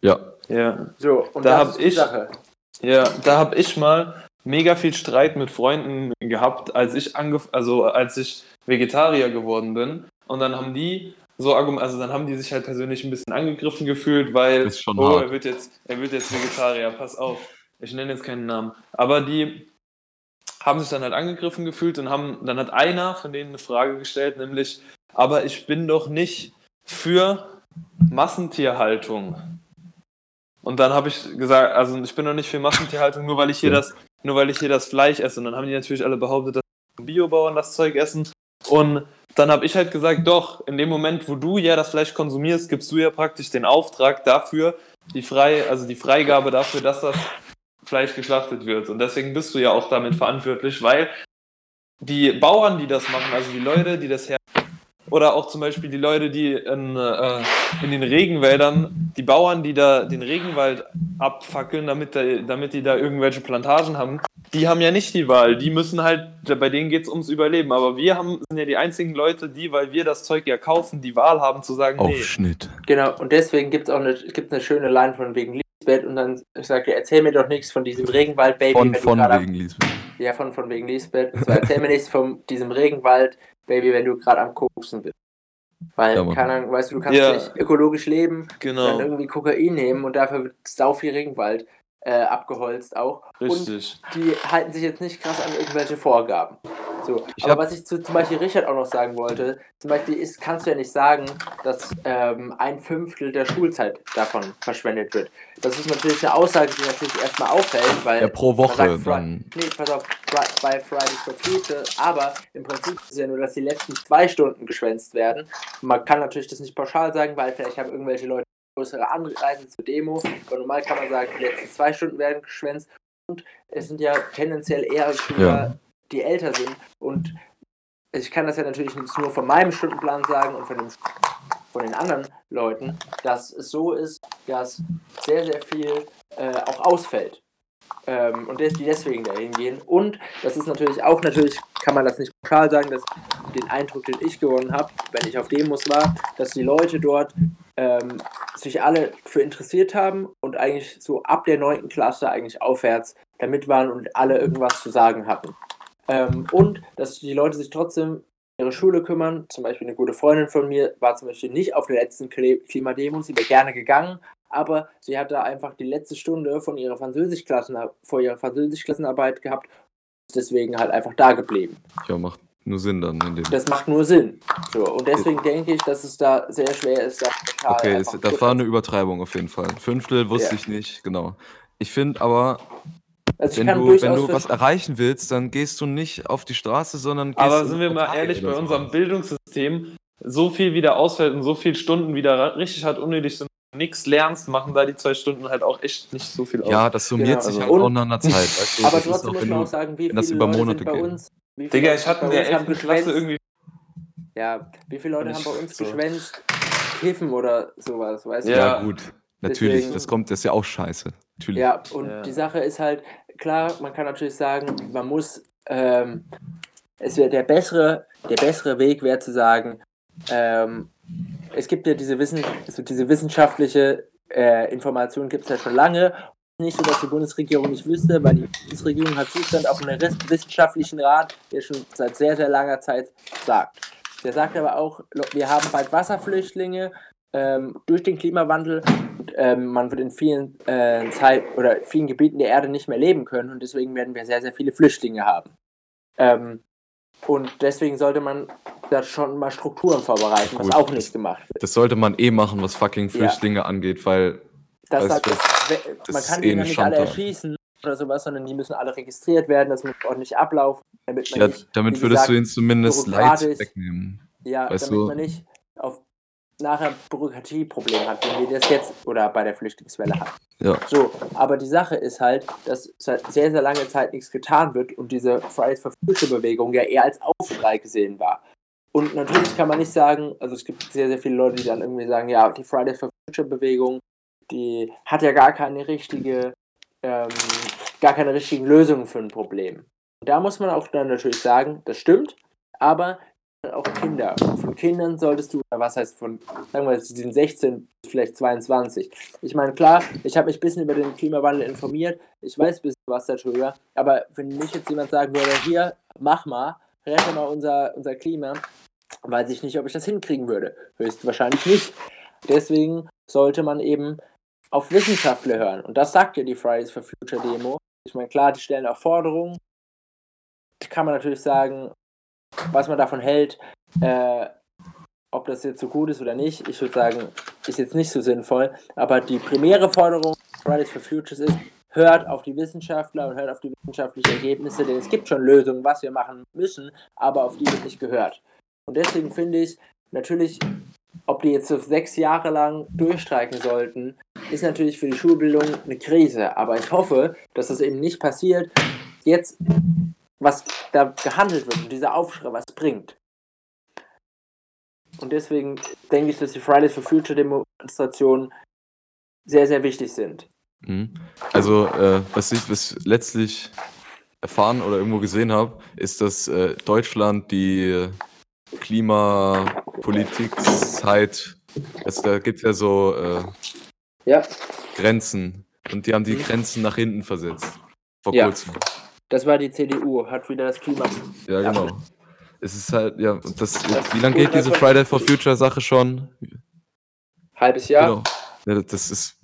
Ja. Ja. So, und Da das hab ist die ich- Sache. Ja, da habe ich mal mega viel Streit mit Freunden gehabt, als ich angef also als ich Vegetarier geworden bin. Und dann haben die so argum also dann haben die sich halt persönlich ein bisschen angegriffen gefühlt, weil oh, hart. er wird jetzt, er wird jetzt Vegetarier, pass auf. Ich nenne jetzt keinen Namen. Aber die haben sich dann halt angegriffen gefühlt und haben, dann hat einer von denen eine Frage gestellt, nämlich, aber ich bin doch nicht für Massentierhaltung. Und dann habe ich gesagt, also ich bin doch nicht für Massentierhaltung, nur weil ich hier das, nur weil ich hier das Fleisch esse. Und dann haben die natürlich alle behauptet, dass Biobauern das Zeug essen. Und dann habe ich halt gesagt, doch, in dem Moment, wo du ja das Fleisch konsumierst, gibst du ja praktisch den Auftrag dafür, die frei, also die Freigabe dafür, dass das Fleisch geschlachtet wird. Und deswegen bist du ja auch damit verantwortlich, weil die Bauern, die das machen, also die Leute, die das her oder auch zum Beispiel die Leute, die in, äh, in den Regenwäldern, die Bauern, die da den Regenwald abfackeln, damit, da, damit die da irgendwelche Plantagen haben, die haben ja nicht die Wahl. Die müssen halt, bei denen geht es ums Überleben. Aber wir haben, sind ja die einzigen Leute, die, weil wir das Zeug ja kaufen, die Wahl haben zu sagen, nee. Aufschnitt. Genau, und deswegen gibt es auch eine, gibt's eine schöne Line von wegen Lisbeth und dann sagt er, erzähl mir doch nichts von diesem Regenwald-Baby. Von, wenn du von am- wegen Lisbeth. Ja, von, von wegen Lisbeth. Und zwar erzähl mir nichts von diesem Regenwald-Baby, wenn du gerade am Koksen bist. Weil, Ja, keine Ahnung, weißt du, du kannst Ja. nicht ökologisch leben, dann Genau, irgendwie Kokain nehmen und dafür wird sau viel Regenwald äh, abgeholzt auch. Und richtig. die halten sich jetzt nicht krass an irgendwelche Vorgaben. So. Ich Aber was ich zu zum Beispiel Richard auch noch sagen wollte, zum Beispiel ist, kannst du ja nicht sagen, dass ähm, ein Fünftel der Schulzeit davon verschwendet wird. Das ist natürlich eine Aussage, die natürlich erstmal auffällt, weil Ja, pro Woche dann. Nee, pass auf, bei Fridays for Future, aber im Prinzip ist es ja nur, dass die letzten zwei Stunden geschwänzt werden. Man kann natürlich das nicht pauschal sagen, weil vielleicht haben irgendwelche Leute größere Anreise zur Demo, aber normal kann man sagen, die letzten zwei Stunden werden geschwänzt und es sind ja tendenziell eher Schüler, Ja. die älter sind und ich kann das ja natürlich nicht nur von meinem Stundenplan sagen und von, dem, von den anderen Leuten, dass es so ist, dass sehr, sehr viel äh, auch ausfällt ähm, und die deswegen dahin gehen. Und das ist natürlich auch, natürlich kann man das nicht pauschal sagen, dass den Eindruck, den ich gewonnen habe, wenn ich auf Demos war, dass die Leute dort ähm, sich alle für interessiert haben und eigentlich so ab der 9. Klasse eigentlich aufwärts damit waren und alle irgendwas zu sagen hatten. Ähm, und dass die Leute sich trotzdem ihre Schule kümmern. Zum Beispiel eine gute Freundin von mir war zum Beispiel nicht auf der letzten Klimademo, sie wäre gerne gegangen, aber sie hat da einfach die letzte Stunde von ihrer Französischklassen vor ihrer Französischklassenarbeit gehabt, ist deswegen halt einfach da geblieben. Ja, macht nur Sinn dann in dem. Das macht nur Sinn. So, und deswegen denke ich, dass es da sehr schwer ist, da Okay, es, das war eine Übertreibung auf jeden Fall. Ein Fünftel wusste Ja. ich nicht, genau. Ich finde aber, also ich wenn kann du, wenn du was erreichen willst, dann gehst du nicht auf die Straße, sondern gehst Aber in sind wir mal ehrlich, bei unserem. Bildungssystem, so viel wieder ausfällt und so viele Stunden wieder richtig hart unnötig sind, nichts lernst, machen da die zwei Stunden halt auch echt nicht so viel aus. Ja, das summiert Genau, sich also- halt und- auch nach einer Zeit. Weißt du, [laughs] aber trotzdem auch, muss man auch sagen, wie wenn das viele über Leute Monate sind bei geht. uns. Digga, Leute ich hatte in der uns haben 11. Klasse geschwänzt? irgendwie. Ja, wie viele Leute haben bei uns so. geschwänzt? Kiffen oder sowas, weißt Ja. Ja, gut. Natürlich, Deswegen- das kommt, das ist ja auch scheiße. du? Natürlich. Ja, und Ja. die Sache ist halt, klar, man kann natürlich sagen, man muss, ähm, es wäre der bessere, der bessere Weg wäre zu sagen, ähm, es gibt ja diese, Wissen, also diese wissenschaftliche äh, Information gibt es ja schon lange. Nicht so, dass die Bundesregierung nicht wüsste, weil die Bundesregierung hat Zustand auf einen wissenschaftlichen Rat, der schon seit sehr, sehr langer Zeit sagt. Der sagt aber auch, wir haben bald Wasserflüchtlinge ähm, durch den Klimawandel. Und, ähm, man wird in vielen äh, Zeit oder vielen Gebieten der Erde nicht mehr leben können und deswegen werden wir sehr, sehr viele Flüchtlinge haben. Ähm, und deswegen sollte man da schon mal Strukturen vorbereiten, was Gut, auch nicht gemacht wird. Das sollte man eh machen, was fucking Ja. Flüchtlinge angeht, weil das, das man kann eh die ja eine nicht alle Schandtat. erschießen oder sowas, sondern die müssen alle registriert werden, das muss ordentlich ablaufen, damit man ja, nicht, damit würdest gesagt, du ihnen zumindest Leid wegnehmen. ja, weißt damit du- man nicht auf nachher Bürokratieproblem hat, wie wir das jetzt oder bei der Flüchtlingswelle hatten. Ja. So, aber die Sache ist halt, dass seit sehr, sehr lange Zeit nichts getan wird und diese Fridays for Future Bewegung ja eher als Aufschrei gesehen war. Und natürlich kann man nicht sagen, also es gibt sehr, sehr viele Leute, die dann irgendwie sagen, ja, die Fridays for Future Bewegung, die hat ja gar keine richtige, ähm, gar keine richtigen Lösungen für ein Problem. Und da muss man auch dann natürlich sagen, das stimmt, aber auch Kinder. Von Kindern solltest du, was heißt von, sagen wir, sie sind 16, vielleicht 22. Ich meine, klar, ich habe mich ein bisschen über den Klimawandel informiert, ich weiß ein bisschen was darüber, aber wenn mich jetzt jemand sagen würde, hier, mach mal, rette mal unser, unser Klima, weiß ich nicht, ob ich das hinkriegen würde. Höchstwahrscheinlich nicht. Deswegen sollte man eben auf Wissenschaftler hören. Und das sagt ja die Fridays for Future Demo. Ich meine, klar, die stellen auch Forderungen. Da kann man natürlich sagen, was man davon hält, äh, ob das jetzt so gut ist oder nicht. Ich würde sagen, ist jetzt nicht so sinnvoll. Aber die primäre Forderung Fridays for Futures ist, hört auf die Wissenschaftler und hört auf die wissenschaftlichen Ergebnisse, denn es gibt schon Lösungen, was wir machen müssen, aber auf die wird nicht gehört. Und deswegen finde ich, natürlich, ob die jetzt so sechs Jahre lang durchstreiken sollten, ist natürlich für die Schulbildung eine Krise. Aber ich hoffe, dass das eben nicht passiert. Jetzt, was da gehandelt wird und dieser Aufschrei was bringt. Und deswegen denke ich, dass die Fridays for Future Demonstrationen sehr, sehr wichtig sind. Mhm. Also, äh, was ich, was letztlich erfahren oder irgendwo gesehen habe, ist, dass äh, Deutschland die Klimapolitik-Zeit, also da gibt es ja so äh, Ja, Grenzen und die haben die Grenzen nach hinten versetzt. Vor Ja. kurzem. das war die CDU, hat wieder das Klima. Ja, genau. Es ist halt, ja, das, Das wie lange geht diese von- Friday for Future Sache schon? Halbes Jahr. Genau. Ja, das ist,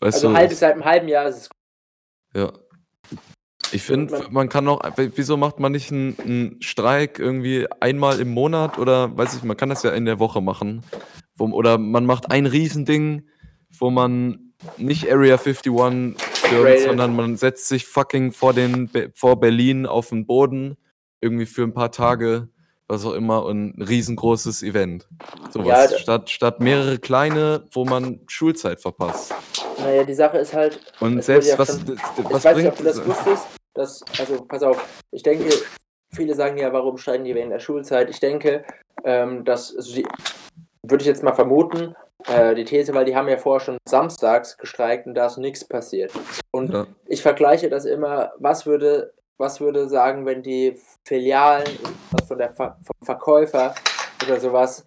weißt Also du, halb, seit einem halben Jahr ist es ja. Ich finde, man- kann auch, wieso macht man nicht einen, einen Streik irgendwie einmal im Monat oder weiß ich, man kann das ja in der Woche machen. Wo, oder man macht ein Riesending, wo man nicht Area 51 stürmt, sondern man setzt sich fucking vor, den, vor Berlin auf den Boden, irgendwie für ein paar Tage, was auch immer, und ein riesengroßes Event. Sowas. Ja, statt, statt mehrere kleine, wo man Schulzeit verpasst. Naja, die Sache ist halt, Und selbst was, d- ich was weiß nicht, ob bringt du das wusstest, dass, also pass auf, ich denke, viele sagen ja, warum steigen die während der Schulzeit? Ich denke, ähm, dass, also die, würde ich jetzt mal vermuten, äh, die These, weil die haben ja vorher schon samstags gestreikt und da ist nichts passiert. Und Ja. ich vergleiche das immer, was würde, was würde sagen, wenn die Filialen von der Ver vom Verkäufer oder sowas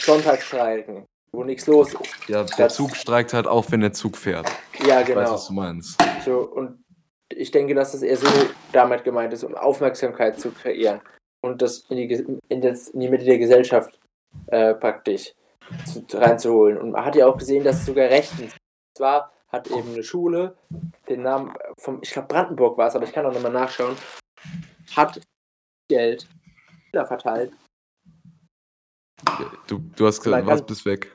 Sonntag streiken, wo nichts los ist. Ja, der Das- Zug streikt halt auch, wenn der Zug fährt. Ja, Ich weiß, genau. was du meinst. So, und ich denke, dass das eher so damit gemeint ist, um Aufmerksamkeit zu kreieren und das in die, in das, in die Mitte der Gesellschaft äh, praktisch zu, reinzuholen. Und man hat ja auch gesehen, dass es sogar rechtens. Zwar hat eben eine Schule, den Namen vom, ich glaube Brandenburg war es, aber ich kann auch nochmal nachschauen, hat Geld verteilt. Du, du hast gesagt, was bist weg.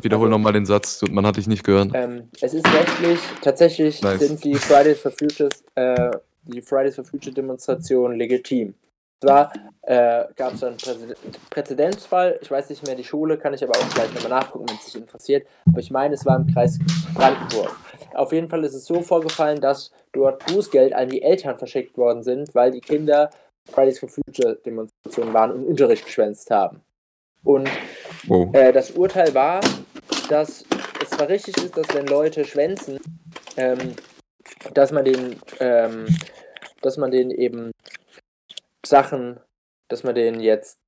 Wiederhol Also- nochmal den Satz, man hat dich nicht gehört. Ähm, es ist rechtlich, tatsächlich Nice. sind die Fridays for Futures, äh, die Fridays for Future Demonstrationen legitim. Zwar äh, gab es einen Präzed Präzedenzfall, ich weiß nicht mehr die Schule, kann ich aber auch gleich nochmal nachgucken, wenn es dich interessiert, aber ich meine, es war im Kreis Brandenburg. Auf jeden Fall ist es so vorgefallen, dass dort Bußgeld an die Eltern verschickt worden sind, weil die Kinder Fridays for Future Demonstrationen waren und Unterricht geschwänzt haben. Und Wow. äh, das Urteil war, dass es zwar richtig ist, dass wenn Leute schwänzen, ähm, dass man den, ähm, dass man den eben Sachen, dass man den jetzt,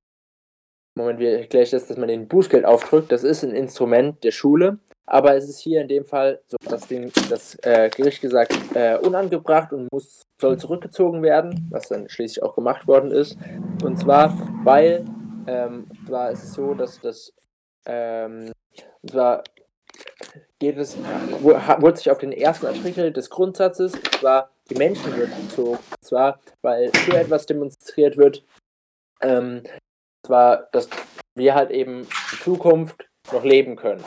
Moment, wie erkläre ich das, dass man den Bußgeld aufdrückt, das ist ein Instrument der Schule, aber es ist hier in dem Fall, so dass den, das äh, Gericht gesagt, äh, unangebracht und muss, soll zurückgezogen werden, was dann schließlich auch gemacht worden ist. Und zwar, weil, ähm, ist es so, dass das, ähm, und zwar geht es, wurde sich auf den ersten Artikel des Grundsatzes, und zwar die Menschenwürde bezogen. Und zwar, weil für etwas demonstriert wird, ähm, und zwar, dass wir halt eben in Zukunft noch leben können.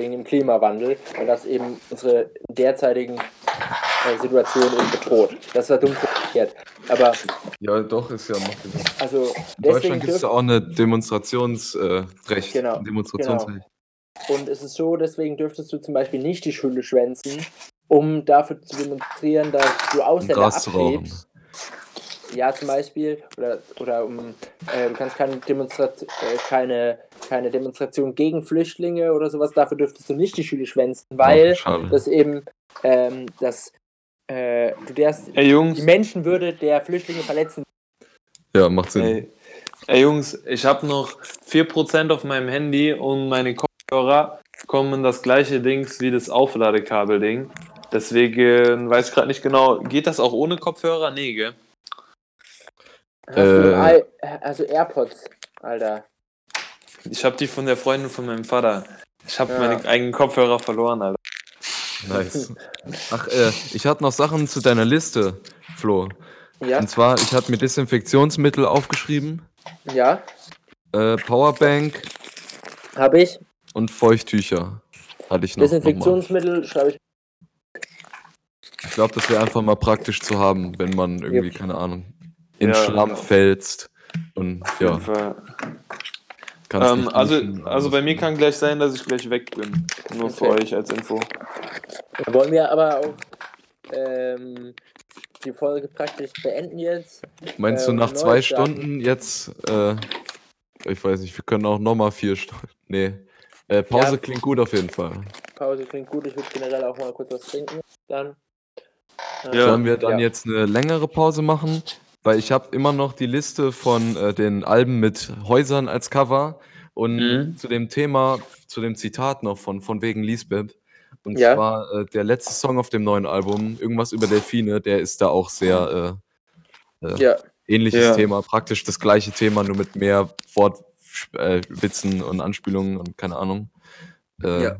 Wegen dem Klimawandel, weil das eben unsere derzeitigen äh, Situation bedroht. Das war dumm formuliert. Aber Ja, doch, ist ja also In Deutschland gibt es ja auch eine Demonstrationsrecht. Äh. Genau, Ein Demonstrationsrecht. Und es ist so, deswegen dürftest du zum Beispiel nicht die Schule schwänzen, um dafür zu demonstrieren, dass du Um Ausländer rauchen. abschiebst. Ja, zum Beispiel. Oder, oder um, äh, du kannst keine, Demonstration, äh, keine, keine Demonstration gegen Flüchtlinge oder sowas, dafür dürftest du nicht die Schule schwänzen, weil schade. das eben, ähm, das, äh, du darfst Ey Jungs, die Menschenwürde der Flüchtlinge verletzen. Ja, macht Sinn. ey, ey Jungs, ich habe noch 4% auf meinem Handy und meine Kopfhörer kommen in das gleiche Dings wie das Aufladekabel-Ding. Deswegen weiß ich gerade nicht genau, geht das auch ohne Kopfhörer? Nee, gell? Hast du Äh. Also AirPods, Alter. Ich habe die von der Freundin von meinem Vater. Ich habe Ja. meine eigenen Kopfhörer verloren, Alter. Nice. Ach, äh, ich hatte noch Sachen zu deiner Liste, Flo. Ja, Und zwar, ich hatte mir Desinfektionsmittel aufgeschrieben, ja, äh, Powerbank habe ich. und Feuchttücher. Hatte ich noch. Desinfektionsmittel schreibe ich. Ich glaube, das wäre einfach mal praktisch zu haben, wenn man irgendwie, keine Ahnung, in Ja, Schlamm genau. fällst. Und ja, Ähm, nicht also, also bei mir kann gleich sein, dass ich gleich weg bin. Nur für Okay. euch als Info. Dann wollen wir aber auch ähm, die Folge praktisch beenden jetzt. Meinst du äh, nach zwei. Stunden jetzt, äh, ich weiß nicht, wir können auch nochmal vier Stunden. Nee. Äh, Pause Ja. klingt gut auf jeden Fall. Pause klingt gut, ich würde generell auch mal kurz was trinken. Dann. Ja. Sollen wir dann Ja. jetzt eine längere Pause machen? Weil ich habe immer noch die Liste von äh, den Alben mit Häusern als Cover und Mhm. zu dem Thema, zu dem Zitat noch von, von wegen Lisbeth. Und Ja. zwar äh, der letzte Song auf dem neuen Album, irgendwas über Delfine, der ist da auch sehr äh, äh, Ja, ähnliches Ja. Thema, praktisch das gleiche Thema, nur mit mehr Wortwitzen äh, und Anspielungen und keine Ahnung. Äh, Ja.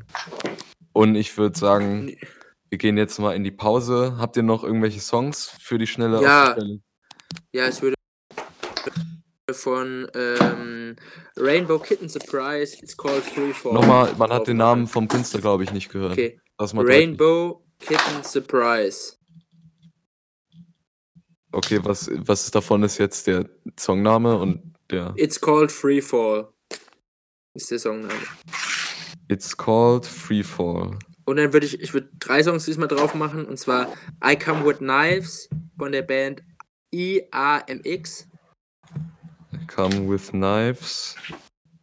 Und ich würde sagen, wir gehen jetzt mal in die Pause. Habt ihr noch irgendwelche Songs für die schnelle Ja. auf die Schnelle? Ja, ich würde von ähm, Rainbow Kitten Surprise, it's called Freefall. Nochmal, man hat den. Namen vom Künstler, glaube ich, nicht gehört. Okay. Mal deutlich. Rainbow Kitten Surprise. Okay, was, was davon ist jetzt der Songname und der It's called Freefall. Ist der Songname. It's Called Freefall. Und dann würde ich, ich würde drei Songs diesmal drauf machen. Und zwar I Come With Knives von der Band IAMX. Come with Knives.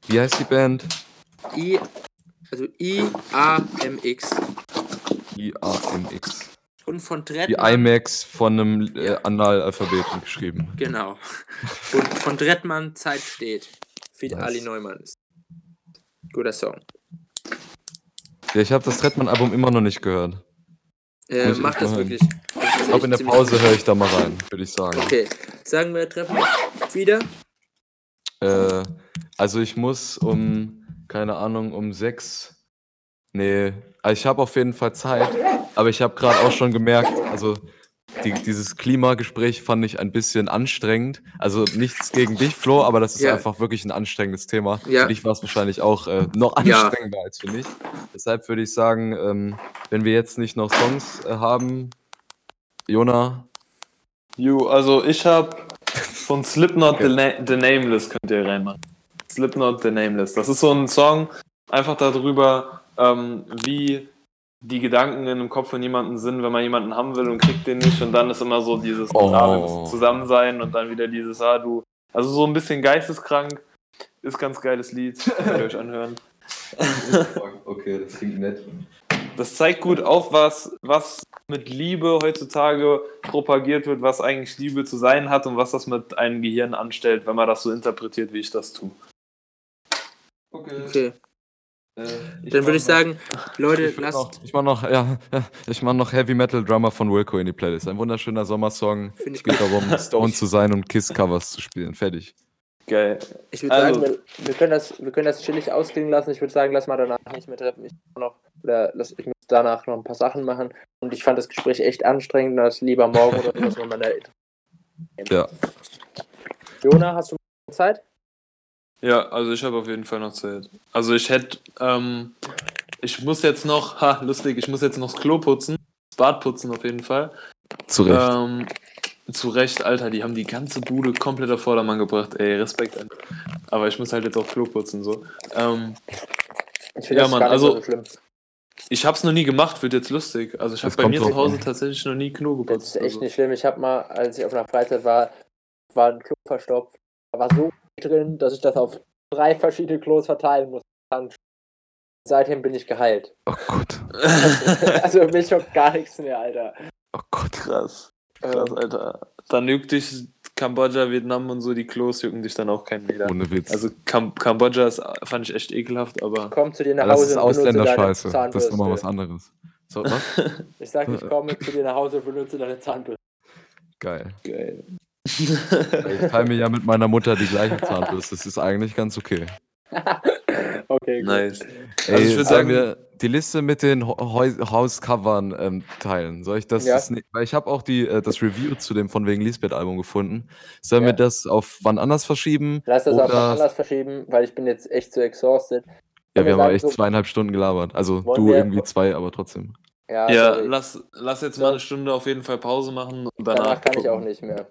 Wie heißt die Band? I, also IAMX. IAMX. Und von Die Drettmann. IMAX von einem äh, Analalphabeten geschrieben. Genau. Und von Drettmann Zeit steht. Feed Nice. Ali Neumann ist. Guter Song. Ja, ich habe das Trettmann-Album immer noch nicht gehört. Äh, mach das wirklich. Glaube, in der Pause höre ich da mal rein, würde ich sagen. Okay. Sagen wir, treffen uns wieder. Äh, also ich muss um, keine Ahnung, um sechs. Nee, also ich habe auf jeden Fall Zeit, aber ich habe gerade auch schon gemerkt, also die, dieses Klimagespräch fand ich ein bisschen anstrengend. Also nichts gegen dich, Flo, aber das ist Ja. einfach wirklich ein anstrengendes Thema. Ja. Für dich war es wahrscheinlich auch äh, noch Ja. anstrengender als für mich. Deshalb würde ich sagen, ähm, wenn wir jetzt nicht noch Songs äh, haben, Jona, You, also ich hab [laughs] von Slipknot the, Na the Nameless könnt ihr reinmachen. Slipknot the Nameless. Das ist so ein Song, einfach darüber, ähm, wie die Gedanken in dem Kopf von jemandem sind, wenn man jemanden haben will und kriegt den nicht und dann ist immer so dieses Oh. Zusammensein und dann wieder dieses, ah du, also so ein bisschen geisteskrank, ist ganz geiles Lied, könnt ihr euch anhören. [laughs] okay, das klingt nett. Das zeigt gut auf, was, was mit Liebe heutzutage propagiert wird, was eigentlich Liebe zu sein hat und was das mit einem Gehirn anstellt, wenn man das so interpretiert, wie ich das tue. Okay. Dann würde ich sagen, [laughs] Leute, Ich, lasst. noch, ich mach noch, ja, ja, ich mach noch Heavy Metal Drummer von Wilco in die Playlist. Ein wunderschöner Sommersong. Find Es ich geht gut. darum, [laughs] Stone zu sein und Kiss-Covers zu spielen. Fertig. Geil. Ich würde Also- sagen, wir, wir, können das, wir können das chillig ausklingen lassen. Ich würde sagen, lass mal danach nicht mehr treffen. Ich, muss noch, oder lass, ich muss danach noch ein paar Sachen machen. Und ich fand das Gespräch echt anstrengend. Das lieber morgen oder sowas nochmal Ja. Jona, hast du Zeit? Ja, also ich habe auf jeden Fall noch Zeit. Also ich hätte, ähm, ich muss jetzt noch, ha, lustig, ich muss jetzt noch das Klo putzen, das Bad putzen auf jeden Fall. Zu Recht. Ähm, zu Recht, Alter, die haben die ganze Bude komplett auf Vordermann gebracht. Ey, Respekt. Alter. Aber ich muss halt jetzt auch Klo putzen, so. Ähm, Ich finde Ja, das Mann, gar nicht also- so schlimm. ich hab's noch nie gemacht, wird jetzt lustig. Also ich habe Das bei mir zu Hause an. tatsächlich noch nie Klo Das geputzt. ist echt also. nicht schlimm. Ich habe mal, als ich auf einer Freizeit war, war ein Klo verstopft. Da war so drin, dass ich das auf drei verschiedene Klos verteilen musste. Seitdem bin ich geheilt. Oh Gott. [laughs] also mich schockt gar nichts mehr, Alter. Oh Gott. Krass. Krass, Ähm, Alter. Dann juckt dich Kambodscha, Vietnam und so, die Klos jucken dich dann auch keinen wieder. Ohne Witz. Also Kam Kambodscha ist, fand ich echt ekelhaft, aber komm zu dir nach das Hause ist benutze deine Ausländerscheiße. Das ist nochmal was anderes. So, was? [laughs] Ich sag, ich komme zu dir nach Hause und benutze deine Zahnbürste. Geil. geil. Ich teile mir ja mit meiner Mutter die gleiche Zahnbürste. Das ist eigentlich ganz okay. [laughs] Okay, gut. nice. Ey, Also ich würd sollen sagen- wir die Liste mit den Hauscovern ähm, teilen? Soll ich das? Ja. das weil ich habe auch die, äh, das Review zu dem von wegen Lisbeth-Album gefunden. Sollen Ja. wir das auf wann anders verschieben? Lass das Oder- mal anders verschieben, weil ich bin jetzt echt zu exhausted. Ja, wir wir haben sagen echt so- zweieinhalb Stunden gelabert. Also du wir- irgendwie zwei, aber trotzdem. Ja, Ja, lass, lass jetzt So. mal eine Stunde auf jeden Fall Pause machen und danach. Danach kann ich gucken. auch nicht mehr.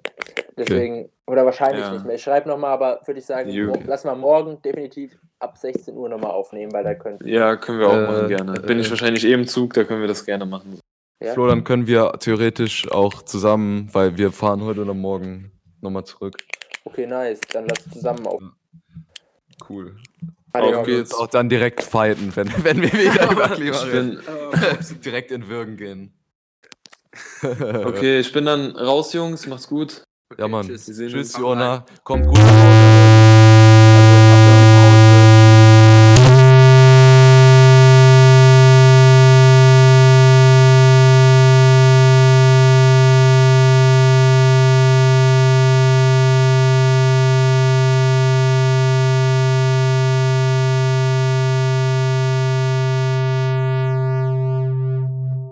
Deswegen, oder wahrscheinlich Ja. nicht mehr. Ich schreibe nochmal, aber würde ich sagen, lass mal morgen definitiv ab 16 Uhr nochmal aufnehmen, weil da können Ja, können wir auch Äh, machen, gerne. Bin ich äh, wahrscheinlich eh im Zug, da können wir das gerne machen. Ja. Flo, dann können wir theoretisch auch zusammen, weil wir fahren heute oder morgen nochmal zurück. Okay, nice. Dann lass zusammen auf. Cool. Adios. Auf geht's. Auch dann direkt fighten, wenn, wenn wir wieder [laughs] über Klima Ich reden. [laughs] direkt in Würgen gehen. Okay, ich bin dann raus, Jungs. Macht's gut. Ja, Mann. Tschüss. Tschüss. Jona. Kommt gut nach Hause.